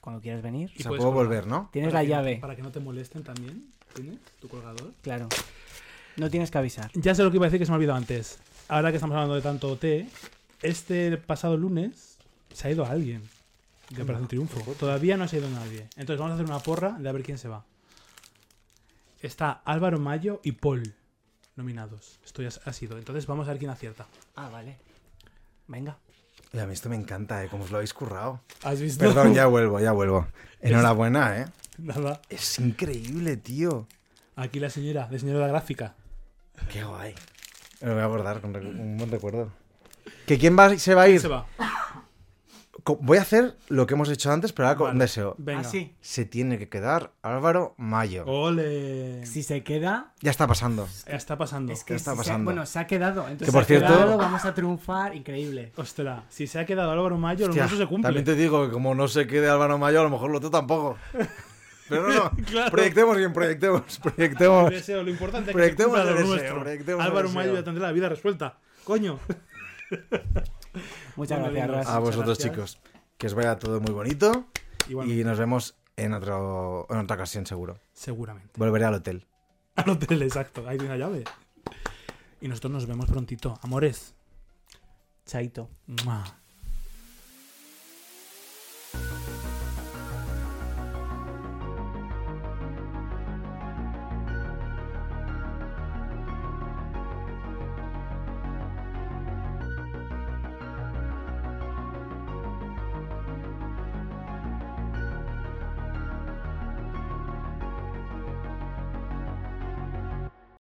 cuando quieras venir. O sea, puedes puedo colgar. volver, ¿no? Tienes Para la no- llave, para que no te molesten también. ¿Tienes tu colgador? claro. No tienes que avisar. Ya sé lo que iba a decir que se me ha olvidado antes. Ahora que estamos hablando de tanto té, este pasado lunes se ha ido alguien de Operación Triunfo. Todavía no se ha ido nadie. Entonces vamos a hacer una porra de a ver quién se va. Está Álvaro Mayo y Paul nominados. Esto ya ha sido. Entonces vamos a ver quién acierta. Ah, vale. Venga. Oye, a mí esto me encanta, ¿eh? Como os lo habéis currado. ¿Has visto? Perdón, ya vuelvo, ya vuelvo. Enhorabuena, ¿eh? Nada. Es increíble, tío. Aquí la señora, de señora de la gráfica. Qué guay. Me lo voy a acordar con un buen recuerdo. ¿Que quién va, se va a ir? ¿Quién se va? Voy a hacer lo que hemos hecho antes, pero ahora con Vale. deseo. Venga. Ah, sí. Se tiene que quedar Álvaro Mayo. Ole. Si se queda, Ya está pasando. Ya está pasando. es que está si se- pasando? bueno, se ha quedado. Entonces, Que, por se ha cierto- quedado, vamos a triunfar. Increíble. Ostras, si se ha quedado Álvaro Mayo, lo Hostia, nuestro se cumple. También te digo que como no se quede Álvaro Mayo, a lo mejor lo otro tampoco. Pero no, no. Claro. Proyectemos bien, proyectemos, proyectemos. El deseo, lo importante es que se Proyectemos el lo deseo, nuestro. proyectemos el Álvaro deseo. Mayo ya tendrá la vida resuelta. Coño. Muchas Bueno, gracias. Ras. A vosotros, gracias. chicos. Que os vaya todo muy bonito. Igualmente. Y nos vemos en, otro, en otra ocasión, seguro. Seguramente. Volveré al hotel. Al hotel, exacto. Ahí tiene la llave. Y nosotros nos vemos prontito. Amores. Chaito. Mua.